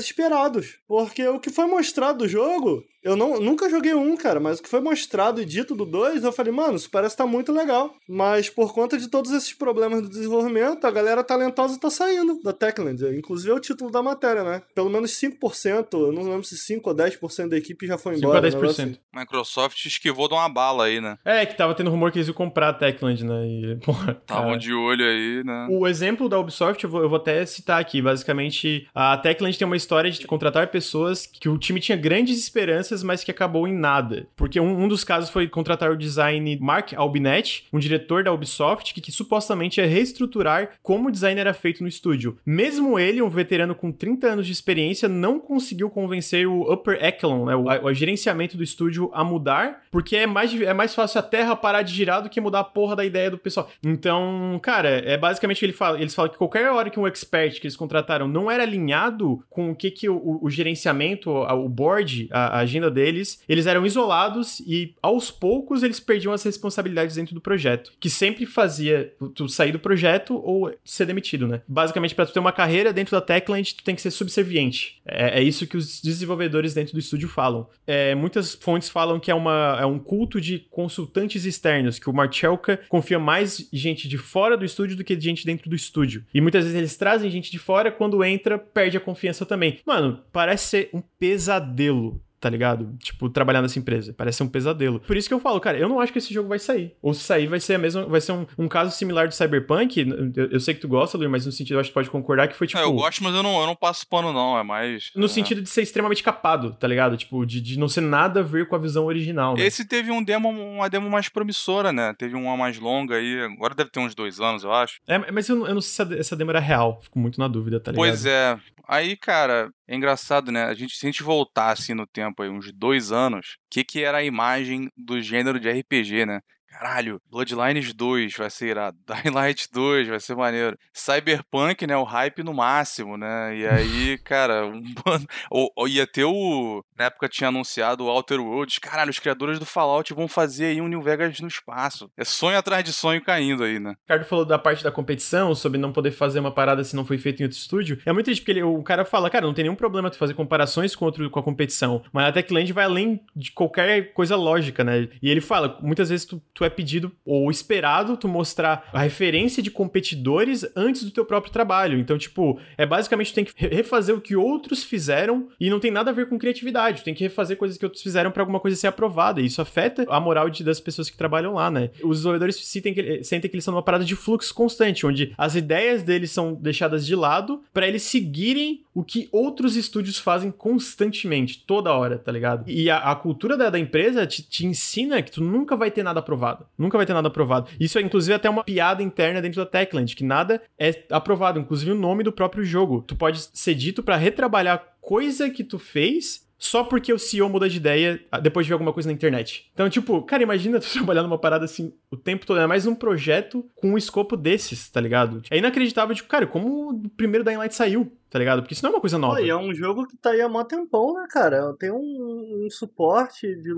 Esperados. Porque o que foi mostrado do jogo, eu não, nunca joguei um, cara, mas o que foi mostrado e dito do 2, eu falei, mano, isso parece estar tá muito legal. Mas por conta de todos esses problemas do desenvolvimento, a galera talentosa tá saindo da Techland. Inclusive é o título da matéria, né? Pelo menos 5%, eu não lembro se 5 ou 10% da equipe já foi 5 embora. a um negócio assim. 10%. Microsoft esquivou de uma bala aí, né? É, que tava tendo rumor que eles iam comprar a Techland, né? E, [LAUGHS] porra, Estavam de olho aí, né? O exemplo da Ubisoft, eu vou, eu vou até citar aqui. Basicamente, a Techland tem uma história de contratar pessoas que o time tinha grandes esperanças, mas que acabou em nada. Porque um, um dos casos foi contratar o design Mark Albinet, um diretor da Ubisoft, que, que supostamente ia reestruturar como o design era feito no estúdio. Mesmo ele, um veterano com 30 anos de experiência, não conseguiu convencer o upper echelon, né, o, o gerenciamento do estúdio a mudar, porque é mais, é mais fácil a terra parar de girar do que mudar a porra da ideia do pessoal. Então, cara, é basicamente ele fala. Eles falam que qualquer hora que um expert que eles contrataram não era alinhado com o que, que o, o- gerenciamento, o board, a, a agenda deles, eles eram isolados e aos poucos eles perdiam as responsabilidades dentro do projeto, que sempre fazia tu sair do projeto ou ser demitido, né? Basicamente, pra tu ter uma carreira dentro da Techland, tu tem que ser subserviente. É, é isso que os desenvolvedores dentro do estúdio falam. É, muitas fontes falam que é, uma, é um culto de consultantes externos, que o Marchelka confia mais gente de fora do estúdio do que gente dentro do estúdio. E muitas vezes eles trazem gente de fora, quando entra, perde a confiança também. Mano, parece ser um pesadelo tá ligado? Tipo, trabalhar nessa empresa. Parece ser um pesadelo. Por isso que eu falo, cara, eu não acho que esse jogo vai sair. Ou se sair, vai ser a mesma. Vai ser um, um caso similar do Cyberpunk. Eu, eu sei que tu gosta, Luiz, mas no sentido, eu acho que tu pode concordar que foi tipo. É, eu gosto, mas eu não, eu não passo pano, não. É mais. No é. sentido de ser extremamente capado, tá ligado? Tipo, de, de não ser nada a ver com a visão original, né? Esse teve um demo, uma demo mais promissora, né? Teve uma mais longa aí. Agora deve ter uns dois anos, eu acho. É, mas eu, não- eu não sei se essa demo era real. Fico muito na dúvida, tá ligado? Pois é. Aí, cara, é engraçado, né? A gente, se a gente voltar assim no tempo aí, uns dois anos, o que, que era a imagem do gênero de RPG, né? Caralho, Bloodlines 2 vai ser irado, [LAUGHS] Dying Light 2 vai ser maneiro. Cyberpunk, né, o hype no máximo, né? E aí, [LAUGHS] cara, um [LAUGHS] ou, ou ia ter o na época tinha anunciado o Outer Worlds. Caralho, os criadores do Fallout vão fazer aí um New Vegas no espaço. É sonho atrás de sonho caindo aí, né? O Ricardo falou da parte da competição, sobre não poder fazer uma parada se não foi feito em outro estúdio. É muito triste, porque ele, o cara fala, cara, não tem nenhum problema tu fazer comparações com, outro, com a competição, mas a Techland vai além de qualquer coisa lógica, né? E ele fala, muitas vezes tu, tu é pedido ou esperado tu mostrar a referência de competidores antes do teu próprio trabalho. Então, tipo, é basicamente tu tem que refazer o que outros fizeram e não tem nada a ver com criatividade. Tu tem que refazer coisas que outros fizeram para alguma coisa ser aprovada. E isso afeta a moral de, das pessoas que trabalham lá, né? Os desenvolvedores sentem que, sentem que eles estão numa parada de fluxo constante, onde as ideias deles são deixadas de lado para eles seguirem o que outros estúdios fazem constantemente, toda hora, tá ligado? E a, a cultura da, da empresa te, te, ensina que tu nunca vai ter nada aprovado. Nunca vai ter nada aprovado. Isso é, inclusive, até uma piada interna dentro da Techland, que nada é aprovado, inclusive o nome do próprio jogo. Tu pode ser dito para retrabalhar coisa que tu fez só porque o CEO muda de ideia ah, depois de ver alguma coisa na internet. Então, tipo, cara, imagina tu [LAUGHS] trabalhar numa parada assim o tempo todo, é mais um projeto com um escopo desses, tá ligado? É inacreditável, tipo, cara, como o primeiro Dying Light saiu, tá ligado? Porque isso não é uma coisa nova. Pô, é um jogo que tá aí há mó tempão, né, cara? Tem um, um suporte de,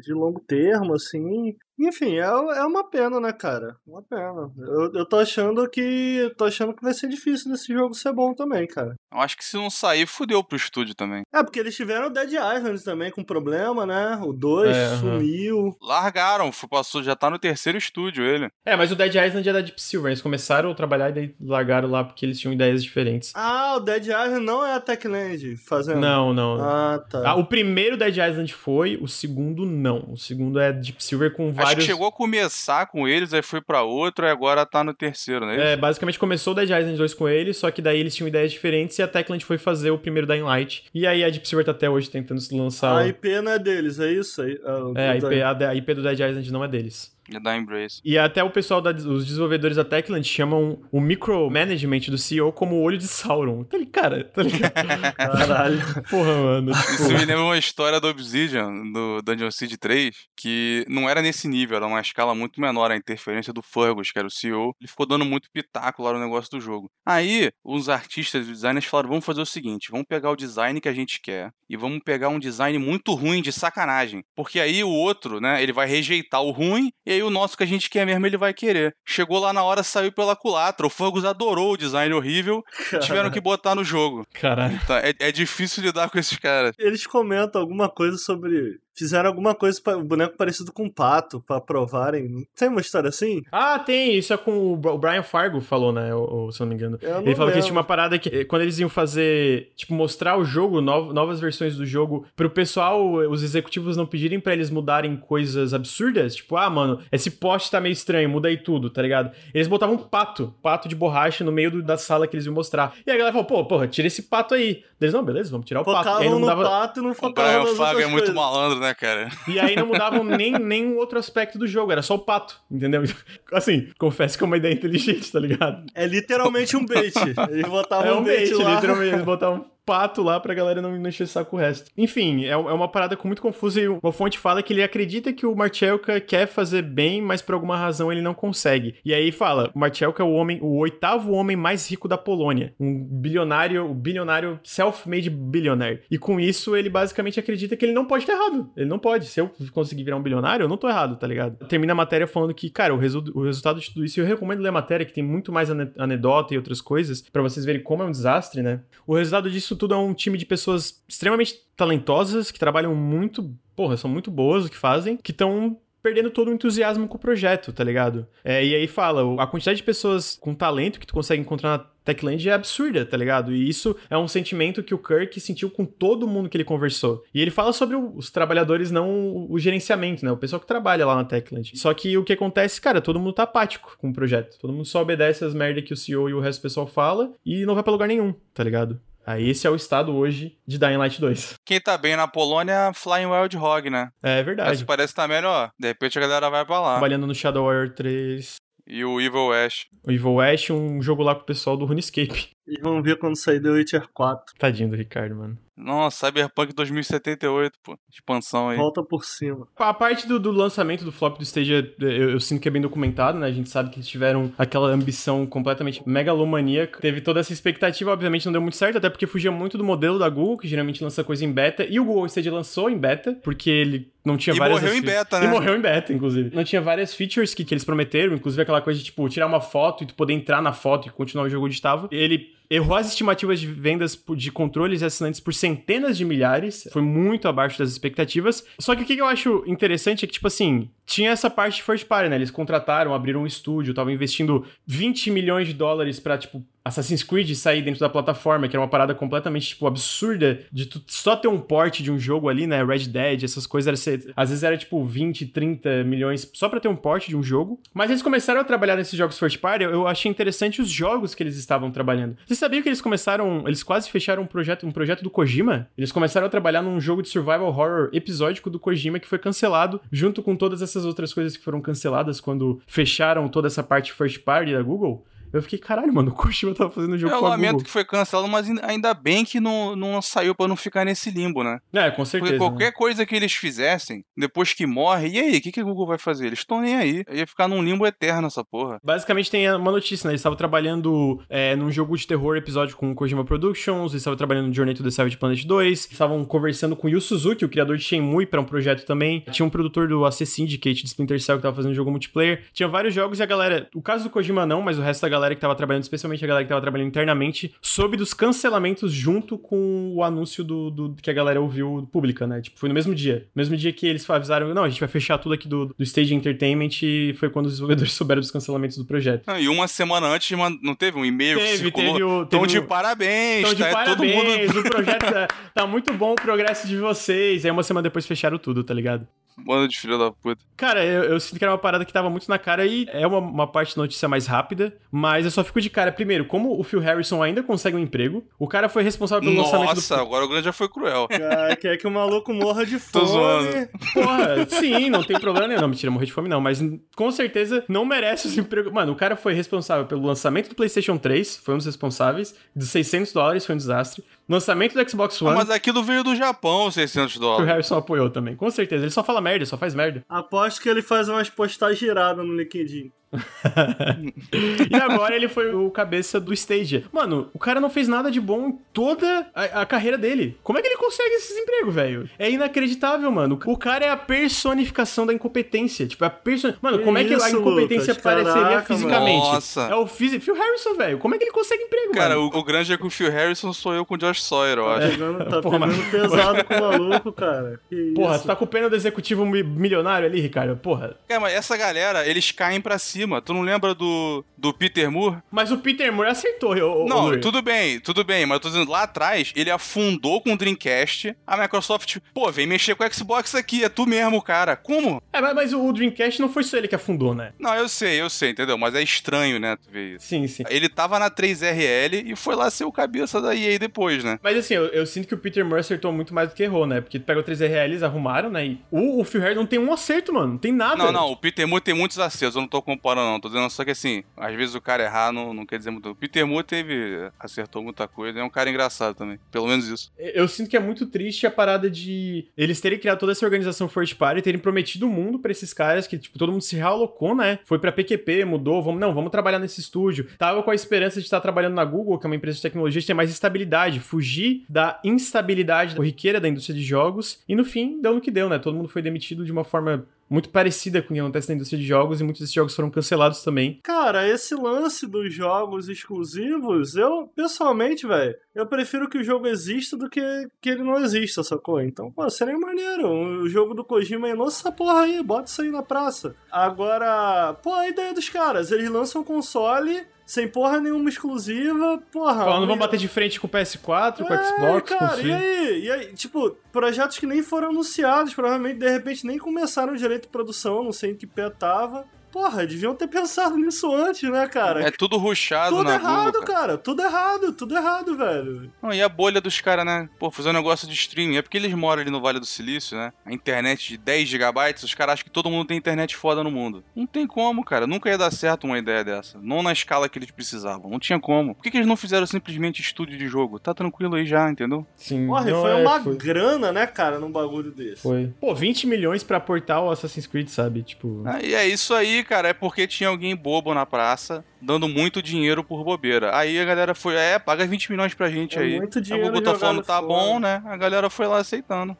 de longo termo, assim. Enfim, é, é uma pena, né, cara? Uma pena. Eu, eu tô achando que. tô achando que vai ser difícil desse jogo ser bom também, cara. Eu acho que se não sair, fudeu pro estúdio também. É, porque eles tiveram o Dead Island também com problema, né? O 2 é, sumiu. Largaram, passou, já tá no terceiro estúdio ele. É, mas o Dead Island é da Deep Silver. Eles começaram a trabalhar e daí largaram lá porque eles tinham ideias diferentes. Ah, o Dead Island não é a Techland fazendo. Não, não. Ah, tá. Ah, o primeiro Dead Island foi, o segundo não. O segundo é Deep Silver com vários. Acho que chegou a começar com eles, aí foi para outro e agora tá no terceiro, né? É, basicamente começou o Dead Island 2 com eles, só que daí eles tinham ideias diferentes e a Techland foi fazer o primeiro Dying Light. E aí a Deep Silver tá até hoje tentando se lançar. A IP não é deles, é isso aí? é, a IP, a, a IP do Dead Island não é deles. É da Embrace. E até o pessoal, da, os desenvolvedores da Techland chamam o micromanagement do CEO como o olho de Sauron. Tá ligado? Cara, tá ligado? [LAUGHS] Caralho. Porra, mano. Tipo... Isso me lembra uma história do Obsidian, do Dungeon Siege 3, que não era nesse nível, era uma escala muito menor a interferência do Fergus, que era o CEO. Ele ficou dando muito pitaco lá no negócio do jogo. Aí, os artistas e designers falaram: vamos fazer o seguinte, vamos pegar o design que a gente quer e vamos pegar um design muito ruim de sacanagem. Porque aí o outro, né, ele vai rejeitar o ruim e aí o nosso que a gente quer mesmo ele vai querer. Chegou lá na hora, saiu pela culatra. O Fergus adorou o design horrível e tiveram que botar no jogo. Caralho. Tá, é, é difícil lidar com esses caras. Eles comentam alguma coisa sobre fizeram alguma coisa para o boneco parecido com um pato para provarem. Tem uma história assim? Ah, tem. Isso é com o Brian Fargo falou, né? Ou, se eu não me engano. Ele falou que tinha uma parada que quando eles iam fazer, tipo, mostrar o jogo, novas versões do jogo, pro pessoal, os executivos não pedirem para eles mudarem coisas absurdas, tipo, ah, mano, esse poste tá meio estranho, muda aí tudo, tá ligado? Eles botavam um pato, pato de borracha no meio do, da sala que eles iam mostrar. E a galera falou, pô, porra, tira esse pato aí. Eles, não, beleza, vamos tirar o Focavam pato. E aí não no mudava... pato e não focavam O Brian é muito coisas. malandro, né? né, cara? E aí não mudavam [LAUGHS] nem nenhum outro aspecto do jogo, era só o pato, entendeu? [LAUGHS] Assim, confesso que é uma ideia inteligente, tá ligado? É literalmente um bait. [LAUGHS] Eles botavam é um, um bait, bait lá. literalmente, eles botavam pato lá pra galera não, encher o saco o resto. Enfim, é, é uma parada muito confusa e uma fonte fala que ele acredita que o Marchelka quer fazer bem, mas por alguma razão ele não consegue. E aí fala, o Marchelka é o homem, o oitavo homem mais rico da Polônia, um bilionário, um bilionário self-made billionaire. E com isso ele basicamente acredita que ele não pode ter errado. Ele não pode. Se eu conseguir virar um bilionário, eu não tô errado, tá ligado? Termina a matéria falando que, cara, o, resu o resultado de tudo isso, eu recomendo ler a matéria que tem muito mais anedota e outras coisas para vocês verem como é um desastre, né? O resultado disso tudo é um time de pessoas extremamente talentosas, que trabalham muito, porra, são muito boas o que fazem, que estão perdendo todo o entusiasmo com o projeto, tá ligado? É, e aí fala, a quantidade de pessoas com talento que tu consegue encontrar na Techland é absurda, tá ligado? E isso é um sentimento que o Kirk sentiu com todo mundo que ele conversou. E ele fala sobre os trabalhadores, não o gerenciamento, né? O pessoal que trabalha lá na Techland. Só que o que acontece, cara, todo mundo tá apático com o projeto. Todo mundo só obedece as merdas que o CEO e o resto do pessoal fala e não vai pra lugar nenhum, tá ligado? Aí esse é o estado hoje de Dying Light 2. Quem tá bem na Polônia é Flying Wild Hog, né? É verdade. Mas parece que tá melhor. De repente a galera vai pra lá. Trabalhando no Shadow Warrior 3. E o Evil West. O Evil West, um jogo lá com o pessoal do RuneScape. E vamos ver quando sair The Witcher 4. Tadinho do Ricardo, mano. Nossa, Cyberpunk 2078, pô. Expansão aí. Volta por cima. A parte do, do lançamento do flop do Stadia, eu, eu, sinto que é bem documentado, né? A gente sabe que eles tiveram aquela ambição completamente megalomaníaca. Teve toda essa expectativa, obviamente não deu muito certo, até porque fugia muito do modelo da Google, que geralmente lança coisa em beta. E o Google Stadia lançou em beta, porque ele não tinha e várias... morreu em beta, né? E morreu em beta, inclusive. Não tinha várias features que, que eles prometeram, inclusive aquela coisa de, tipo, tirar uma foto e tu poder entrar na foto e continuar o jogo onde estava. Ele errou as estimativas de vendas de controles e assinantes por centenas de milhares, foi muito abaixo das expectativas. Só que o que eu acho interessante é que, tipo assim, tinha essa parte de first party, né? Eles contrataram, abriram um estúdio, estavam investindo 20 milhões de dólares pra, tipo, Assassin's Creed sair dentro da plataforma, que era uma parada completamente, tipo, absurda de tu só ter um porte de um jogo ali, né? Red Dead, essas coisas, era ser, às vezes era, tipo, 20, 30 milhões só pra ter um porte de um jogo. Mas eles começaram a trabalhar nesses jogos first party, eu achei interessante os jogos que eles estavam trabalhando. Vocês sabiam que eles começaram, eles quase fecharam um projeto, um projeto do Kojima? Eles começaram a trabalhar num jogo de survival horror episódico do Kojima que foi cancelado, junto com todas essas outras coisas que foram canceladas quando fecharam toda essa parte first party da Google. Eu fiquei, caralho, mano, o Kojima tava fazendo um jogo Eu com a lamento Google. que foi cancelado, mas ainda bem que não, não saiu pra não ficar nesse limbo, né? É, com certeza. Porque qualquer coisa que eles fizessem, depois que morre, e aí, o que, que a Google vai fazer? Eles estão nem aí. Ia ficar num limbo eterno essa porra. Basicamente tem uma notícia, né? Eles estavam trabalhando é, num jogo de terror episódio com o Kojima Productions, eles estavam trabalhando no Journey to the Savage Planet 2, estavam conversando com o Yu Suzuki, o criador de Shenmue, para um projeto também. Tinha um produtor do AC Syndicate de Splinter Cell que tava fazendo um jogo multiplayer. Tinha vários jogos e a galera, o caso do Kojima não, mas o resto da galera que tava trabalhando, especialmente a galera que tava trabalhando internamente, soube dos cancelamentos junto com o anúncio do, do que a galera ouviu pública, né? Tipo, foi no mesmo dia. Mesmo dia que eles avisaram, não, a gente vai fechar tudo aqui do, do Stage Entertainment e foi quando os desenvolvedores [LAUGHS] souberam dos cancelamentos do projeto. E uma semana antes, não teve um e-mail que Teve, circulou? teve o- teve de o- parabéns, Então, de tá? Todo mundo... parabéns, o projeto tá, tá muito bom o progresso de vocês. Aí uma semana depois fecharam tudo, tá ligado? Bando de filho da puta. Cara, eu, eu sinto que era uma parada que tava muito na cara e é uma, uma parte da notícia mais rápida, mas eu só fico de cara. Primeiro, como o Phil Harrison ainda consegue um emprego, o cara foi responsável pelo lançamento Nossa, do. agora o grande já foi cruel. Cara, quer que o maluco morra de [LAUGHS] Tô fome. zoando. Porra, sim, não tem problema nenhum. Não, mentira, morrer de fome não, mas com certeza não merece os empregos. Mano, o cara foi responsável pelo lançamento do PlayStation 3, foi um dos responsáveis, dos 600 dólares, foi um desastre. Lançamento do Xbox Ah, One, mas aquilo veio do Japão, 600 o dólares. Harrison apoiou também, com certeza. Ele só fala merda, só faz merda. Aposto que ele faz umas postagens giradas no LinkedIn. [LAUGHS] E agora ele foi o cabeça do Stadia. Mano, o cara não fez nada de bom em toda a, a carreira dele. Como é que ele consegue esses empregos, velho? É inacreditável, mano. O cara é a personificação da incompetência. Tipo, a person... Mano, Que como é que a incompetência Lucas? pareceria Caraca, fisicamente? mano. Nossa. É o Phil Phil Harrison, velho. Como é que ele consegue emprego, Cara, mano? o, o grande é com o Phil Harrison sou eu com o Josh Sawyer, eu acho. Pegando, tá [LAUGHS] Porra, pegando mas- pesado com o maluco, cara. Que Porra, isso? tu tá com pena do executivo mi- milionário ali, Ricardo? Porra. Cara, mas essa galera, eles caem pra cima. Tu não lembra do, do Peter Moore? Mas o Peter Moore acertou, ô, ô, Não, tudo bem, tudo bem, mas eu tô dizendo, lá atrás, ele afundou com o Dreamcast. A Microsoft, pô, vem mexer com o Xbox aqui, é tu mesmo, cara. Como? É, mas, mas o Dreamcast não foi só ele que afundou, né? Não, eu sei, eu sei, entendeu? Mas é estranho, né, tu ver isso. Sim, sim. Ele tava na 3RL e foi lá ser o cabeça da EA depois, né? Mas assim, eu, eu sinto que o Peter Moore acertou muito mais do que errou, né? Porque tu pega o 3RL, eles arrumaram, né? E o, o Phil Harrison não tem um acerto, mano. Não tem nada. Não, não, o Peter Moore tem muitos acertos, eu não tô comparando, não. Tô dizendo só que assim, às vezes o cara errar não, não quer dizer muito. Peter Moore teve. acertou muita coisa, é um cara engraçado também. Pelo menos isso. Eu sinto que é muito triste a parada de eles terem criado toda essa organização first party, terem prometido o mundo pra esses caras, que, tipo, todo mundo se realocou, né? Foi pra PQP, mudou, vamos, não, vamos trabalhar nesse estúdio. Tava com a esperança de estar trabalhando na Google, que é uma empresa de tecnologia, de ter mais estabilidade, fugir da instabilidade corriqueira da indústria de jogos, e no fim, deu no que deu, né? Todo mundo foi demitido de uma forma muito parecida com o que acontece na indústria de jogos, e muitos desses jogos foram cancelados também. Cara, esse lance dos jogos exclusivos, eu, pessoalmente, velho, eu prefiro que o jogo exista do que que ele não exista, sacou? Então, pô, seria maneiro. O jogo do Kojima aí, lança essa porra aí, bota isso aí na praça. Agora, pô, a ideia dos caras, eles lançam um console sem porra nenhuma exclusiva, porra. Falando, vamos bater de frente com o PS4, com o É, Xbox, com o cara, e aí? E aí, tipo, projetos que nem foram anunciados, provavelmente de repente nem começaram direito de produção, não sei em que pé tava. Porra, deviam ter pensado nisso antes, né, cara? É tudo ruxado tudo na errado, Google, cara. Tudo errado, tudo errado, velho. Não, e a bolha dos caras, né? Pô, fazer um negócio de streaming. É porque eles moram ali no Vale do Silício, né? A internet de 10 gigabytes, os caras acham que todo mundo tem internet foda no mundo. Não tem como, cara. Nunca ia dar certo uma ideia dessa. Não na escala que eles precisavam. Não tinha como. Por que, que eles não fizeram simplesmente estúdio de jogo? Tá tranquilo aí já, entendeu? Sim. Porra, e não, foi é, uma foi, grana, né, cara, num bagulho desse. foi. Pô, 20 milhões pra portar o Assassin's Creed, sabe? Tipo. Ah, E é isso aí, cara. É porque tinha alguém bobo na praça dando muito dinheiro por bobeira. Aí a galera foi, é, paga 20 milhões pra gente É aí. muito a dinheiro Google tá jogado falando tá fora. bom, né? A galera foi lá aceitando.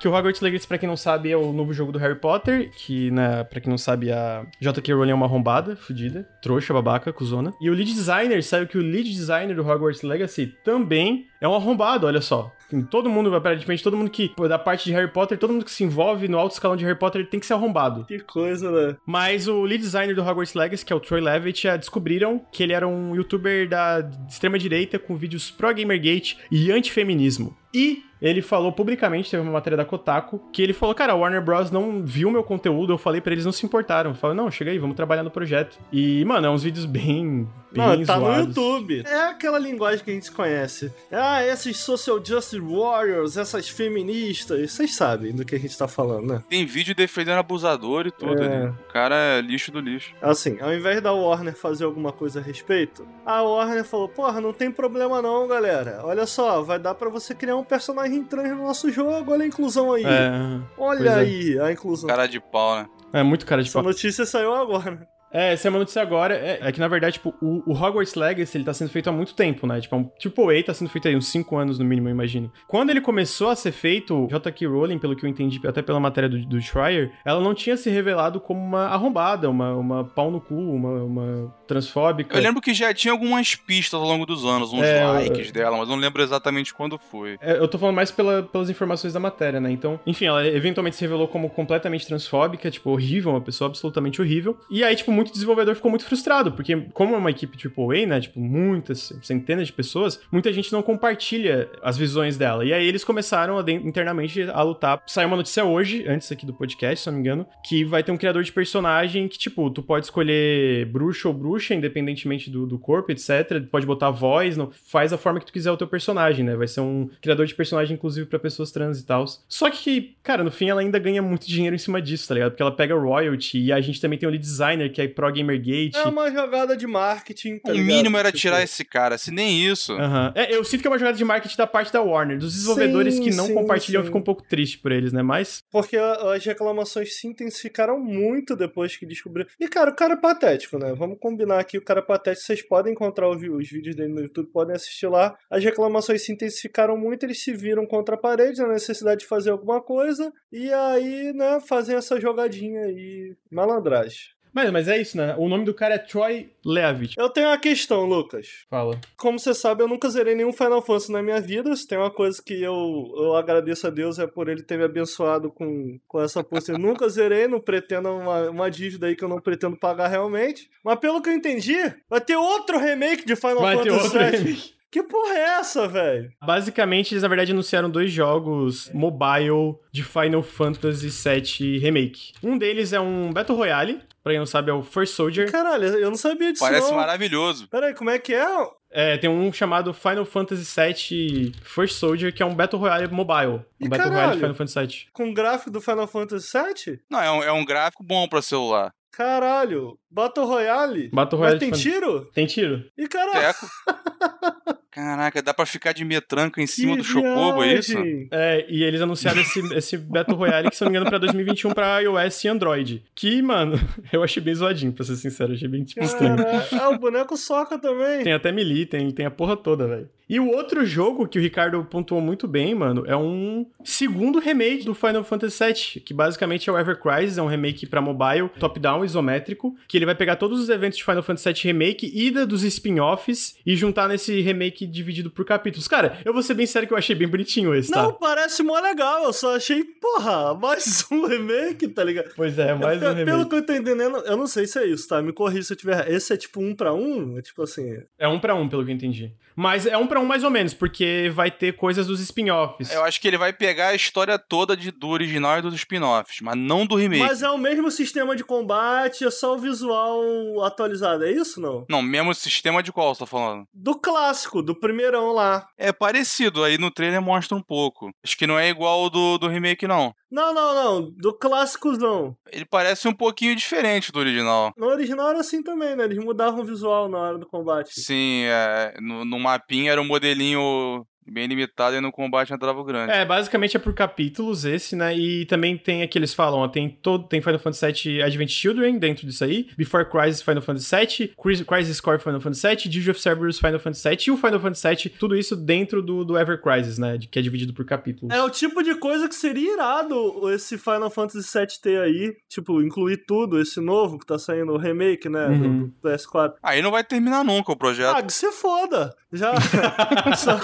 Que o Hogwarts Legacy, pra quem não sabe, é o novo jogo do Harry Potter, que, né, pra quem não sabe, a J.K. Rowling é uma arrombada, fudida, trouxa, babaca, cuzona. E o lead designer, sabe que o lead designer do Hogwarts Legacy também é um arrombado, olha só. Todo mundo, aparentemente, todo mundo que, pô, da parte de Harry Potter, todo mundo que se envolve no alto escalão de Harry Potter tem que ser arrombado. Que coisa, né? Mas o lead designer do Hogwarts Legacy, que é o Troy Levitt, já descobriram que ele era um youtuber da extrema-direita com vídeos pró-Gamergate e antifeminismo. E ele falou publicamente, teve uma matéria da Kotaku, que ele falou, cara, a Warner Bros. não viu meu conteúdo, eu falei pra eles, não se importaram. Falaram, não, chega aí, vamos trabalhar no projeto. E, mano, é uns vídeos bem, bem Não, tá no zoados. YouTube. É aquela linguagem que a gente conhece. Ah, esses social justice warriors, essas feministas. Vocês sabem do que a gente tá falando, né? Tem vídeo defendendo abusador e tudo É. ali. O cara é lixo do lixo. Assim, ao invés da Warner fazer alguma coisa a respeito, a Warner falou: Porra, não tem problema não, galera. Olha só, vai dar pra você criar um personagem trans no nosso jogo. Olha a inclusão aí. É, Olha pois é. aí a inclusão. Cara de pau, né? é muito cara de Essa pau. notícia saiu agora. É, essa é uma notícia agora. É, é que, na verdade, tipo, o, o Hogwarts Legacy, ele tá sendo feito há muito tempo, né? Tipo, é um Triple A tá sendo feito aí uns 5 anos no mínimo, eu imagino. Quando ele começou a ser feito, J.K. Rowling, pelo que eu entendi, até pela matéria do, do Schreier, ela não tinha se revelado como uma arrombada, uma, uma pau no cu, uma, uma transfóbica. Eu lembro que já tinha algumas pistas ao longo dos anos, uns É, likes dela, mas não lembro exatamente quando foi. É, eu tô falando mais pela- pelas informações da matéria, né? Então, enfim, ela eventualmente se revelou como completamente transfóbica, tipo, horrível, uma pessoa absolutamente horrível. E aí, tipo, muito desenvolvedor ficou muito frustrado, porque como é uma equipe AAA, né? Tipo, muitas, centenas de pessoas, muita gente não compartilha as visões dela. E aí eles começaram a, internamente a lutar. Saiu uma notícia hoje, antes aqui do podcast, se não me engano, que vai ter um criador de personagem que, tipo, tu pode escolher bruxo ou bruxa, independentemente do, do corpo, etc. Pode botar voz, não, faz a forma que tu quiser o teu personagem, né? Vai ser um criador de personagem, inclusive, pra pessoas trans e tal. Só que, cara, no fim ela ainda ganha muito dinheiro em cima disso, tá ligado? Porque ela pega royalty e a gente também tem o lead designer, que é Pro Gamergate. É uma jogada de marketing. tá o ligado? mínimo era Tipo, tirar esse cara, se nem isso. Aham. É, eu sinto que é uma jogada de marketing da parte da Warner. Dos desenvolvedores Sim, que não sim, compartilham, sim. fica um pouco triste por eles, né? Mas. Porque as reclamações se intensificaram muito depois que descobriram. E, cara, o cara é patético, né? Vamos combinar aqui, o cara é patético. Vocês podem encontrar os vídeos dele no YouTube, podem assistir lá. As reclamações se intensificaram muito, eles se viram contra a parede, na necessidade de fazer alguma coisa. E aí, né, fazem essa jogadinha aí, malandragem. Mas, mas é isso, né? O nome do cara é Troy Leavitt. Eu tenho uma questão, Lucas. Fala. Como você sabe, eu nunca zerei nenhum Final Fantasy na minha vida. Se tem uma coisa que eu, eu agradeço a Deus é por ele ter me abençoado com, com essa posse. Eu nunca zerei, não pretendo uma, uma dívida aí que eu não pretendo pagar realmente. Mas pelo que eu entendi, vai ter outro remake de Final Vai ter Fantasy outro VII. remake. Que porra é essa, velho? Basicamente, eles na verdade anunciaram dois jogos mobile de Final Fantasy VII Remake. Um deles é um Battle Royale, pra quem não sabe, é o First Soldier. Caralho, eu não sabia disso Parece não. maravilhoso. Peraí, como é que é? É, tem um chamado Final Fantasy VII First Soldier, que é um Battle Royale mobile. Um Ih, Battle Royale caralho. de Final Fantasy VII. Com gráfico do Final Fantasy VII? Não, é um, é um gráfico bom pra celular. Caralho, Battle Royale? Battle Royale Mas tem Fan- tiro? Tem tiro? E caralho. [LAUGHS] Caraca, dá pra ficar de metranca em cima do Chocobo, é isso? É, e eles anunciaram esse, esse Battle Royale que, se não me engano, pra 2021 pra iOS e Android. Que, mano, [LAUGHS] eu achei bem zoadinho, pra ser sincero. Achei bem, tipo, estranho. Ah, o boneco soca também. Tem até melee, tem, tem a porra toda, velho. E o outro jogo que o Ricardo pontuou muito bem, mano, é um segundo remake do Final Fantasy VII, que basicamente é o Ever Crisis, é um remake para mobile, top-down, isométrico, que ele vai pegar todos os eventos de Final Fantasy VII Remake e dos spin-offs e juntar nesse remake dividido por capítulos. Cara, eu vou ser bem sério que eu achei bem bonitinho esse, tá? Não, parece mó legal, eu só achei, porra, mais [LAUGHS] um remake, tá ligado? Pois é, mais um remake. Pelo que eu tô entendendo, eu não sei se é isso, tá? Me corri se eu tiver... Esse é tipo um pra um? É tipo assim... É um pra um, pelo que eu entendi. Mas é um pra um mais ou menos, porque vai ter coisas dos spin-offs. Eu acho que ele vai pegar a história toda de, do original e dos spin-offs, mas não do remake. Mas é o mesmo sistema de combate, é só o visual atualizado, é isso não? Não, mesmo sistema de qual você tá falando? Do clássico, do primeirão lá. É parecido, aí no trailer mostra um pouco. Acho que não é igual ao do, do remake, não. Não, não, não. Do clássico não. Ele parece um pouquinho diferente do original. No original era assim também, né? Eles mudavam o visual na hora do combate. Sim, é, no, no mapinha era um modelinho bem limitado e no combate entrava o grande. É, basicamente é por capítulos esse, né? E também tem aqui, eles falam, ó, tem todo, tem Final Fantasy VII Advent Children dentro disso aí, Before Crisis Final Fantasy VII, Crisis Core Final Fantasy VII, Digio of Cerberus Final Fantasy VII e o Final Fantasy VII, tudo isso dentro do, do Ever Crisis, né? Que é dividido por capítulos. É o tipo de coisa que seria irado esse Final Fantasy VII ter aí, tipo, incluir tudo, esse novo que tá saindo, o remake, né, uhum. do PS4. Aí não vai terminar nunca o projeto. Ah, que se foda! Já... [LAUGHS] Só...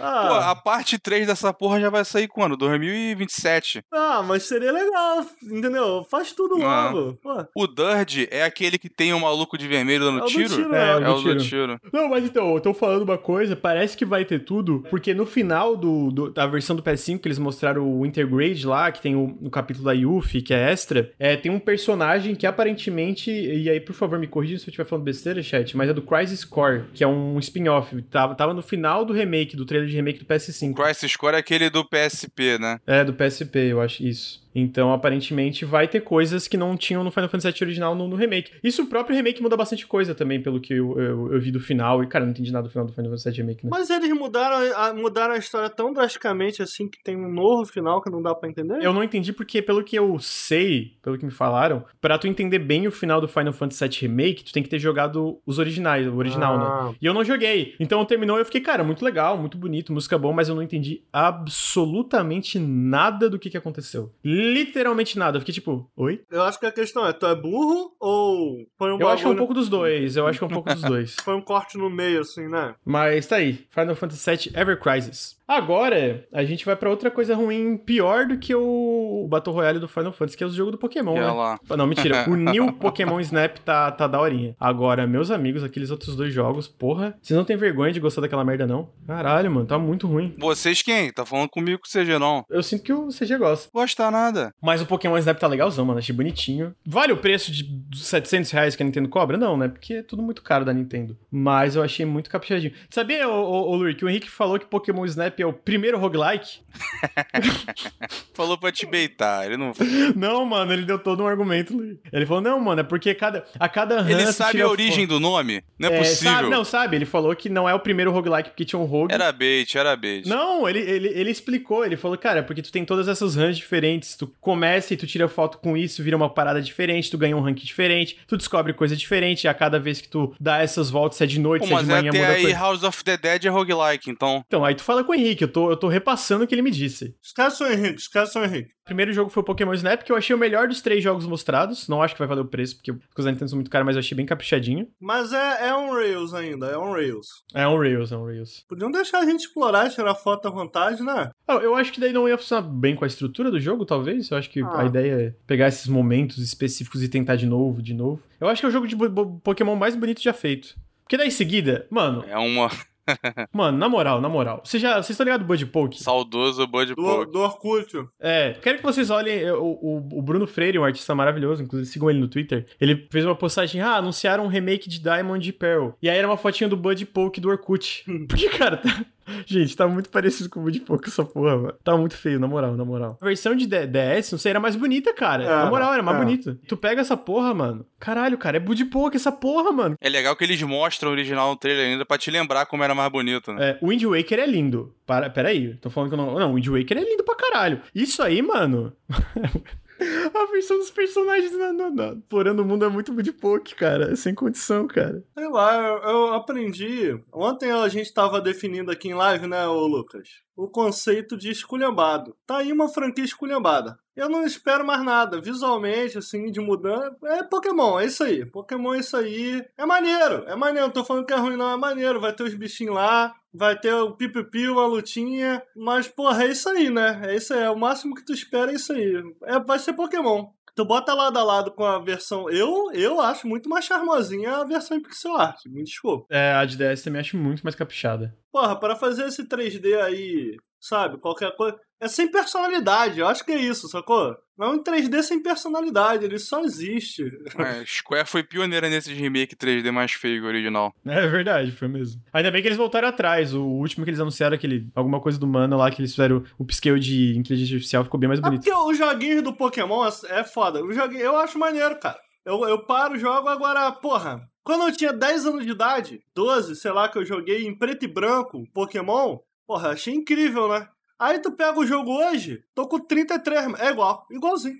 ah. Pô, a parte 3 dessa porra já vai sair quando? 2027. Ah, mas seria legal, entendeu? Faz tudo ah. logo. Pô. O Dirge é aquele que tem um maluco de vermelho dando é tiro? tiro? É, é, é, o do tiro. Não, mas então, eu tô falando uma coisa, parece que vai ter tudo, porque no final do, do da versão do PS5 que eles mostraram o Intergrade lá, que tem o, o capítulo da Yuffie, que é extra, é, tem um personagem que aparentemente, e aí por favor me corrija se eu estiver falando besteira, chat, mas é do Crisis Core, que é um spin-off, tava, tava no final do remake, do trailer de remake do PS5. Crisis Core é aquele do PSP, né? É, do PSP, eu acho isso. Então, aparentemente, vai ter coisas que não tinham no Final Fantasy VII original no, no remake. Isso o próprio remake muda bastante coisa também, pelo que eu, eu, eu, vi do final. E, cara, não entendi nada do final do Final Fantasy VII Remake, né? Mas eles mudaram a, mudaram a história tão drasticamente assim que tem um novo final que não dá para entender? Eu não entendi porque, pelo que eu sei, pelo que me falaram, para tu entender bem o final do Final Fantasy VII Remake, tu tem que ter jogado os originais, o original, né? ah. né? E eu não joguei. Então terminou e eu fiquei, cara, muito legal, muito bonito, música boa, mas eu não entendi absolutamente nada do que, que aconteceu. Literalmente nada. Eu fiquei tipo, oi? Eu acho que a questão é, tu é burro ou foi um Eu acho que é um pouco dos dois. Eu acho que é um pouco dos dois. [LAUGHS] foi um corte no meio, assim, né? Mas tá aí. Final Fantasy VII Ever Crisis. Agora, a gente vai para outra coisa ruim, pior do que o Battle Royale do Final Fantasy, que é o jogo do Pokémon, né? Lá. Não, mentira. [LAUGHS] o New Pokémon Snap tá, tá daorinha. Agora, meus amigos, aqueles outros dois jogos, porra, vocês não têm vergonha de gostar daquela merda, não? Caralho, mano, tá muito ruim. Vocês quem? Tá falando comigo com o CG, não? Eu sinto que o CG gosta. Gosta nada. Mas o Pokémon Snap tá legalzão, mano. Achei bonitinho. Vale o preço de 700 reais que a Nintendo cobra? Não, né? Porque é tudo muito caro da Nintendo. Mas eu achei muito caprichadinho. Sabia, ô, ô, ô Luiz, que o Henrique falou que Pokémon Snap é o primeiro roguelike like. [LAUGHS] falou pra te beitar, ele não. Não, mano, ele deu todo um argumento. Ele falou: não, mano, é porque cada, a cada Ele sabe a origem do nome? Não é, é possível. Sabe, não, sabe? Ele falou que não é o primeiro roguelike porque tinha um rogue. Era bait, era bait. Não, ele, ele, ele explicou. Ele falou: cara, porque tu tem todas essas runs diferentes. Tu começa e tu tira foto com isso, vira uma parada diferente, tu ganha um rank diferente, tu descobre coisa diferente. E a cada vez que tu dá essas voltas, se é de noite, Pô, se é de manhã, muda aí coisa. House of the Dead é roguelike, então. Então, aí tu fala com o Henrique. Eu tô, eu tô repassando o que ele me disse. Esquece o Henrique, esquece o Henrique. O primeiro jogo foi o Pokémon Snap, que eu achei o melhor dos três jogos mostrados. Não acho que vai valer o preço, porque os coisas da Nintendo são muito caras, mas eu achei bem caprichadinho. Mas é, é um Rails ainda, é um Rails. É um Rails, é um Rails. Podiam deixar a gente explorar, tirar foto à vontade, né? Ah, eu acho que daí não ia funcionar bem com a estrutura do jogo, talvez. Eu acho que ah. a ideia é pegar esses momentos específicos e tentar de novo, de novo. Eu acho que é o jogo de Pokémon mais bonito já feito. Porque daí em seguida, mano. É uma. [LAUGHS] Mano, na moral, na moral. Vocês já, vocês estão ligados do Bud Poke? Saudoso Bud Poke. Do, do Orkut. É, quero que vocês olhem o, o, o, Bruno Freire, um artista maravilhoso, inclusive sigam ele no Twitter. Ele fez uma postagem, ah, anunciaram um remake de Diamond e Pearl. E aí era uma fotinha do Bud Poke do Orkut. [LAUGHS] Porque, cara, tá, Gente, tá muito parecido com o Bud Pouco essa porra, mano. Tá muito feio, na moral, na moral. A versão de DS, não sei, era mais bonita, cara. É, na moral, era mais é. bonita. Tu pega essa porra, mano. Caralho, cara, é Bud Pouco essa porra, mano. É legal que eles mostram o original no trailer ainda pra te lembrar como era mais bonito, né? É, o Wind Waker é lindo. Para, peraí, tô falando que eu não. Não, o Wind Waker é lindo pra caralho. Isso aí, mano. [LAUGHS] [LAUGHS] A versão dos personagens na, na, na, explorando o mundo é muito Bud Pouco, cara. É sem condição, cara. Sei lá, eu, eu aprendi. Ontem a gente tava definindo aqui em live, né, ô Lucas? O conceito de esculhambado. Tá aí uma franquia esculhambada. Eu não espero mais nada. Visualmente, assim, de mudança. É Pokémon, é isso aí. Pokémon é isso aí. É maneiro, é maneiro. Não tô falando que é ruim, não. É maneiro. Vai ter os bichinhos lá. Vai ter o pipipi, uma lutinha. Mas, porra, é isso aí, né? É isso aí. É o máximo que tu espera, é isso aí. É, vai ser Pokémon. Tu bota lado a lado com a versão. Eu, eu acho muito mais charmosinha a versão em pixel art. Me desculpa. É, a de DS também acho muito mais caprichada. Porra, para fazer esse 3D aí, sabe? Qualquer coisa. É sem personalidade, eu acho que é isso, sacou? Não é um 3D sem personalidade, ele só existe. É, Square foi pioneira nesses remake 3D mais feio que o original. É verdade, foi mesmo. Ainda bem que eles voltaram atrás. O último que eles anunciaram, aquele, alguma coisa do Mana lá, que eles fizeram o upscale de inteligência artificial, ficou bem mais É bonito. porque os joguinhos do Pokémon é é foda. O joguinho, eu acho maneiro, cara. Eu, eu paro o jogo agora, porra. Quando eu tinha 10 anos de idade, 12, sei lá, que eu joguei em preto e branco Pokémon, porra, achei incrível, né? Aí tu pega o jogo hoje, tô com 33, é igual, igualzinho.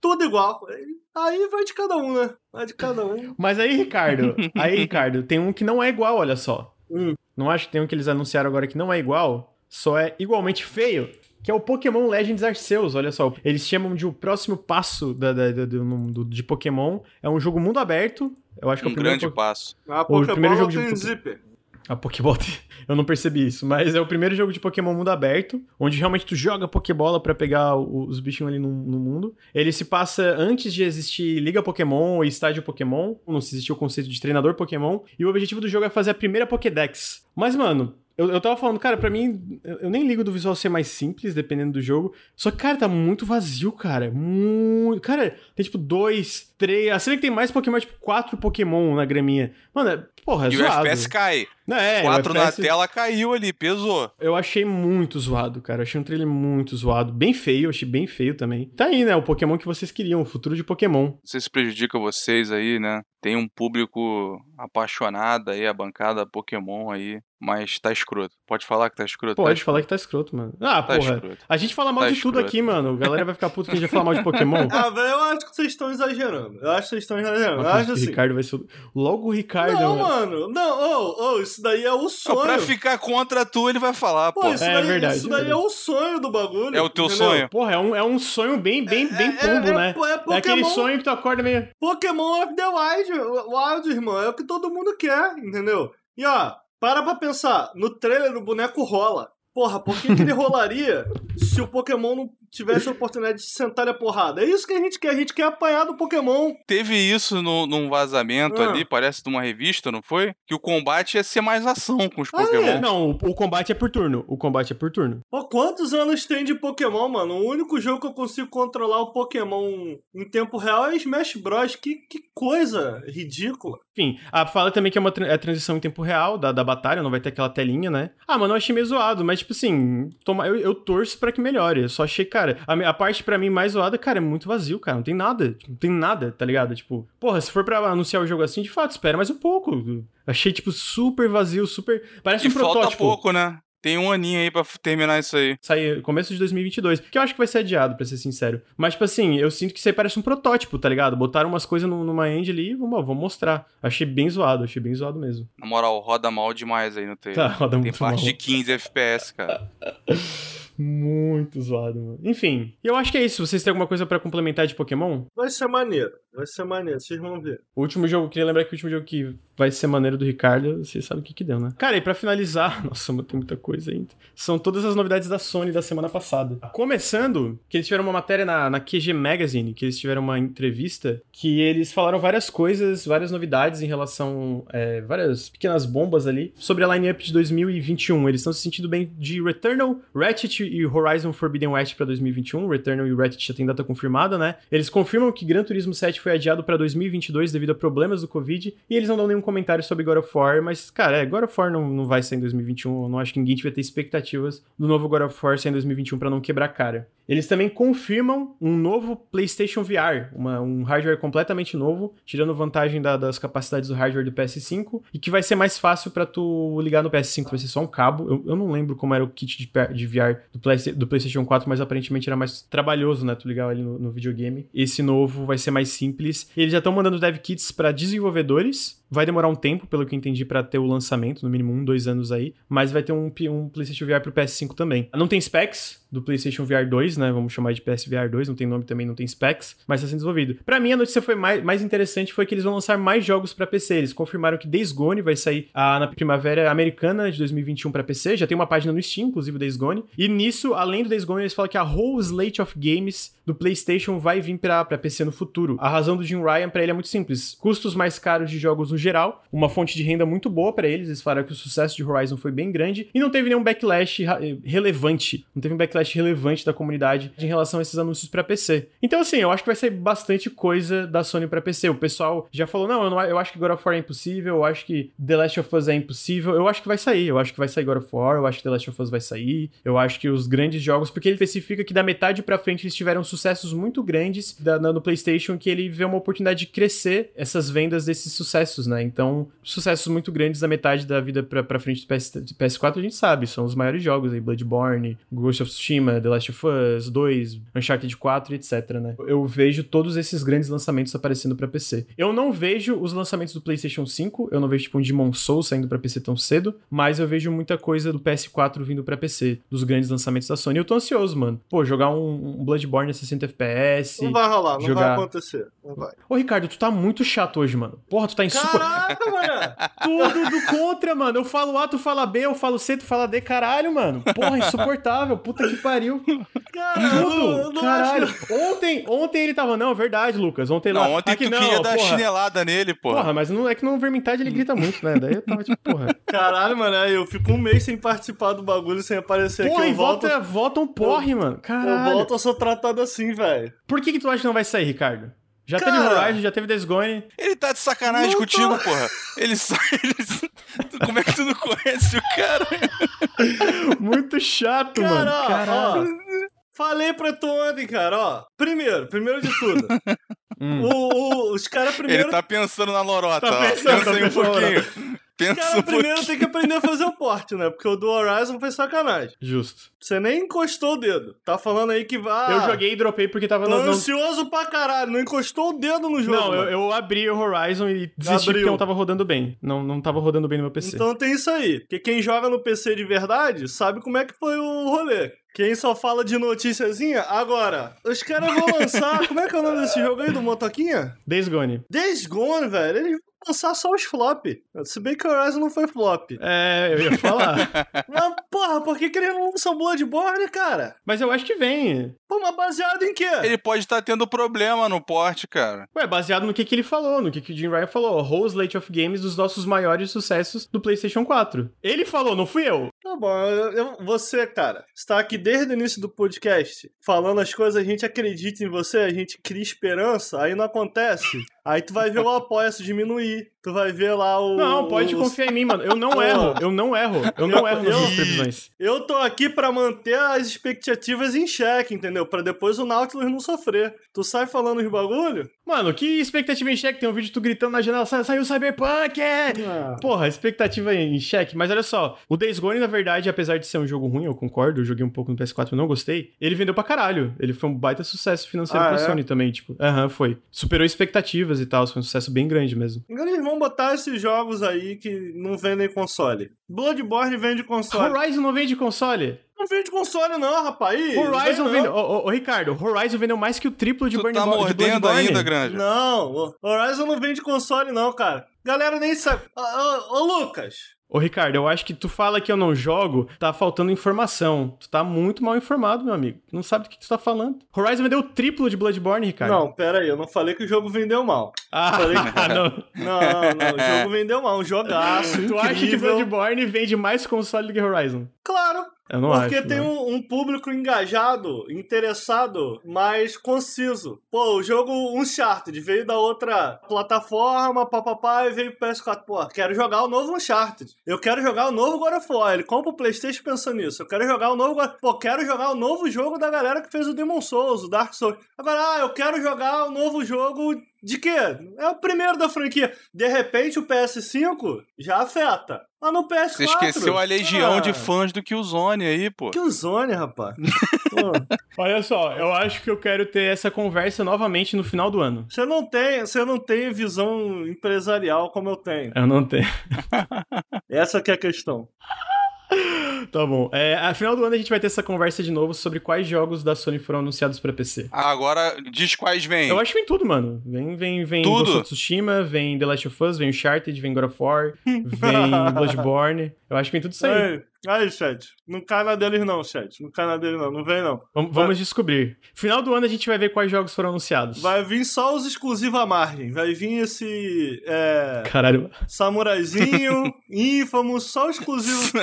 Tudo igual. Aí vai de cada um, né? Vai de cada um. Mas aí, Ricardo, aí, Ricardo, tem um que não é igual, olha só. Hum. Não acho que tem um que eles anunciaram agora que não é igual, só é igualmente feio, que é o Pokémon Legends Arceus, olha só. Eles chamam de o próximo passo da, da- da- do- do- de Pokémon. É um jogo mundo aberto. Eu acho que é Um o primeiro grande po- passo. A O primeiro jogo de zíper. A Pokéball, tem- [LAUGHS] eu não percebi isso, mas é o primeiro jogo de Pokémon mundo aberto, onde realmente tu joga Pokébola pra pegar os bichinhos ali no, no mundo. Ele se passa antes de existir Liga Pokémon e Estádio Pokémon, não se existia o conceito de treinador Pokémon, e o objetivo do jogo é fazer a primeira Pokédex. Mas, mano, eu, eu tava falando, cara, pra mim, eu nem ligo do visual ser mais simples, dependendo do jogo. Só que, cara, tá muito vazio, cara. Muito. Cara, tem tipo dois, três. A cena que tem mais Pokémon é tipo quatro Pokémon na graminha. Mano, é, porra, é E o zoado. FPS cai. Não, é, o 4 na FPS tela caiu ali, pesou. Eu achei muito zoado, cara. Eu achei um trailer muito zoado. Bem feio, achei bem feio também. Tá aí, né? O Pokémon que vocês queriam, o futuro de Pokémon. Não sei se prejudica vocês aí, né? Tem um público apaixonado aí, a bancada Pokémon aí, mas tá escroto. Pode falar que tá escroto? Pode tá falar que tá escroto, mano. Ah, Tá porra. escroto. A gente fala mal Tá de tudo escroto. aqui, mano. A galera vai ficar puto que a gente vai falar mal de [LAUGHS] Pokémon. Ah, velho, eu acho que vocês estão exagerando. Eu acho que vocês estão exagerando. Eu acho o assim. Ricardo vai ser. Logo o Ricardo. Não, mano. mano. Não, ô, ô, isso daí é o Não, sonho. pra ficar contra tu, ele vai falar, Pô, pô. isso É daí, verdade, isso é daí é verdade. o sonho do bagulho. É o teu entendeu? sonho. Porra, é um, é um sonho bem, bem, bem É- pombo, é- né? É, é É aquele sonho que tu acorda meio. Pokémon of the Wild, Wild, irmão. É o que todo mundo quer, entendeu? E ó, para pra pensar. No trailer o boneco rola. Porra, por que, que ele [LAUGHS] rolaria se o Pokémon não tivesse a oportunidade de sentar a porrada? É isso que a gente quer. A gente quer apanhar do Pokémon. Teve isso no, num vazamento Ah. ali, parece de uma revista, não foi? Que o combate ia ser mais ação com os Ah, é? Pokémon. Não, o, o combate é por turno. O combate é por turno. Pô, quantos anos tem de Pokémon, mano? O único jogo que eu consigo controlar o Pokémon em tempo real é Smash Bros. Que, que coisa ridícula. Enfim, a fala também que é uma tra- é transição em tempo real da, da batalha, não vai ter aquela telinha, né? Ah, mano, eu achei meio zoado, mas tipo assim, toma, eu, eu torço pra que melhore. Eu só achei, cara, a, mi- a parte pra mim mais zoada, cara, é muito vazio, cara. Não tem nada. Tipo, não tem nada, tá ligado? Tipo, porra, se for pra anunciar o jogo assim, de fato, espera mais um pouco. Achei, tipo, super vazio, super. Parece E um falta protótipo. pouco, né? Tem um aninho aí pra terminar isso aí. Sair começo de 2022. Que eu acho que vai ser adiado, pra ser sincero. Mas, tipo assim, eu sinto que isso aí parece um protótipo, tá ligado? Botaram umas coisas no- numa end ali e vamos, vamos mostrar. Achei bem zoado, achei bem zoado mesmo. Na moral, roda mal demais aí no trailer. Tá, roda Tem muito parte mal. de 15 FPS, cara. Muito zoado, mano. Enfim, eu acho que é isso. Vocês têm alguma coisa pra complementar de Pokémon? Vai ser maneiro. Vai ser maneiro. Vocês vão ver. O último jogo, queria lembrar que o último jogo que vai ser maneiro do Ricardo, você sabe o que que deu, né? Cara, e pra finalizar, [LAUGHS] nossa, tem muita coisa ainda. São todas as novidades da Sony da semana passada. Começando, que eles tiveram uma matéria na, na QG Magazine, que eles tiveram uma entrevista, que eles falaram várias coisas, várias novidades em relação, é, várias pequenas bombas ali, sobre a line-up de 2021. Eles estão se sentindo bem de Returnal, Ratchet e Horizon Forbidden West pra 2021. Returnal e Ratchet já tem data confirmada, né? Eles confirmam que Gran Turismo 7 foi adiado pra 2022 devido a problemas do Covid e eles não dão nenhum comentário sobre God of War, mas, cara, é, God of War não, não vai sair em 2021. Eu não acho que ninguém tiver ter expectativas do novo God of War sair em 2021 para não quebrar cara. Eles também confirmam um novo PlayStation VR, uma, um hardware completamente novo, tirando vantagem da, das capacidades do hardware do PS5, e que vai ser mais fácil para tu ligar no PS5, vai ser só um cabo. Eu, eu não lembro como era o kit de, de VR do, Play, do, PlayStation 4, mas aparentemente era mais trabalhoso, né? Tu ligar ali no, no videogame. Esse novo vai ser mais simples. Eles já estão mandando dev kits para desenvolvedores Vai demorar um tempo, pelo que eu entendi, para ter o lançamento, no mínimo um, dois anos aí. Mas vai ter um, um PlayStation VR pro PS5 também. Não tem specs do PlayStation VR 2, né? Vamos chamar de PSVR 2, não tem nome também, não tem specs, mas está sendo desenvolvido. Para mim, a notícia foi mais, mais interessante foi que eles vão lançar mais jogos para PC. Eles confirmaram que Days Gone vai sair ah, na primavera americana de 2021 para PC. Já tem uma página no Steam, inclusive, Days Gone. E nisso, além do Days Gone, eles falam que a whole slate of games do PlayStation vai vir para PC no futuro. A razão do Jim Ryan para ele é muito simples: custos mais caros de jogos no geral, uma fonte de renda muito boa para eles. Eles falaram que o sucesso de Horizon foi bem grande e não teve nenhum backlash relevante. Não teve um backlash relevante da comunidade em relação a esses anúncios para PC. Então, assim, eu acho que vai sair bastante coisa da Sony para PC. O pessoal já falou: não, eu, não, eu acho que God of War é impossível, eu acho que The Last of Us é impossível. Eu acho que vai sair, eu acho que vai sair God of War, eu acho que The Last of Us vai sair, eu acho que os grandes jogos, porque ele especifica que da metade para frente eles tiveram sucessos muito grandes da, no PlayStation que ele vê uma oportunidade de crescer essas vendas desses sucessos, né? Então, sucessos muito grandes da metade da vida pra, pra frente do PS, PS4 a gente sabe, são os maiores jogos aí, Bloodborne, Ghost of Tsushima, The Last of Us 2, Uncharted 4, etc, né? Eu vejo todos esses grandes lançamentos aparecendo para PC. Eu não vejo os lançamentos do PlayStation 5, eu não vejo tipo um Demon Souls saindo para PC tão cedo, mas eu vejo muita coisa do PS4 vindo para PC, dos grandes lançamentos da Sony. Eu tô ansioso, mano. Pô, jogar um, um Bloodborne a 60 FPS. Não vai rolar, não vai acontecer. Não vai. Ô, Ricardo, tu tá muito chato hoje, mano. Porra, tu tá insuportável. Caraca, [LAUGHS] mano. Tudo do contra, mano. Eu falo A, tu fala B, eu falo C, tu fala D. Caralho, mano. Porra, insuportável. Puta que pariu. Caralho, Tudo. Caralho. Acho... Ontem, ontem ele tava, não, é verdade, Lucas. Ontem não, lá. ontem aqui, tu não, queria porra. dar chinelada nele, porra. Porra, mas não, é que no Vermintide ele grita muito, né? Daí eu tava tipo, porra. [LAUGHS] Caralho, mano, eu fico um mês sem participar do bagulho, sem aparecer porra, aqui. Eu e volta, volto... volta um porre, eu, mano. Caralho. Eu volto, eu sou tratado assim, velho. Por que que tu acha que não vai sair, Ricardo? Já Cara, teve Horizon, já teve Days Gone. Ele tá de sacanagem Não contigo, tô. porra. Ele sai. [LAUGHS] Ele... Como é que tu não conhece o cara? [LAUGHS] Muito chato, Cara, mano. ó, Caralho. Falei pra tu ontem, cara, ó. Primeiro, primeiro de tudo. [LAUGHS] Hum. o- o- os caras primeiro. Ele tá pensando na lorota, Tá ó. pensando, Pensa tá aí um pouquinho. Os Pensa um caras primeiro pouquinho. tem que aprender a fazer o porte, né? Porque o do Horizon foi sacanagem. Justo. Você nem encostou o dedo. Tá falando aí que vai. eu joguei e dropei porque tava no. ansioso pra caralho. Não encostou o dedo no jogo. Não, eu, eu abri o Horizon e desisti Abriu. porque não tava rodando bem. Não, não tava rodando bem no meu PC. Então tem isso aí. Porque quem joga no PC de verdade sabe como é que foi o rolê. Quem só fala de noticiazinha, agora, os caras vão lançar. [LAUGHS] como é que é o nome desse jogo aí do Motoquinha? Days Gone. Days Gone, velho. Eles vão lançar só os flop. Se bem que o Horizon não foi flop. É, eu ia falar. [LAUGHS] Mas, porra, por que, que eles não lançam Bloodborne, cara? Mas eu acho que vem. Pô, mas baseado em quê? Ele pode estar tendo problema no porte, cara. Ué, baseado no que, que ele falou, no que, que o Jim Ryan falou. A whole slate of games dos nossos maiores sucessos do PlayStation 4. Ele falou, não fui eu. Tá bom, eu, eu- você, cara, está aqui desde o início do podcast, falando as coisas, a gente acredita em você, a gente cria esperança, aí não acontece. Aí tu vai ver o apoia-se diminuir, tu vai ver lá o... Não, pode os- confiar em mim, mano. Eu não erro. Eu não erro. Eu não Eu- erro nas eu- minhas previsões. Eu tô aqui pra manter as expectativas em xeque, entendeu? Pra depois o Nautilus não sofrer. Tu sai falando os bagulho? Mano, que expectativa em xeque? Tem um vídeo de tu gritando na janela, "Sa- saiu o Cyberpunk! É! Porra, expectativa em xeque. Mas olha só, o Days Gone, na verdade, apesar de ser um jogo ruim, eu concordo, eu joguei um pouco no PS4 e não gostei, ele vendeu pra caralho. Ele foi um baita sucesso financeiro Ah, pra é? Sony também, tipo. Aham, foi. Superou expectativas e tal, foi um sucesso bem grande mesmo. Agora eles vão botar esses jogos aí que não vendem console. Bloodborne vende console. Horizon não vende console? Não vende console não, rapaz. Ih, Horizon não vendeu. não. Ô, ô, ô, Ricardo, Horizon vendeu mais que o triplo de Tu Burn tá de mordendo Bloodborne. ainda, grande. Não, o Horizon não vende console não, cara. Galera nem sabe. Ô, Lucas, Ô, Ricardo, eu acho que tu fala que eu não jogo, tá faltando informação. Tu tá muito mal informado, meu amigo. Não sabe do que tu tá falando. Horizon vendeu o triplo de Bloodborne, Ricardo. não, pera aí, eu não falei que o jogo vendeu mal. Ah, Falei que- [LAUGHS] não. Não, não, o jogo vendeu mal, um jogaço, [LAUGHS] Tu acha que. Bloodborne vende mais console do que Horizon? Claro, Eu não Porque acho, tem não. um, um público engajado, interessado, mas conciso. Pô, o jogo Uncharted veio da outra plataforma, papapá, e veio pro PS4. Pô, quero jogar o novo Uncharted. Eu quero jogar o novo God of War. Ele compra o Playstation pensando nisso. Eu quero jogar o novo... Pô, quero jogar o novo jogo da galera que fez o Demon Souls, o Dark Souls. Agora, ah, eu quero jogar o novo jogo de quê? É o primeiro da franquia. De repente, o PS5 já afeta. Mas no PS4... Você esqueceu a legião ah, de fãs do Killzone aí, pô. Que o Zone, rapaz. [LAUGHS] Pô, Olha só, eu acho que eu quero ter essa conversa novamente no final do ano. você não tem, você não tem visão empresarial como eu tenho. Eu não tenho. Essa que é a questão. Tá bom. É, a final do ano a gente vai ter essa conversa de novo sobre quais jogos da Sony foram anunciados pra PC. Ah, Agora, diz quais vem. Eu acho que vem tudo, mano. Vem, vem, vem Tudo? Ghost of Tsushima, vem The Last of Us, vem Uncharted, vem God of War, [LAUGHS] vem Bloodborne. Eu acho que vem tudo isso aí. Aí, aí, chat. Não cai na deles não, chat. Não cai na deles não. Não vem não. Vamos, descobrir. Final do ano a gente vai ver quais jogos foram anunciados. Vai vir só os exclusivos à margem. Vai vir esse é, Caralho. samuraizinho, [LAUGHS] ínfamo, só o exclusivo. [LAUGHS]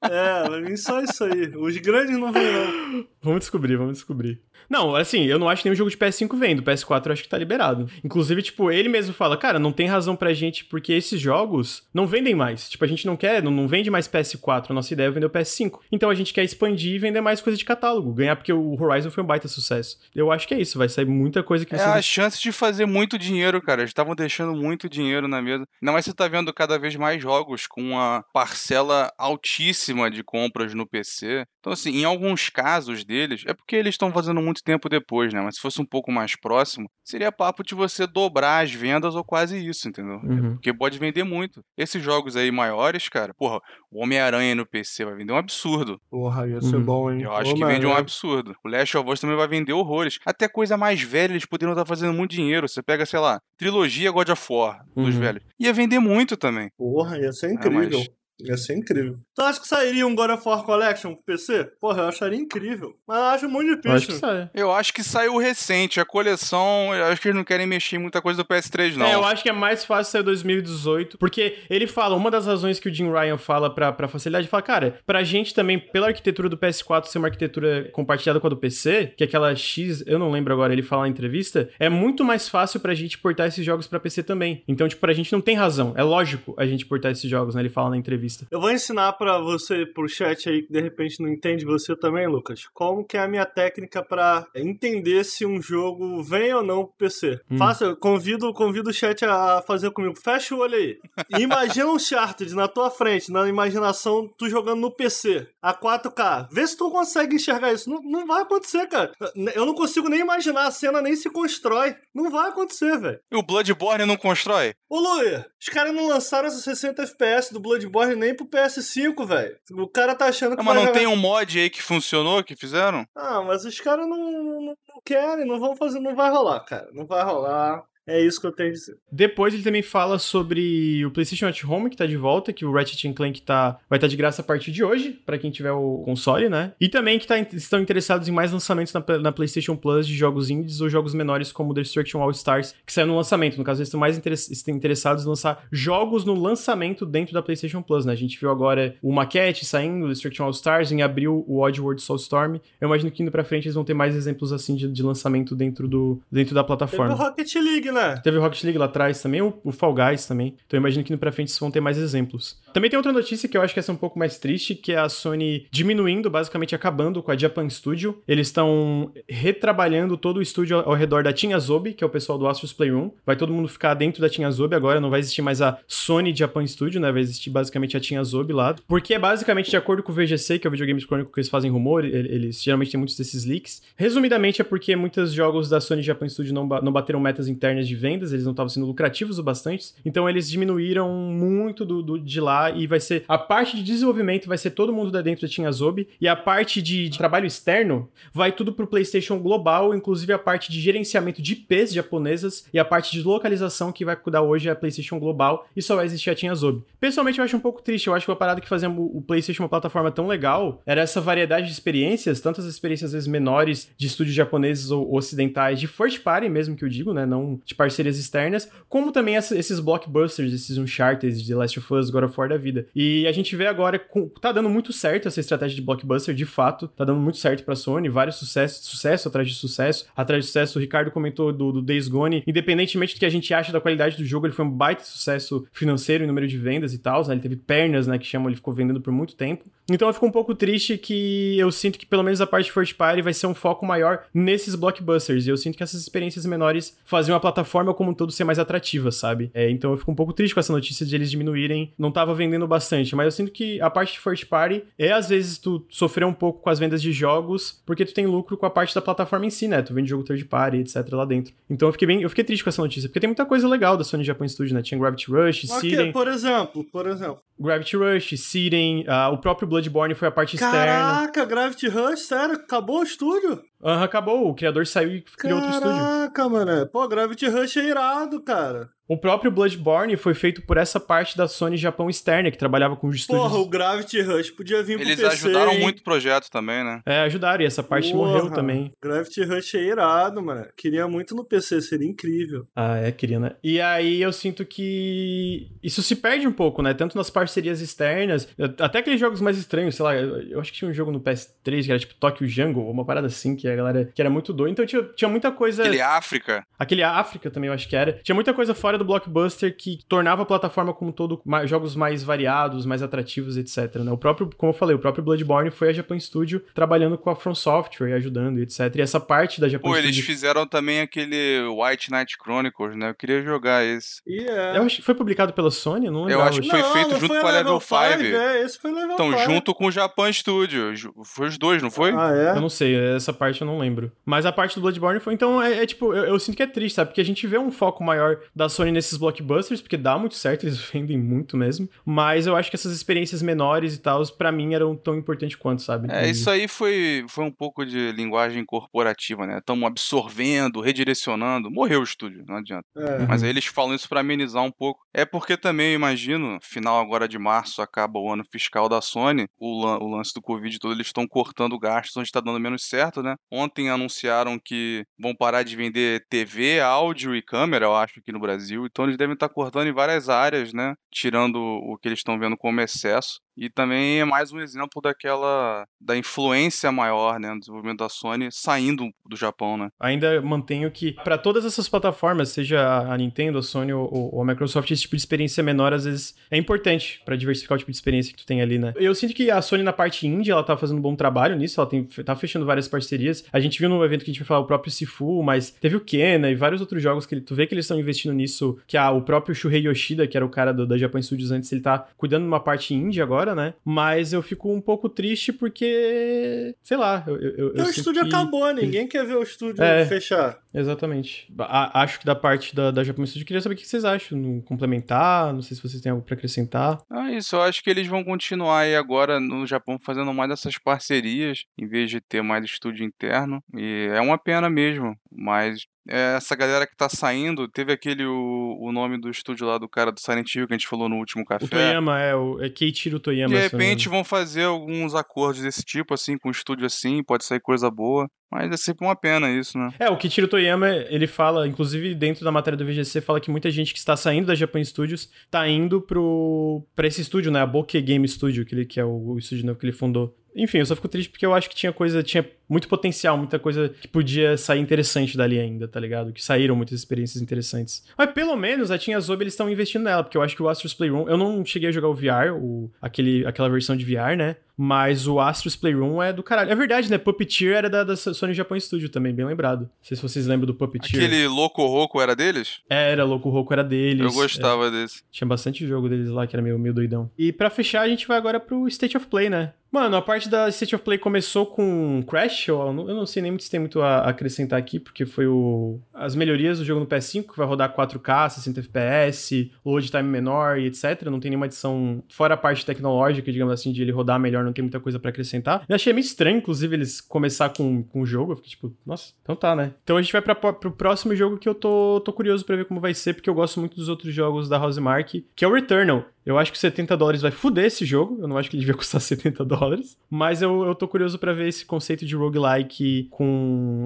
É, vai vir só isso aí. Os grandes não vêm não. Vamos descobrir, vamos descobrir. Não, assim, eu não acho nenhum jogo de PS5 vendo. PS4 eu acho que tá liberado. Inclusive, tipo, ele mesmo fala, cara, não tem razão pra gente, porque esses jogos não vendem mais. Tipo, a gente não quer, não, não vende mais PS4. A nossa ideia é vender o PS5. Então a gente quer expandir e vender mais coisa de catálogo. Ganhar, porque o Horizon foi um baita sucesso. Eu acho que é isso, vai sair muita coisa que É vocês a chance de fazer muito dinheiro, cara. Eles estavam deixando muito dinheiro na mesa. Ainda mais você tá vendo cada vez mais jogos com uma parcela altíssima de compras no PC. Então, assim, em alguns casos deles, é porque eles estão fazendo muito tempo depois, né? Mas se fosse um pouco mais próximo, seria papo de você dobrar as vendas ou quase isso, entendeu? Uhum. Porque pode vender muito. Esses jogos aí maiores, cara, porra, o Homem-Aranha no PC vai vender um absurdo. Porra, ia ser Uhum. bom, hein? Eu acho que vende um absurdo. O Last of Us também vai vender horrores. Até coisa mais velha eles poderiam estar fazendo muito dinheiro. Você pega, sei lá, trilogia God of War dos Uhum. velhos. Ia vender muito também. Porra, ia ser incrível. mas- Ia ser incrível. Tu acha que sairia um God of War Collection pro PC? Porra, eu acharia incrível. Mas eu acho muito Eu difícil. acho que sai. Eu acho que saiu recente. A coleção, eu acho que eles não querem mexer em muita coisa do PS3, não. É, eu acho que é mais fácil sair 2018, porque ele fala, uma das razões que o Jim Ryan fala pra, pra facilidade, ele fala, cara, pra gente também, pela arquitetura do PS4 ser uma arquitetura compartilhada com a do PC, que é aquela X, eu não lembro agora, ele fala na entrevista, é muito mais fácil pra gente portar esses jogos pra PC também. Então, tipo, pra gente não tem razão, é lógico a gente portar esses jogos, né? Ele fala na entrevista. Eu vou ensinar pra você, pro chat aí, que de repente não entende você também, Lucas, como que é a minha técnica pra entender se um jogo vem ou não pro PC. Hum. Faça, convido, convido o chat a fazer comigo. Fecha o olho aí. [LAUGHS] Imagina um Uncharted na tua frente, na imaginação, tu jogando no PC, a 4K. Vê se tu consegue enxergar isso. Não, não vai acontecer, cara. Eu não consigo nem imaginar, a cena nem se constrói. Não vai acontecer, velho. E o Bloodborne não constrói? Ô, Luia, os caras não lançaram esses 60 FPS do Bloodborne nem pro PS5, velho. O cara tá achando que Ah, mas não jogar- tem um mod aí que funcionou, que fizeram? Ah, mas os caras não, não, não querem, não vão fazer, não vai rolar, cara. Não vai rolar. É isso que eu tenho a dizer. Depois ele também fala sobre o PlayStation at Home, que tá de volta, que o Ratchet Clank tá, vai estar de graça a partir de hoje, pra quem tiver o console, né? E também que tá, estão interessados em mais lançamentos na, na PlayStation Plus de jogos indies ou jogos menores como Destruction All Stars, que saiu no lançamento. No caso, eles estão mais interess- estão interessados em lançar jogos no lançamento dentro da PlayStation Plus, né? A gente viu agora o Maquette saindo, Destruction All Stars, em abril o Oddworld Soulstorm. Eu imagino que indo pra frente eles vão ter mais exemplos assim de, de lançamento dentro, do, dentro da Teve plataforma. o Rocket League, né? Teve o Rocket League lá atrás também, o, o Fall Guys também. Então eu imagino que no pra frente vão ter mais exemplos. Também tem outra notícia que eu acho que essa é um pouco mais triste, que é a Sony diminuindo, basicamente acabando com a Japan Studio. Eles estão retrabalhando todo o estúdio ao, redor da Team Azobi, que é o pessoal do Astros Playroom. Vai todo mundo ficar dentro da Team Azobi agora, não vai existir mais a Sony Japan Studio, né? Vai existir basicamente a Team Azobi lá. Porque é basicamente de acordo com o VGC, que é o Videogames Chronicle, que eles fazem rumor, ele- eles geralmente têm muitos desses leaks. Resumidamente é porque muitos jogos da Sony Japan Studio não, ba- não bateram metas internas de vendas, eles não estavam sendo lucrativos o bastante. Então eles diminuíram muito do, do- de lá e vai ser a parte de desenvolvimento vai ser todo mundo da dentro da Team Azobi e a parte de, de trabalho externo vai tudo pro PlayStation Global, inclusive a parte de gerenciamento de IPs japonesas e a parte de localização que vai cuidar hoje é a PlayStation Global e só vai existir a Team Azobi. Pessoalmente eu acho um pouco triste, eu acho que uma parada que fazia o PlayStation uma plataforma tão legal era essa variedade de experiências, tantas experiências às vezes menores de estúdios japoneses ou ocidentais, de first party mesmo que eu digo, né, não de parcerias externas, como também esses blockbusters, esses Uncharted, The Last of Us, God of War da vida. E a gente vê agora, tá dando muito certo essa estratégia de blockbuster, de fato, tá dando muito certo pra Sony, vários sucessos, sucesso atrás de sucesso, atrás de sucesso, o Ricardo comentou do, do Days Gone, independentemente do que a gente acha da qualidade do jogo, ele foi um baita sucesso financeiro em número de vendas e tal, né? ele teve pernas, né, que chamam, ele ficou vendendo por muito tempo. Então eu fico um pouco triste que eu sinto que pelo menos a parte first party vai ser um foco maior nesses blockbusters, e eu sinto que essas experiências menores faziam a plataforma como um todo ser mais atrativa, sabe? É, então eu fico um pouco triste com essa notícia de eles diminuírem, não tava vendendo bastante, mas eu sinto que a parte de first party é às vezes tu sofrer um pouco com as vendas de jogos, porque tu tem lucro com a parte da plataforma em si, né? Tu vende jogo third party, etc lá dentro. Então eu fiquei bem, eu fiquei triste com essa notícia, porque tem muita coisa legal da Sony Japan Studio, né? Tinha Gravity Rush, Siren, por exemplo, por exemplo. Gravity Rush, Siren, ah, o próprio Bloodborne foi a parte externa. Caraca, Gravity Rush, sério, acabou o estúdio? Aham, acabou, o criador saiu e criou outro estúdio. Caraca, mano. Pô, Gravity Rush é irado, cara. O próprio Bloodborne foi feito por essa parte da Sony Japão externa, que trabalhava com os estúdios. Porra, o Gravity Rush podia vir Eles pro PC, ajudaram hein? muito o projeto também, né? É, ajudaram, e essa parte Porra, morreu também. Gravity Rush é irado, mano. Queria muito no PC, seria incrível. Ah, é, queria, né? E aí eu sinto que isso se perde um pouco, né? Tanto nas parcerias externas, até aqueles jogos mais estranhos, sei lá, eu, eu acho que tinha um jogo no PS3 que era tipo Tokyo Jungle, uma parada assim, que a galera que era muito doido. Então tinha, tinha muita coisa. Aquele África. Aquele África também, eu acho que era. Tinha muita coisa fora do blockbuster que tornava a plataforma como um todo ma- jogos mais variados, mais atrativos, etc. Né? O próprio, como eu falei, o próprio Bloodborne foi a Japan Studio trabalhando com a From Software e ajudando, etc. E essa parte da Japan Pô, eles Studio. fizeram também aquele White Knight Chronicles, né? Eu queria jogar esse. E é. Eu acho que foi publicado pela Sony, não Eu lembrava. acho que foi Não, feito não junto foi com a Level 5. É, esse foi Level Então, 5. junto com o Japan Studio. Foi os dois, não foi? Ah, é? Eu não sei, essa parte eu não lembro. Mas a parte do Bloodborne foi. Então, é, é tipo, eu, eu sinto que é triste, sabe? Porque a gente vê um foco maior da Sony nesses blockbusters, porque dá muito certo, [LAUGHS] eles vendem muito mesmo. Mas eu acho que essas experiências menores e tal, pra mim, eram tão importantes quanto, sabe? É, isso aí foi, foi um pouco de linguagem corporativa, né? Estamos absorvendo, redirecionando. Morreu o estúdio, não adianta. É. Mas aí eles falam isso pra amenizar um pouco. É porque também, eu imagino, final agora de março acaba o ano fiscal da Sony, o, lan- o lance do Covid todo, eles estão cortando gastos onde tá dando menos certo, né? Ontem anunciaram que vão parar de vender TV, áudio e câmera, eu acho, aqui no Brasil. Então eles devem estar cortando em várias áreas, né? Tirando o que eles estão vendo como excesso. E também é mais um exemplo daquela da influência maior, né, no desenvolvimento da Sony saindo do Japão, né? Ainda mantenho que, pra todas essas plataformas, seja a Nintendo, a Sony ou, ou a Microsoft, esse tipo de experiência menor, às vezes, é importante pra diversificar o tipo de experiência que tu tem ali, né? Eu sinto que a Sony, na parte indie, ela tá fazendo um bom trabalho nisso, ela tem, tá fechando várias parcerias. A gente viu no evento que a gente vai falar o próprio Sifu, mas teve o Kena e vários outros jogos que ele- tu vê que eles estão investindo nisso, que a, o próprio Shuhei Yoshida, que era o cara do, da Japan Studios antes, ele tá cuidando de uma parte indie agora, né? Mas eu fico um pouco triste porque, sei lá, eu, eu, eu o estúdio que- acabou, ninguém quer ver o estúdio É. fechar. Exatamente. A- acho que da parte da, da Japan Studio, eu queria saber o que vocês acham. No complementar, não sei se vocês têm algo pra acrescentar. Ah, isso, eu acho que eles vão continuar aí agora no Japão fazendo mais dessas parcerias, em vez de ter mais estúdio interno. E é uma pena mesmo, mas é, essa galera que tá saindo, teve aquele, o, o nome do estúdio lá do cara do Silent Hill que a gente falou no último café. O Toyama é o é Keiichiro Toyama. De repente vão fazer alguns acordos desse tipo, assim, com um estúdio assim, pode sair coisa boa. Mas é sempre uma pena isso, né? É, o Kichiro Toyama, ele fala, inclusive dentro da matéria do VGC, fala que muita gente que está saindo da Japan Studios tá indo pro pra esse estúdio, né? A Bokeh Game Studio, que, ele, que é o, o estúdio novo que ele fundou. Enfim, eu só fico triste porque eu acho que tinha coisa, tinha muito potencial, muita coisa que podia sair interessante dali ainda, tá ligado? Que saíram muitas experiências interessantes. Mas pelo menos a Tinha Zobe eles estão investindo nela, porque eu acho que o Astro's Playroom, eu não cheguei a jogar o VR, o, aquele, aquela versão de VR, né? Mas o Astro's Playroom é do caralho. É verdade, né? Puppeteer era da, da Sony Japan Studio também, bem lembrado. Não sei se vocês lembram do Puppeteer. Aquele Loco Roco era deles? Era, Louco Roco era deles. Eu gostava desse. Tinha bastante jogo deles lá que era meio, meio doidão. E pra fechar, a gente vai agora pro State of Play, né? Mano, a parte da State of Play começou com Crash, eu não, eu não sei nem muito se tem muito a acrescentar aqui, porque foi o as melhorias do jogo no PS5, que vai rodar 4K, 60 FPS, load time menor e etc. Não tem nenhuma adição, fora a parte tecnológica, digamos assim, de ele rodar melhor, não tem muita coisa pra acrescentar. Eu achei meio estranho, inclusive, eles começar com, com o jogo, eu fiquei tipo, nossa, então tá, né? Então a gente vai pra, pro próximo jogo que eu tô, tô curioso pra ver como vai ser, porque eu gosto muito dos outros jogos da Housemark, que é o Returnal. Eu acho que 70 dólares vai fuder esse jogo. Eu não acho que ele devia custar [LAUGHS] 70 dólares. Mas eu, eu tô curioso para ver esse conceito de roguelike com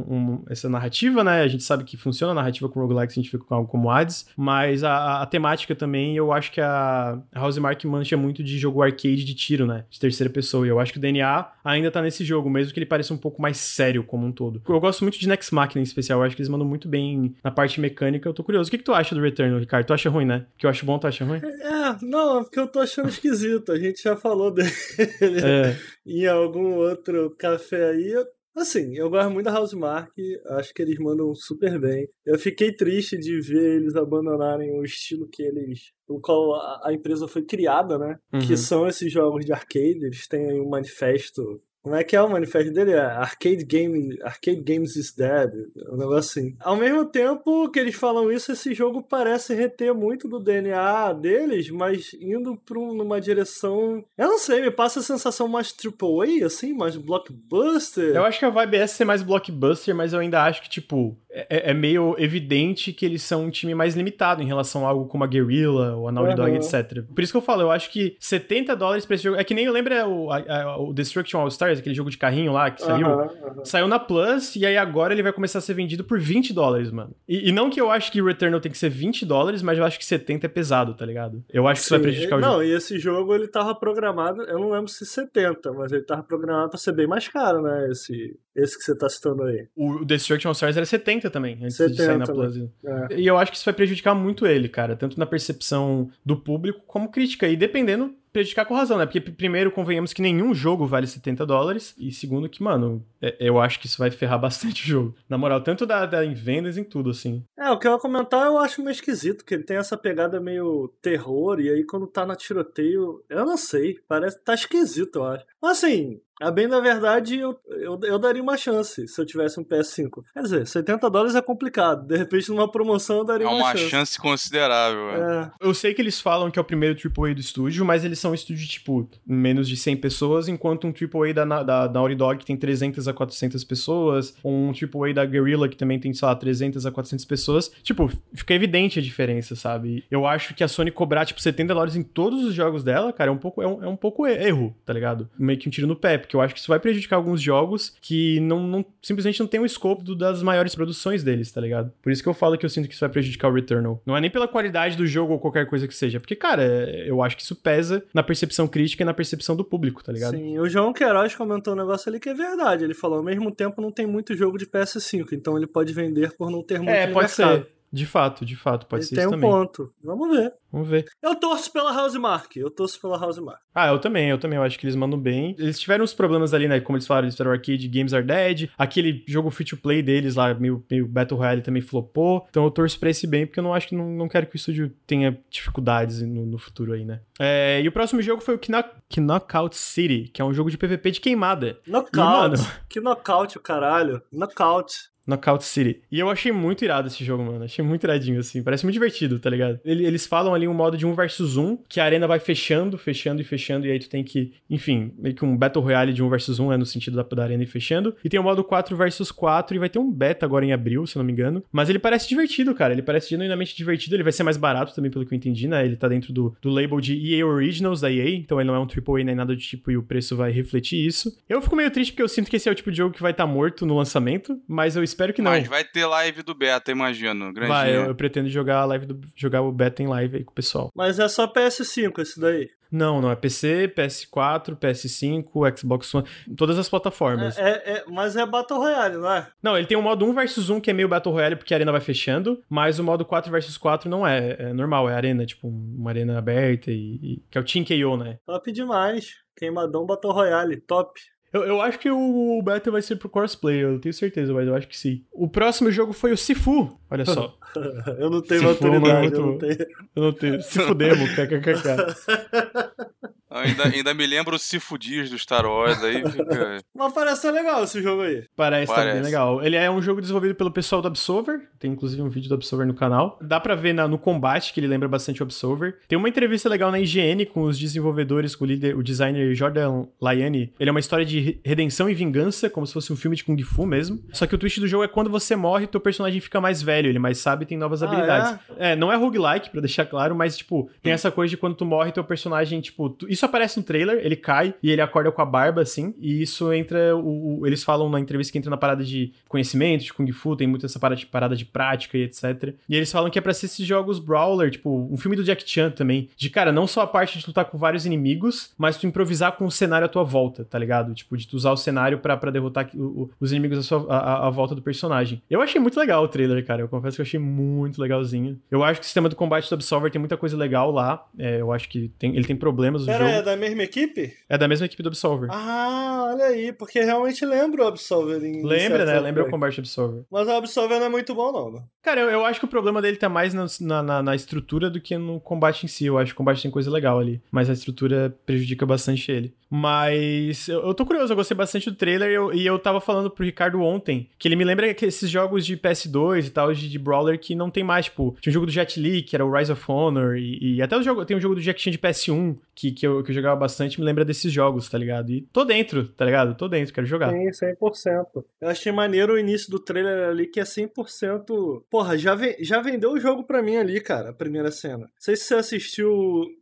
um, essa narrativa, né? A gente sabe que funciona a narrativa com roguelike se a gente fica com algo como Hades. Mas a, a temática também, eu acho que a Housemark mancha muito de jogo arcade de tiro, né? De terceira pessoa. E eu acho que o DNA ainda tá nesse jogo, mesmo que ele pareça um pouco mais sério como um todo. Eu gosto muito de Next Machina em especial. Eu acho que eles mandam muito bem na parte mecânica. Eu tô curioso. O que, que tu acha do Returnal, Ricardo? Tu acha ruim, né? Que eu acho bom, tu acha ruim? É, não, é porque eu tô achando esquisito. A gente já falou dele [LAUGHS] é. [LAUGHS] em algum outro café aí. Assim, eu gosto muito da Housemark, acho que eles mandam super bem. Eu fiquei triste de ver eles abandonarem o estilo que eles. o qual a, a empresa foi criada, né? Uhum. Que são esses jogos de arcade, eles têm aí um manifesto como é que é o manifesto dele? É Arcade, Game, Arcade Games is Dead. Um negócio assim. Ao mesmo tempo que eles falam isso, esse jogo parece reter muito do DNA deles, mas indo pra um, numa direção. Eu não sei, me passa a sensação mais AAA, assim, mais blockbuster. Eu acho que a vibe é ser mais blockbuster, mas eu ainda acho que, tipo, é, é, meio evidente que eles são um time mais limitado em relação a algo como a Guerrilla ou a Naughty Dog, etc. Por isso que eu falo, eu acho que 70 dólares pra esse jogo. É que nem eu lembro o, a, o Destruction All Stars, aquele jogo de carrinho lá que saiu. Saiu na Plus e aí agora ele vai começar a ser vendido por 20 dólares, mano. E, e, não que eu acho que o Returnal tem que ser 20 dólares, mas eu acho que 70 é pesado, tá ligado? Eu acho que Sim, isso vai prejudicar o jogo. Não, e esse jogo ele tava programado, eu não lembro se 70, mas ele tava programado pra ser bem mais caro, né? Esse, esse que você tá citando aí. O Destruction All Stars era 70 também, antes 70, de sair na Plus. É. E eu acho que isso vai prejudicar muito ele, cara. Tanto na percepção do público como crítica. E dependendo prejudicar com razão, né? Porque, primeiro, convenhamos que nenhum jogo vale 70 dólares. E segundo, que, mano, é, eu acho que isso vai ferrar [LAUGHS] bastante o jogo. Na moral, tanto da, da, em vendas em tudo, assim. É, o que eu ia comentar eu acho meio esquisito, que ele tem essa pegada meio terror. E aí, quando tá na tiroteio, eu não sei. Parece. Tá esquisito, eu acho. Mas assim, a bem da verdade, eu, eu, eu, daria uma chance se eu tivesse um PS5. Quer dizer, 70 dólares é complicado. De repente, numa promoção, eu daria é uma, uma chance. chance considerável. É. é. Eu sei que eles falam que é o primeiro AAA do estúdio, mas eles são um estúdio, tipo, menos de 100 pessoas, enquanto um AAA da, da, da Naughty Dog que tem 300 a 400 pessoas, ou um AAA da Guerrilla que também tem, sei lá, 300 a 400 pessoas. Tipo, fica evidente a diferença, sabe? Eu acho que a Sony cobrar, tipo, 70 dólares em todos os jogos dela, cara, é um pouco, é um, é um pouco erro, tá ligado? Meio que um tiro no pé, porque eu acho que isso vai prejudicar alguns jogos que não, não simplesmente não tem o escopo do, das maiores produções deles, tá ligado? Por isso que eu falo que eu sinto que isso vai prejudicar o Returnal. Não é nem pela qualidade do jogo ou qualquer coisa que seja, porque, cara, eu acho que isso pesa na percepção crítica e na percepção do público, tá ligado? Sim, o João Queiroz comentou um negócio ali que é verdade. Ele falou, ao mesmo tempo não tem muito jogo de PS5, então ele pode vender por não ter muito É, pode mercado. ser. De fato, de fato, pode ele ser tem isso um também. ponto. Vamos ver. Vamos ver. Eu torço pela Housemark. Eu torço pela Housemark. Ah, eu também, eu também. Eu acho que eles mandam bem. Eles tiveram uns problemas ali, né? Como eles falaram, eles fizeram Arcade Games Are Dead. Aquele jogo free to play deles lá, meio, meio Battle Royale, também flopou. Então eu torço pra esse bem, porque eu não acho que não, não quero que o estúdio tenha dificuldades no, no futuro aí, né? É, e o próximo jogo foi o Knockout City, que é um jogo de PVP de queimada. Knockout? E, mano... Que knockout, o caralho. Knockout. Knockout City. E eu achei muito irado esse jogo, mano. Achei muito iradinho, assim. Parece muito divertido, tá ligado? Eles falam ali um modo de um versus um, que a arena vai fechando, fechando e fechando, e aí tu tem que, enfim, meio que um Battle Royale de um versus um, é no sentido da, da arena e fechando. E tem o modo 4 versus 4, e vai ter um beta agora em abril, se não me engano. Mas ele parece divertido, cara. Ele parece genuinamente divertido. Ele vai ser mais barato também, pelo que eu entendi, né? Ele tá dentro do, do label de EA Originals da EA, então ele não é um AAA nem nada do tipo, e o preço vai refletir isso. Eu fico meio triste porque eu sinto que esse é o tipo de jogo que vai estar tá morto no lançamento, mas eu espero que não. Mas vai ter live do beta, imagino. Grandinho. Vai, eu, eu, pretendo jogar a live do, jogar o beta em live aí com o pessoal. Mas é só PS5 esse daí. Não, não é PC, PS4, PS5, Xbox One, todas as plataformas. É, é, é, mas é Battle Royale, não é? Não, ele tem o modo 1 versus 1 que é meio Battle Royale porque a arena vai fechando, mas o modo 4 versus 4 não é, é normal, é arena, tipo uma arena aberta e, e que é o Team KO, né? Top demais. Queimadão Battle Royale, top. Eu, eu acho que o beta vai ser pro crossplay, eu tenho certeza, mas eu acho que sim. O próximo jogo foi o Sifu, olha só. [LAUGHS] eu não tenho Sifu, maturidade, eu não tenho. Eu não tenho. Sifu Demo, kkkk. [LAUGHS] Ainda, ainda me lembro o Sifu Dias do Star Wars aí. Fica... [LAUGHS] Mas parece ser legal esse jogo aí. Parece, parece. bem legal. Ele é um jogo desenvolvido pelo pessoal do Absolver, Tem inclusive um vídeo do Absolver no canal. Dá pra ver na, no combate que ele lembra bastante o Absolver. Tem uma entrevista legal na IGN com os desenvolvedores, com o líder, o designer Jordan Laiani. Ele é uma história de redenção e vingança, como se fosse um filme de Kung Fu mesmo. Só que o twist do jogo é quando você morre, teu personagem fica mais velho, ele mais sabe e tem novas Ah, habilidades. É? não é roguelike, pra deixar claro, mas, tipo, tem essa coisa de quando tu morre, teu personagem, tipo, tu- isso aparece no trailer, ele cai e ele acorda com a barba, assim, e isso entra, o, o- eles falam na entrevista que entra na parada de conhecimento, de Kung Fu, tem muito essa parada de, parada de prática e etc. E eles falam que é pra ser esses jogos brawler, tipo, um filme do Jack Chan também, de, cara, não só a parte de lutar com vários inimigos, mas tu improvisar com o cenário à tua volta, tá ligado? Tipo, de tu usar o cenário pra, pra derrotar o- o- os inimigos à, sua, à, à- à volta do personagem. Eu achei muito legal o trailer, cara, eu confesso que eu achei muito legalzinho. Eu acho que o sistema do combate do Absolver tem muita coisa legal lá, é, eu acho que tem- ele tem problemas no Pera, jogo. É da mesma equipe? É da mesma equipe do Absolver. Ah, olha aí, porque realmente lembra o Absolver em Lembra, né? Lembra o combate Absolver. Mas o Absolver não é muito bom, não. né? Cara, eu, eu acho que o problema dele tá mais na, na, na- na estrutura do que no combate em si. Eu acho que o combate tem coisa legal ali. Mas a estrutura prejudica bastante ele. Mas eu, eu tô curioso, eu gostei bastante do trailer e eu, e eu tava falando pro Ricardo ontem que ele me lembra que esses jogos de PS2 e tal, de, de Brawler, que não tem mais, tipo, tinha um jogo do Jet Li, que era o Rise of Honor, e, e até o jogo, tem um jogo do Jack Chan de PS1, que, que, eu, que eu jogava bastante, me lembra desses jogos, tá ligado? E tô dentro, tá ligado? Tô dentro, quero jogar. Sim, 100%. Eu achei maneiro o início do trailer ali, que é 100%. Porra, já, ve- já vendeu o jogo pra mim ali, cara, a primeira cena. Não sei se você assistiu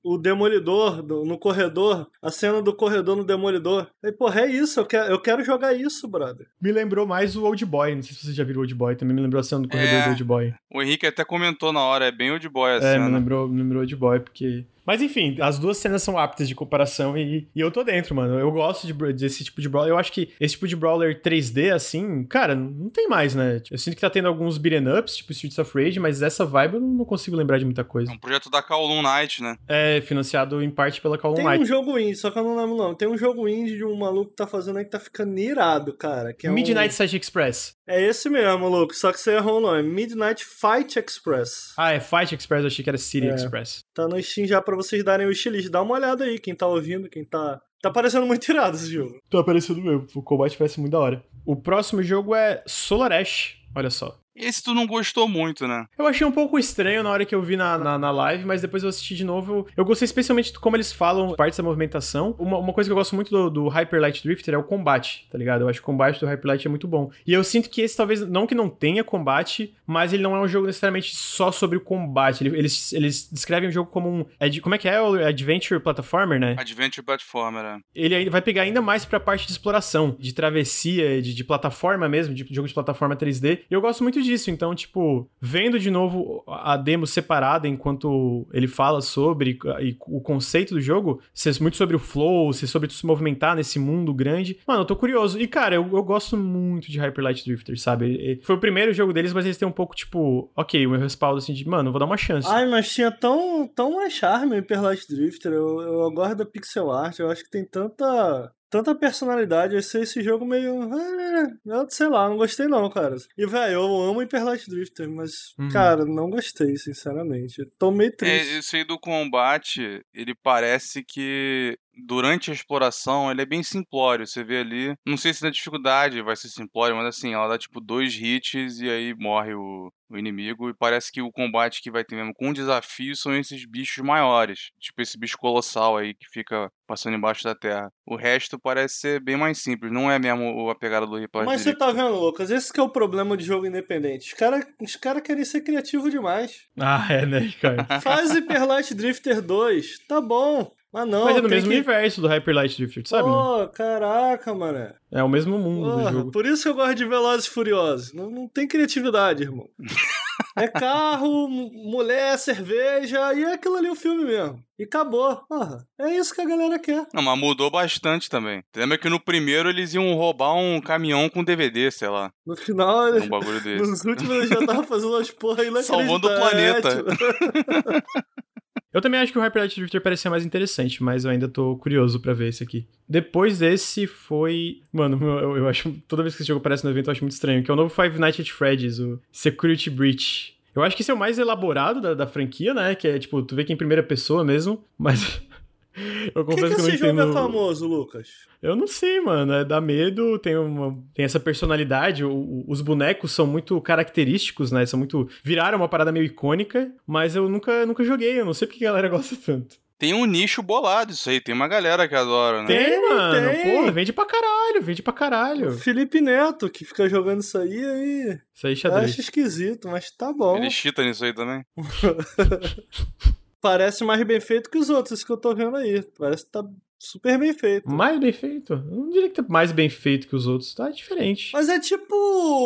o Demolidor do- no corredor, a cena do corredor no Demolidor. E, porra, é isso, eu quero, eu quero jogar isso, brother. Me lembrou mais o Old Boy, não sei se vocês já viram o Old Boy, também me lembrou a cena do corredor É. do Old Boy. O Henrique até comentou na hora, é bem old boy assim. É, me lembrou, me lembrou de boy, porque. Mas enfim, as duas cenas são aptas de comparação e, e eu tô dentro, mano. Eu gosto de, desse tipo de brawler. Eu acho que esse tipo de brawler 3D, assim, cara, não tem mais, né? Eu sinto que tá tendo alguns beat'em ups, tipo Streets of Rage, mas essa vibe eu não consigo lembrar de muita É coisa. um projeto da Kowloon Knight, né? É financiado em parte pela Call of Tem um jogo indie, só que eu não lembro não. Tem um jogo indie de um maluco que tá fazendo aí que tá ficando irado, cara. Que é um- Midnight Side Express. É esse mesmo, louco. Só que você errou o nome. Midnight Fight Express. Ah, é Fight Express, eu achei que era City É. Express. Tá no Steam já pra vocês darem o estilista. Dá uma olhada aí, quem tá ouvindo, quem tá. Tá parecendo muito irado esse jogo. Tá parecendo mesmo, o combate parece muito da hora. O próximo jogo é Solar Ash, olha só. Esse tu não gostou muito, né? Eu achei um pouco estranho na hora que eu vi na, na, na live, mas depois eu assisti de novo. Eu gostei especialmente de como eles falam partes da movimentação. Uma, uma coisa que eu gosto muito do, do Hyper Light Drifter é o combate, tá ligado? Eu acho que o combate do Hyper Light é muito bom. E eu sinto que esse talvez, não que não tenha combate, mas ele não é um jogo necessariamente só sobre o combate. Ele- eles, eles descrevem o jogo como um. Como é que é? O Adventure Platformer, né? Adventure Platformer, é. ele vai pegar ainda mais pra parte de exploração, de travessia, de, de plataforma mesmo, de jogo de plataforma 3D. E eu gosto muito disso. Então, tipo, vendo de novo a demo separada enquanto ele fala sobre e o conceito do jogo, ser muito sobre o flow, ser sobre tu se movimentar nesse mundo grande. Mano, eu tô curioso. E, cara, eu, eu gosto muito de Hyper Light Drifter, sabe? Foi o primeiro jogo deles, mas eles têm um pouco, tipo, ok, o meu respaldo assim de, mano, eu vou dar uma chance. Ai, mas tinha tão, tão mais charme Hyper Light Drifter. Eu, eu gosto da pixel art. Eu acho que tem tanta. Tanta personalidade, esse, esse jogo meio. ah, eu sei lá, não gostei não, cara. E, velho, eu amo Hyper Light Drifter, mas, Uhum. cara, não gostei, sinceramente. Tô meio É, triste. isso aí do combate, ele parece que durante a exploração ele é bem simplório. Você vê ali, não sei se na dificuldade vai ser simplório, mas assim, ela dá tipo dois hits e aí morre o, o inimigo. E parece que o combate que vai ter mesmo com desafio são esses bichos maiores. Tipo esse bicho colossal aí que fica passando embaixo da terra. O resto parece ser bem mais simples, não é mesmo a pegada do Replay Mas você tá vendo, Lucas? Esse que é o problema de jogo independente. Os caras os cara querem ser criativos demais. Ah, é, né, Ricardo? Faz Hyper Light Drifter 2, tá bom. Mas não, mas é no mesmo que... universo do Hyper Light Drifter, sabe? né? Pô, caraca, mano. É o mesmo mundo do Porra, jogo. por isso que eu gosto de Velozes e Furiosos. Não, não tem criatividade, irmão. é carro, [LAUGHS] mu- mulher, cerveja, e é aquilo ali o filme mesmo. E acabou. Porra, é isso que a galera quer. Não, mas mudou bastante também. Lembra que no primeiro eles iam roubar um caminhão com DVD, sei lá. No final, Um bagulho [LAUGHS] desse. nos últimos eu já tava fazendo umas porra inacreditáveis. [LAUGHS] Salvando o planeta. Eu também acho que o Hyper Light Drifter parecia mais interessante, mas eu ainda tô curioso pra ver esse aqui. Depois desse foi. Mano, eu, eu acho. Toda vez que esse jogo aparece no evento eu acho muito estranho, que é o novo Five Nights at Freddy's, o Security Breach. Eu acho que esse é o mais elaborado da, da franquia, né? Que é tipo, tu vê que é em primeira pessoa mesmo, mas. [LAUGHS] Eu que, confesso que que, eu esse não jogo entendo. é famoso, Lucas? Eu não sei, mano. É, dá medo, tem, uma, tem essa personalidade. o- o- os bonecos são muito característicos, né? São muito. Viraram uma parada meio icônica, mas eu nunca, nunca joguei. Eu não sei porque a galera [LAUGHS] gosta tanto. Tem um nicho bolado isso aí, tem uma galera que adora, né? Tem, mano. tem. Porra, vende pra caralho, vende pra O caralho. Felipe Neto, que fica jogando isso aí, aí. Isso aí, Eu xadrez. acho esquisito, mas tá bom. Ele chita nisso aí também. [LAUGHS] Parece mais bem feito que os outros, isso que eu tô vendo aí. Parece que tá super bem feito. Mais bem feito? Eu não diria que tá mais bem feito que os outros. Tá diferente. Mas é tipo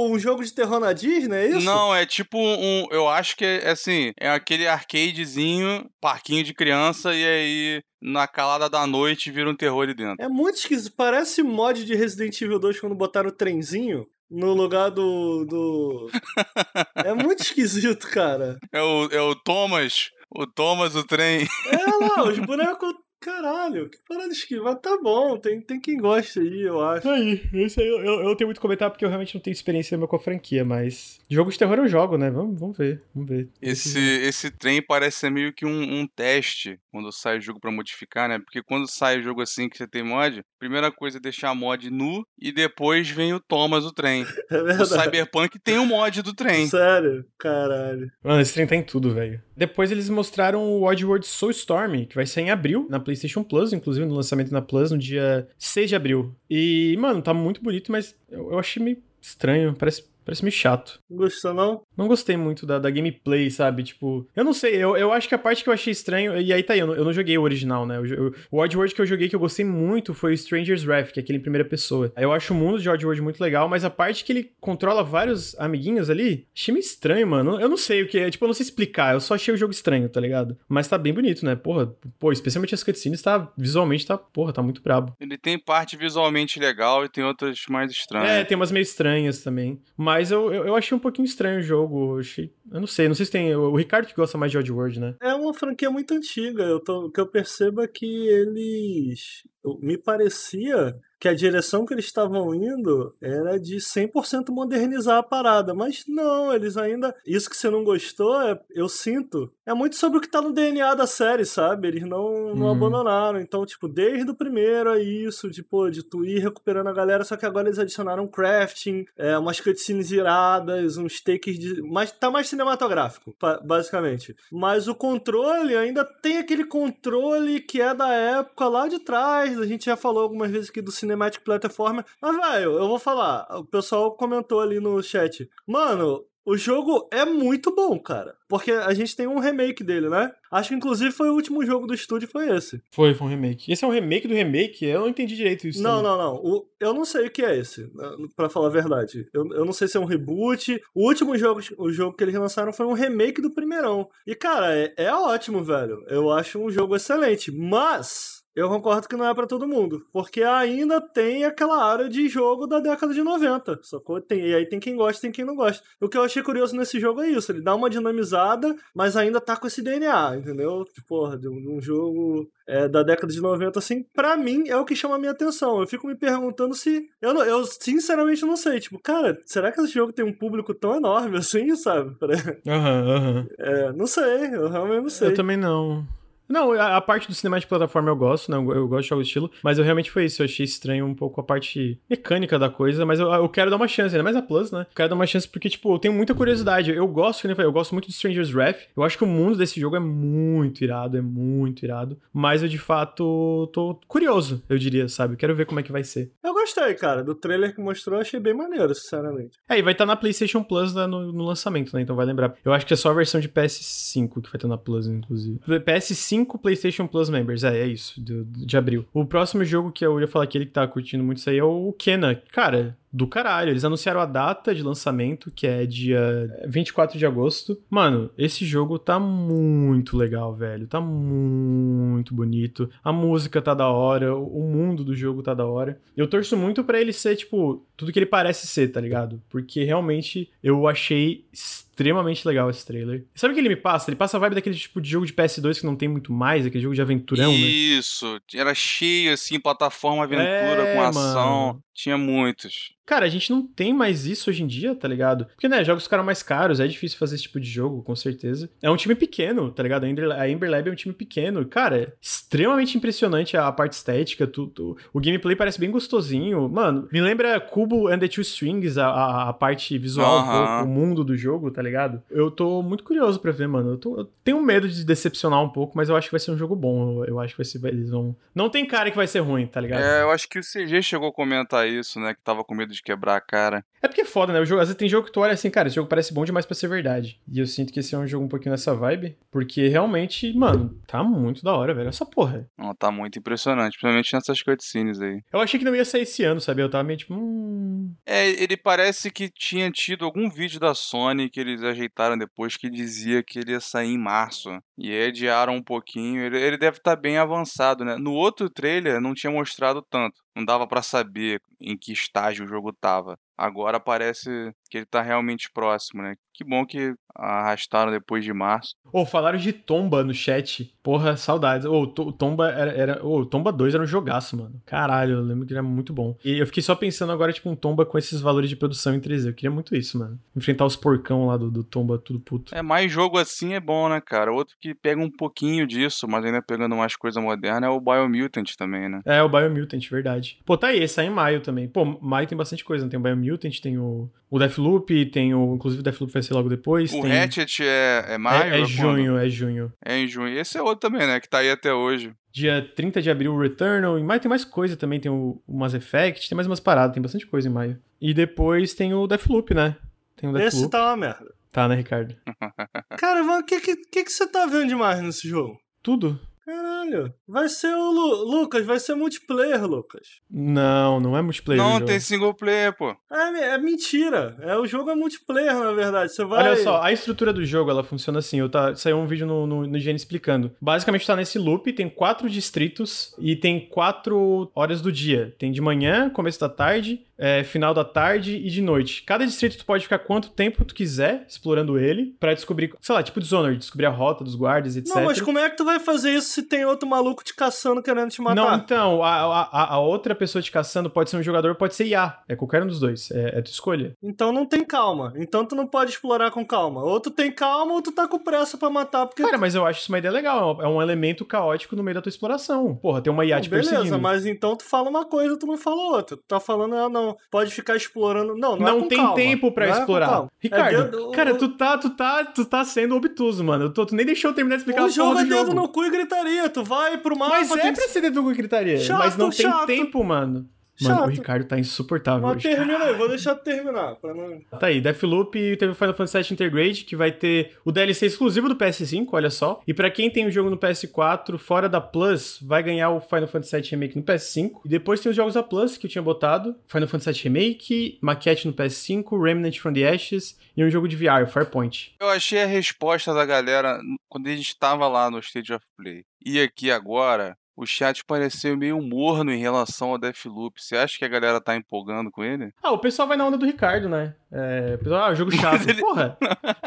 um jogo de terror na Disney, é isso? Não, é tipo um. Eu acho que é assim, é aquele arcadezinho, parquinho de criança, e aí na calada da noite vira um terror ali dentro. É muito esquisito. Parece mod de Resident Evil 2 quando botaram o trenzinho no lugar do. do... [LAUGHS] é muito esquisito, cara. É o, é o Thomas, o Thomas, o trem. É lá, os [LAUGHS] bonecos. Caralho, que parada esquisita. Mas tá bom, tem, tem quem gosta aí, eu acho. Aí, esse aí eu, eu, tenho muito a comentar porque eu realmente não tenho experiência nenhuma com a franquia, mas. Jogo de terror eu jogo, né? Vamos, vamos ver, vamos ver. Esse, esse trem parece ser meio que um, um teste quando sai o jogo pra modificar, né? Porque quando sai o jogo assim que você tem mod, primeira coisa é deixar a mod nu e depois vem o Thomas, o trem. [LAUGHS] É O. Cyberpunk tem o mod do trem. Sério? Caralho. Mano, esse trem tá em tudo, velho. Depois eles mostraram o Oddworld Soulstorm, que vai sair em abril, na PlayStation Plus, inclusive no lançamento na Plus, no dia 6 de abril. E, mano, tá muito bonito, mas eu, eu achei meio estranho, parece, parece meio chato. Não gostou, não? Não gostei muito da, da gameplay, sabe? Tipo, eu não sei, eu, eu acho que a parte que eu achei estranho. E aí tá aí, eu não, eu não joguei o original, né? Eu eu- o Oddworld que eu joguei que eu gostei muito foi o Stranger's Wrath, que é aquele em primeira pessoa. Eu acho o mundo de Oddworld muito legal, mas a parte que ele controla vários amiguinhos ali, achei meio estranho, mano. Eu não sei o que é, tipo, eu não sei explicar, eu só achei o jogo estranho, tá ligado? Mas tá bem bonito, né? Porra, pô, especialmente as cutscenes, tá visualmente, tá, porra, tá muito brabo. Ele tem parte visualmente legal e tem outras mais estranhas. É, tem umas meio estranhas também. Mas eu, eu, eu achei um pouquinho estranho o jogo. Eu achei. Eu não sei, não sei se tem. O Ricardo que gosta mais de Oddworld, né? É uma franquia muito antiga. Eu tô, que eu percebo é que eles. Me parecia que a direção que eles estavam indo era de 100% modernizar a parada. Mas não, eles ainda. Isso que você não gostou, é, eu sinto. É muito sobre o que tá no DNA da série, sabe? Eles não, não Uhum. abandonaram. Então, tipo, desde o primeiro é isso, tipo, de tu ir recuperando a galera, só que agora eles adicionaram crafting, é, umas cutscenes iradas, uns takes de. Mas tá mais cinematográfico, basicamente. Mas o controle ainda tem aquele controle que é da época lá de trás. A gente já falou algumas vezes aqui do Cinematic Platformer. Mas, velho, eu vou falar. O pessoal comentou ali no chat. Mano. O jogo é muito bom, cara. Porque a gente tem um remake dele, né? Acho que inclusive foi o último jogo do estúdio, foi esse. Foi, foi um remake. Esse é um remake do remake? Eu não entendi direito isso. Não, também. não, não. O- eu não sei o que é esse, né, pra falar a verdade. Eu, eu não sei se é um reboot. O último jogo, o jogo que eles lançaram foi um remake do primeirão. E, cara, é, é ótimo, velho. Eu acho um jogo excelente. Mas. Eu concordo que não é pra todo mundo, porque ainda tem aquela área de jogo da década de 90, sacou? Tem, e aí tem quem gosta e tem quem não gosta. O que eu achei curioso nesse jogo é isso, ele dá uma dinamizada, mas ainda tá com esse DNA, entendeu? Tipo, Porra, de um, jogo é, da década de 90, assim, pra mim é o que chama a minha atenção. Eu fico me perguntando se. Eu, não- eu sinceramente não sei. Tipo, cara, será que esse jogo tem um público tão enorme [LAUGHS] assim, sabe? [LAUGHS] Aham, aham. É, não sei, eu realmente não sei. Eu também não. Não, a, a parte do cinema de plataforma eu gosto, né? Eu, eu gosto de estilo, mas eu realmente foi isso. Eu achei estranho um pouco a parte mecânica da coisa, mas eu, eu quero dar uma chance, ainda mais a Plus, né? Eu quero dar uma chance porque, tipo, eu tenho muita curiosidade. Eu gosto, eu falei, eu gosto muito de Stranger's Wrath. Eu acho que o mundo desse jogo é muito irado, é muito irado. Mas eu, de fato, tô curioso, eu diria, sabe? Eu quero ver como é que vai ser. Eu gostei, cara. Do trailer que mostrou, eu achei bem maneiro, sinceramente. É, e vai estar na PlayStation Plus né, no, no lançamento, né? Então vai lembrar. Eu acho que é só a versão de PS5 que vai estar na Plus, inclusive. PS5 PlayStation Plus Members, é, é isso, de, de abril. O próximo jogo que eu ia falar que ele que tá curtindo muito isso aí é o Kena. Cara, do caralho. Eles anunciaram a data de lançamento, que é dia 24 de agosto. Mano, esse jogo tá muito legal, velho. Tá muito bonito. A música tá da hora, o mundo do jogo tá da hora. Eu torço muito pra ele ser, tipo, tudo que ele parece ser, tá ligado? Porque realmente eu achei extremamente legal esse trailer. Sabe o que ele me passa? Ele passa a vibe daquele tipo de jogo de PS2 que não tem muito mais, aquele jogo de aventurão, né? Isso, era cheio assim, plataforma, aventura É, com ação. mano. Tinha muitos. Cara, a gente não tem mais isso hoje em dia, tá ligado? Porque, né, jogos ficaram mais caros, é difícil fazer esse tipo de jogo, com certeza. É um time pequeno, tá ligado? A Ember, a Ember Lab é um time pequeno. Cara, é extremamente impressionante a parte estética, tudo. O gameplay parece bem gostosinho. Mano, me lembra Cubo and the Two Strings, a, a, a parte visual, um Aham. pouco, o mundo do jogo, tá ligado? Eu tô muito curioso pra ver, mano. Eu, tô- eu tenho medo de decepcionar um pouco, mas eu acho que vai ser um jogo bom. Eu, eu acho que vai ser. Eles vão. Não tem cara que vai ser ruim, tá ligado? É, eu acho que o CG chegou a comentar isso, né? Que tava com medo de quebrar a cara. É porque é foda, né? O jogo, às vezes tem jogo que tu olha assim, cara, esse jogo parece bom demais pra ser verdade. E eu sinto que esse é um jogo um pouquinho nessa vibe, porque realmente, mano, tá muito da hora, velho. Essa porra. Não, tá muito impressionante, principalmente nessas cutscenes aí. Eu achei que não ia sair esse ano, sabe? Eu tava meio tipo, hum. É, ele parece que tinha tido algum vídeo da Sony que eles ajeitaram depois que dizia que ele ia sair em março. E aí adiaram um pouquinho. Ele, ele deve estar bem avançado, né? No outro trailer não tinha mostrado tanto. Não dava pra saber em que estágio o jogo tava. Agora parece que ele tá realmente próximo, né? Que bom que arrastaram depois de março. Ô, falaram de Tomba no chat. Porra, saudades. Ô, to- Tomba era. era... Ô, Tomba 2 era um jogaço, mano. Caralho, eu lembro que ele era muito bom. E eu fiquei só pensando agora, tipo, um Tomba com esses valores de produção em 3D. Eu queria muito isso, mano. Enfrentar os porcão lá do, do Tomba, tudo puto. É, mais jogo assim é bom, né, cara? Outro que pega um pouquinho disso, mas ainda pegando mais coisa moderna, é o Biomutant também, né? É, o Biomutant, verdade. Pô, tá aí, sai em maio também. Pô, maio tem bastante coisa, né? Tem o Biomutant, tem o, o Deathloop, tem o. Inclusive o Deathloop vai ser logo depois. O tem... Ratchet é, é maio? é, é ou quando? junho, é junho. É em junho. Esse é outro também, né? Que tá aí até hoje. Dia 30 de abril, o Returnal. Em maio tem mais coisa também. Tem o, o Mass Effect, tem mais umas paradas, tem bastante coisa em maio. E depois tem o Deathloop, né? Tem o Esse Deathloop. tá uma merda. Tá, né, Ricardo? [LAUGHS] [LAUGHS] Cara, mas o que, que, que que você tá vendo demais nesse jogo? Tudo? Caralho. Vai ser o Lu- Lucas, vai ser multiplayer, Lucas. Não, não é multiplayer. Não, tem single player, pô. É, é mentira. É, o jogo é multiplayer, na verdade. Você vai. Olha só, a estrutura do jogo, ela funciona assim. Eu tá, saiu um vídeo no, no, no IGN explicando. Basicamente, tá nesse loop, tem quatro distritos e tem quatro horas do dia. Tem de manhã, começo da tarde, é, final da tarde e de noite. Cada distrito tu pode ficar quanto tempo tu quiser explorando ele pra descobrir, sei lá, tipo Dishonored, descobrir a rota dos guardas, etc. Não, mas como é que tu vai fazer isso se tem outro maluco te caçando querendo te matar? Não, então, a, a, a outra pessoa te caçando pode ser um jogador, pode ser IA. É qualquer um dos dois. É, é tua escolha. Então não tem calma. Então tu não pode explorar com calma. Ou tu tem calma ou tu tá com pressa pra matar, porque. Cara, mas eu acho isso uma ideia legal. É um elemento caótico no meio da tua exploração. Porra, tem uma IA Pô, te beleza, perseguindo. mas então tu fala uma coisa, tu não fala outra. Tu tá falando, ah, não, pode ficar explorando. Não, não, é Não com tem calma. tempo pra Não é explorar. É Ricardo, dedo- cara, tu tá, tu, tá, tu tá sendo obtuso, mano. Tu, tu nem deixou eu terminar de explicar O jogo porra é do dedo jogo. no cu e gritaria. Tu vai pro mapa. Mas é tem pra ser dedo no cu e gritaria. Chato, mas não tem chato. tempo, mano. Mano, Chato. o Ricardo tá insuportável Mas hoje. termina aí, vou deixar terminar. Pra não... Tá aí, Deathloop e teve o Final Fantasy VII Intergrade, que vai ter o DLC exclusivo do PS5, olha só. E pra quem tem o jogo no PS4, fora da Plus, vai ganhar o Final Fantasy VII Remake no PS5. E depois tem os jogos da Plus, que eu tinha botado. Final Fantasy VII Remake, Maquette no PS5, Remnant from the Ashes e um jogo de VR, o Farpoint. Eu achei a resposta da galera quando a gente tava lá no State of Play. E aqui agora, o chat pareceu meio morno em relação ao Deathloop. Você acha que a galera tá empolgando com ele? Ah, o pessoal vai na onda do Ricardo, né? É, o pessoal, ah, jogo [LAUGHS] chato. ele- Porra,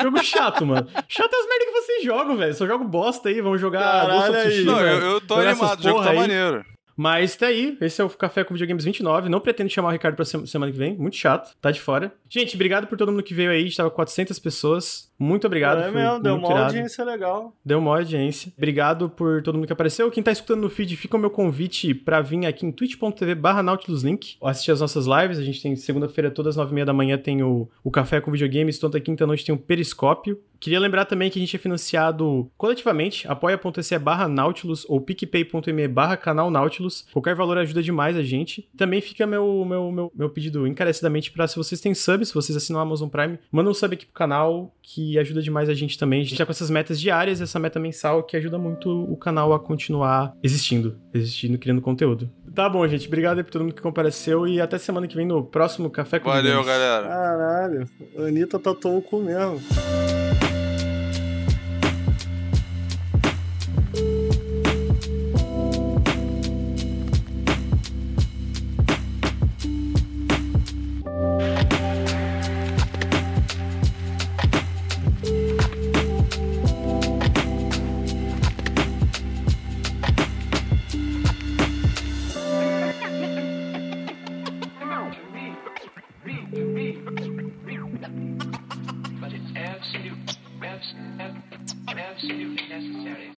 jogo chato, mano. Chato é as merdas que vocês jogam, velho. Só jogo bosta aí, vamos jogar Caralho, Ghost of aí. Tsushima. Não, eu, eu tô animado, o jogo porra tá aí. maneiro. Mas tá aí, esse é o Café com Videogames 29. Não pretendo chamar o Ricardo pra se- semana que vem, muito chato, tá de fora. Gente, obrigado por todo mundo que veio aí, a gente tava com 400 pessoas. Muito obrigado, é mesmo, deu uma irado. audiência legal. Deu uma audiência. Obrigado por todo mundo que apareceu. Quem tá escutando no feed, fica o meu convite pra vir aqui em twitch.tv barra NautilusLink, assistir as nossas lives. A gente tem segunda-feira, todas as nove e meia da manhã, tem o, o Café com Videogames. Toda quinta-noite tem o Periscópio. Queria lembrar também que a gente é financiado coletivamente, apoia.se barra Nautilus ou picpay.me barra canal Nautilus. Qualquer valor ajuda demais a gente. Também fica meu, meu, meu, meu pedido encarecidamente pra se vocês têm sub, se vocês assinam a Amazon Prime, manda um sub aqui pro canal que ajuda demais a gente também. A gente tá com essas metas diárias, essa meta mensal que ajuda muito o canal a continuar existindo, existindo, criando conteúdo. Tá bom, gente. Obrigado aí por todo mundo que compareceu e até semana que vem no próximo Café com Valeu, Videogames. galera. Caralho, a Anitta tatuou o cu mesmo.